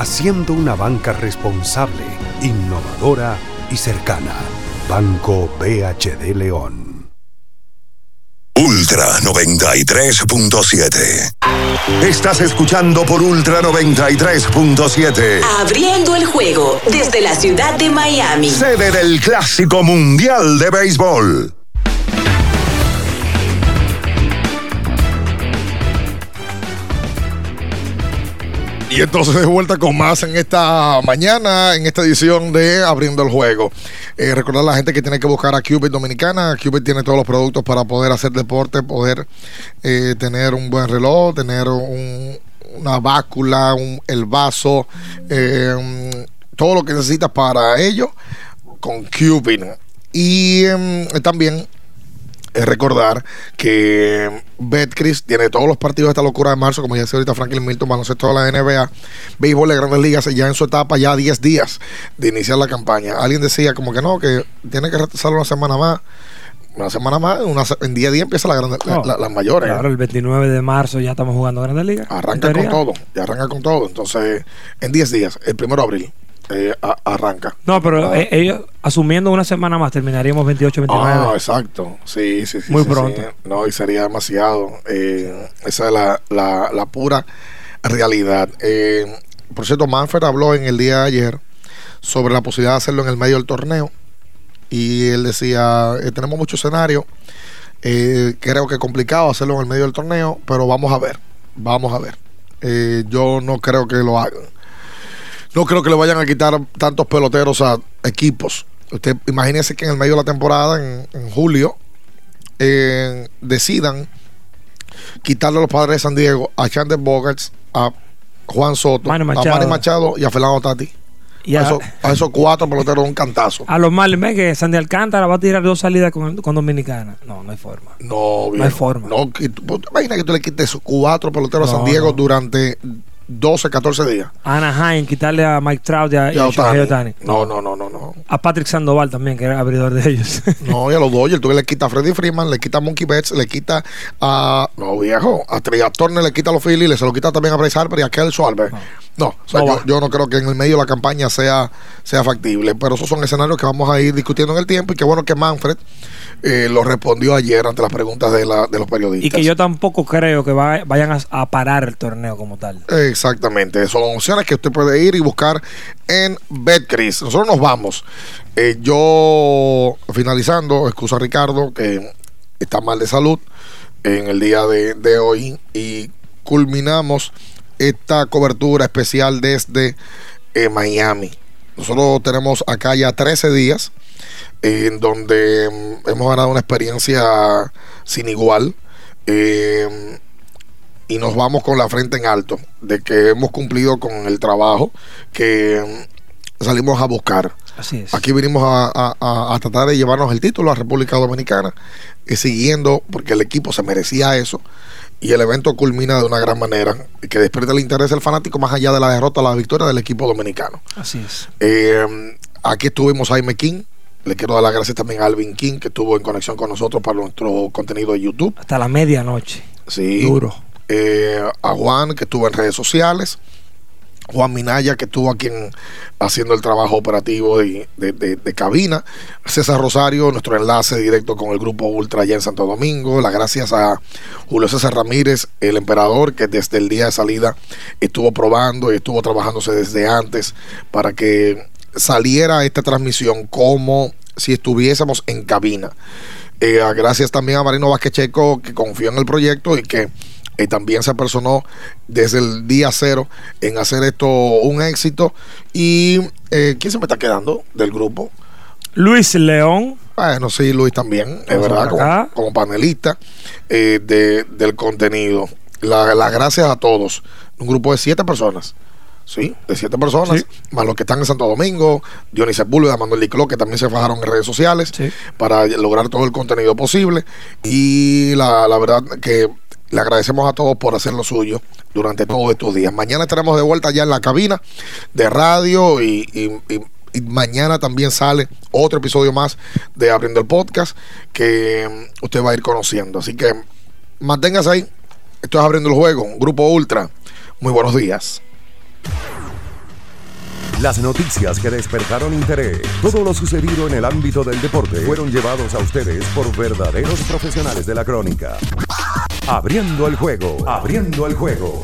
S44: haciendo una banca responsable, innovadora y cercana. Banco BHD León.
S1: Ultra 93.7. Estás escuchando por Ultra 93.7.
S45: Abriendo el juego desde la ciudad de Miami.
S1: Sede del Clásico Mundial de Béisbol.
S17: Entonces de vuelta con más en esta mañana, en esta edición de Abriendo el Juego. Eh, recordar a la gente que tiene que buscar a Cubit Dominicana. Cubit tiene todos los productos para poder hacer deporte, poder eh, tener un buen reloj, tener un- una báscula, el vaso, eh, todo lo que necesitas para ello con Cubit. Y em, también es recordar que Betcris tiene todos los partidos de esta locura de marzo, como ya decía ahorita Franklin Milton, baloncesto de la NBA, béisbol de grandes ligas, ya en su etapa, ya 10 días de iniciar la campaña. Alguien decía como que no, que tiene que retrasarlo una semana más. Una semana más, una en día a día empieza la grande,
S4: No,
S17: la- las mayores.
S4: Claro, el 29 de marzo ya estamos jugando Grandes Ligas.
S17: Arranca con todo, ya arranca con todo. Entonces, en 10 días, el primero de abril, eh, a- arranca.
S4: No, pero eh, ellos, asumiendo una semana más, terminaríamos 28, 29.
S17: Ah, exacto. Sí, sí, sí.
S4: Muy
S17: sí,
S4: pronto.
S17: sí. No, y sería demasiado. Eh, esa es la, la, la pura realidad. Eh, por cierto, Manfred habló en el día de ayer sobre la posibilidad de hacerlo en el medio del torneo. Y él decía, tenemos muchos escenarios. Creo que es complicado hacerlo en el medio del torneo, pero vamos a ver. Vamos a ver. Yo no creo que lo hagan. No creo que le vayan a quitar tantos peloteros a equipos. Usted imagínese que en el medio de la temporada, en, en julio, eh, decidan quitarle a los padres de San Diego a Chandler Bogarts, a Juan Soto, a. Manny Machado y a Fernando Tati.
S4: Y
S17: a,
S4: a-
S17: esos, a esos cuatro peloteros un cantazo.
S4: A los Marlins, que Sandy Alcántara va a tirar dos salidas con, con Dominicana. No, no hay forma.
S17: No,
S4: No hay forma.
S17: No, que tú- ¿tú te imaginas que tú le quites cuatro peloteros a San Diego
S4: no.
S17: durante 12, 14 días?
S4: Anaheim, quitarle a Mike Trout y a, y
S17: a. No, no, no, no, no.
S4: A Patrick Sandoval también, que era abridor de ellos.
S17: No, y a los Dodgers, tú le quitas a Freddy Freeman, le quita a Monkey Betts, le quita a. No, viejo, a Turner le quita a los Phillies, le se lo quita también a Bryce Harper y a Kel Schwarber. No, o sea,
S4: No
S17: yo, no creo que en el medio de la campaña sea, sea factible, pero esos son escenarios que vamos a ir discutiendo en el tiempo y qué bueno que Manfred eh, lo respondió ayer ante las preguntas de, la, de los periodistas.
S4: y que yo tampoco creo que va- vayan a, a parar el torneo como tal.
S17: Exactamente, son opciones que usted puede ir y buscar en Betcris. Nosotros nos vamos. Eh, yo, finalizando, excusa a Ricardo que está mal de salud en el día de, hoy y culminamos esta cobertura especial desde eh, Miami. Nosotros tenemos acá ya 13 días en donde mm, hemos ganado una experiencia sin igual. Eh, y nos vamos con la frente en alto de que hemos cumplido con el trabajo que mm, salimos a buscar.
S4: Así es.
S17: Aquí vinimos a, a- tratar de llevarnos el título a República Dominicana, y siguiendo, porque el equipo se merecía eso, y el evento culmina de una gran manera, que despierta el interés del fanático más allá de la derrota, la victoria del equipo dominicano.
S4: Así es.
S17: Eh, aquí estuvimos Jaime King. Le quiero dar las gracias también a Alvin King, que estuvo en conexión con nosotros para nuestro contenido de YouTube.
S4: Hasta la medianoche.
S17: Sí.
S4: Duro.
S17: Eh, a Juan, que estuvo en redes sociales. Juan Minaya, que estuvo aquí en- haciendo el trabajo operativo de, de- cabina. César Rosario, nuestro enlace directo con el grupo Ultra allá en Santo Domingo. Las gracias a Julio César Ramírez, el emperador, que desde el día de salida estuvo probando y estuvo trabajándose desde antes para que saliera esta transmisión como si estuviésemos en cabina. Eh, gracias también a Marino Vázquez Checo, que confió en el proyecto y que eh, también se personó desde el día cero en hacer esto un éxito. Y eh, ¿quién se me está quedando del grupo?
S4: Luis León.
S17: Bueno, sí, Luis también, es verdad, como, como panelista eh, de- del contenido. La- Las gracias a todos. Un grupo de siete personas. Sí, de siete personas, más los que están en Santo Domingo, Dionis Sepúlveda, Manuel Licló, que también se fajaron en redes sociales para lograr todo el contenido posible. Y la, la verdad que le agradecemos a todos por hacer lo suyo durante todos estos días. Mañana estaremos de vuelta ya en la cabina de radio y, mañana también sale otro episodio más de Abriendo el Podcast que mm, usted va a ir conociendo. Así que manténgase ahí. Esto es Abriendo el Juego, Grupo Ultra. Muy buenos días.
S16: Las noticias que despertaron interés, todo lo sucedido en el ámbito del deporte fueron llevados a ustedes por verdaderos profesionales de la crónica. Abriendo el juego, abriendo el juego.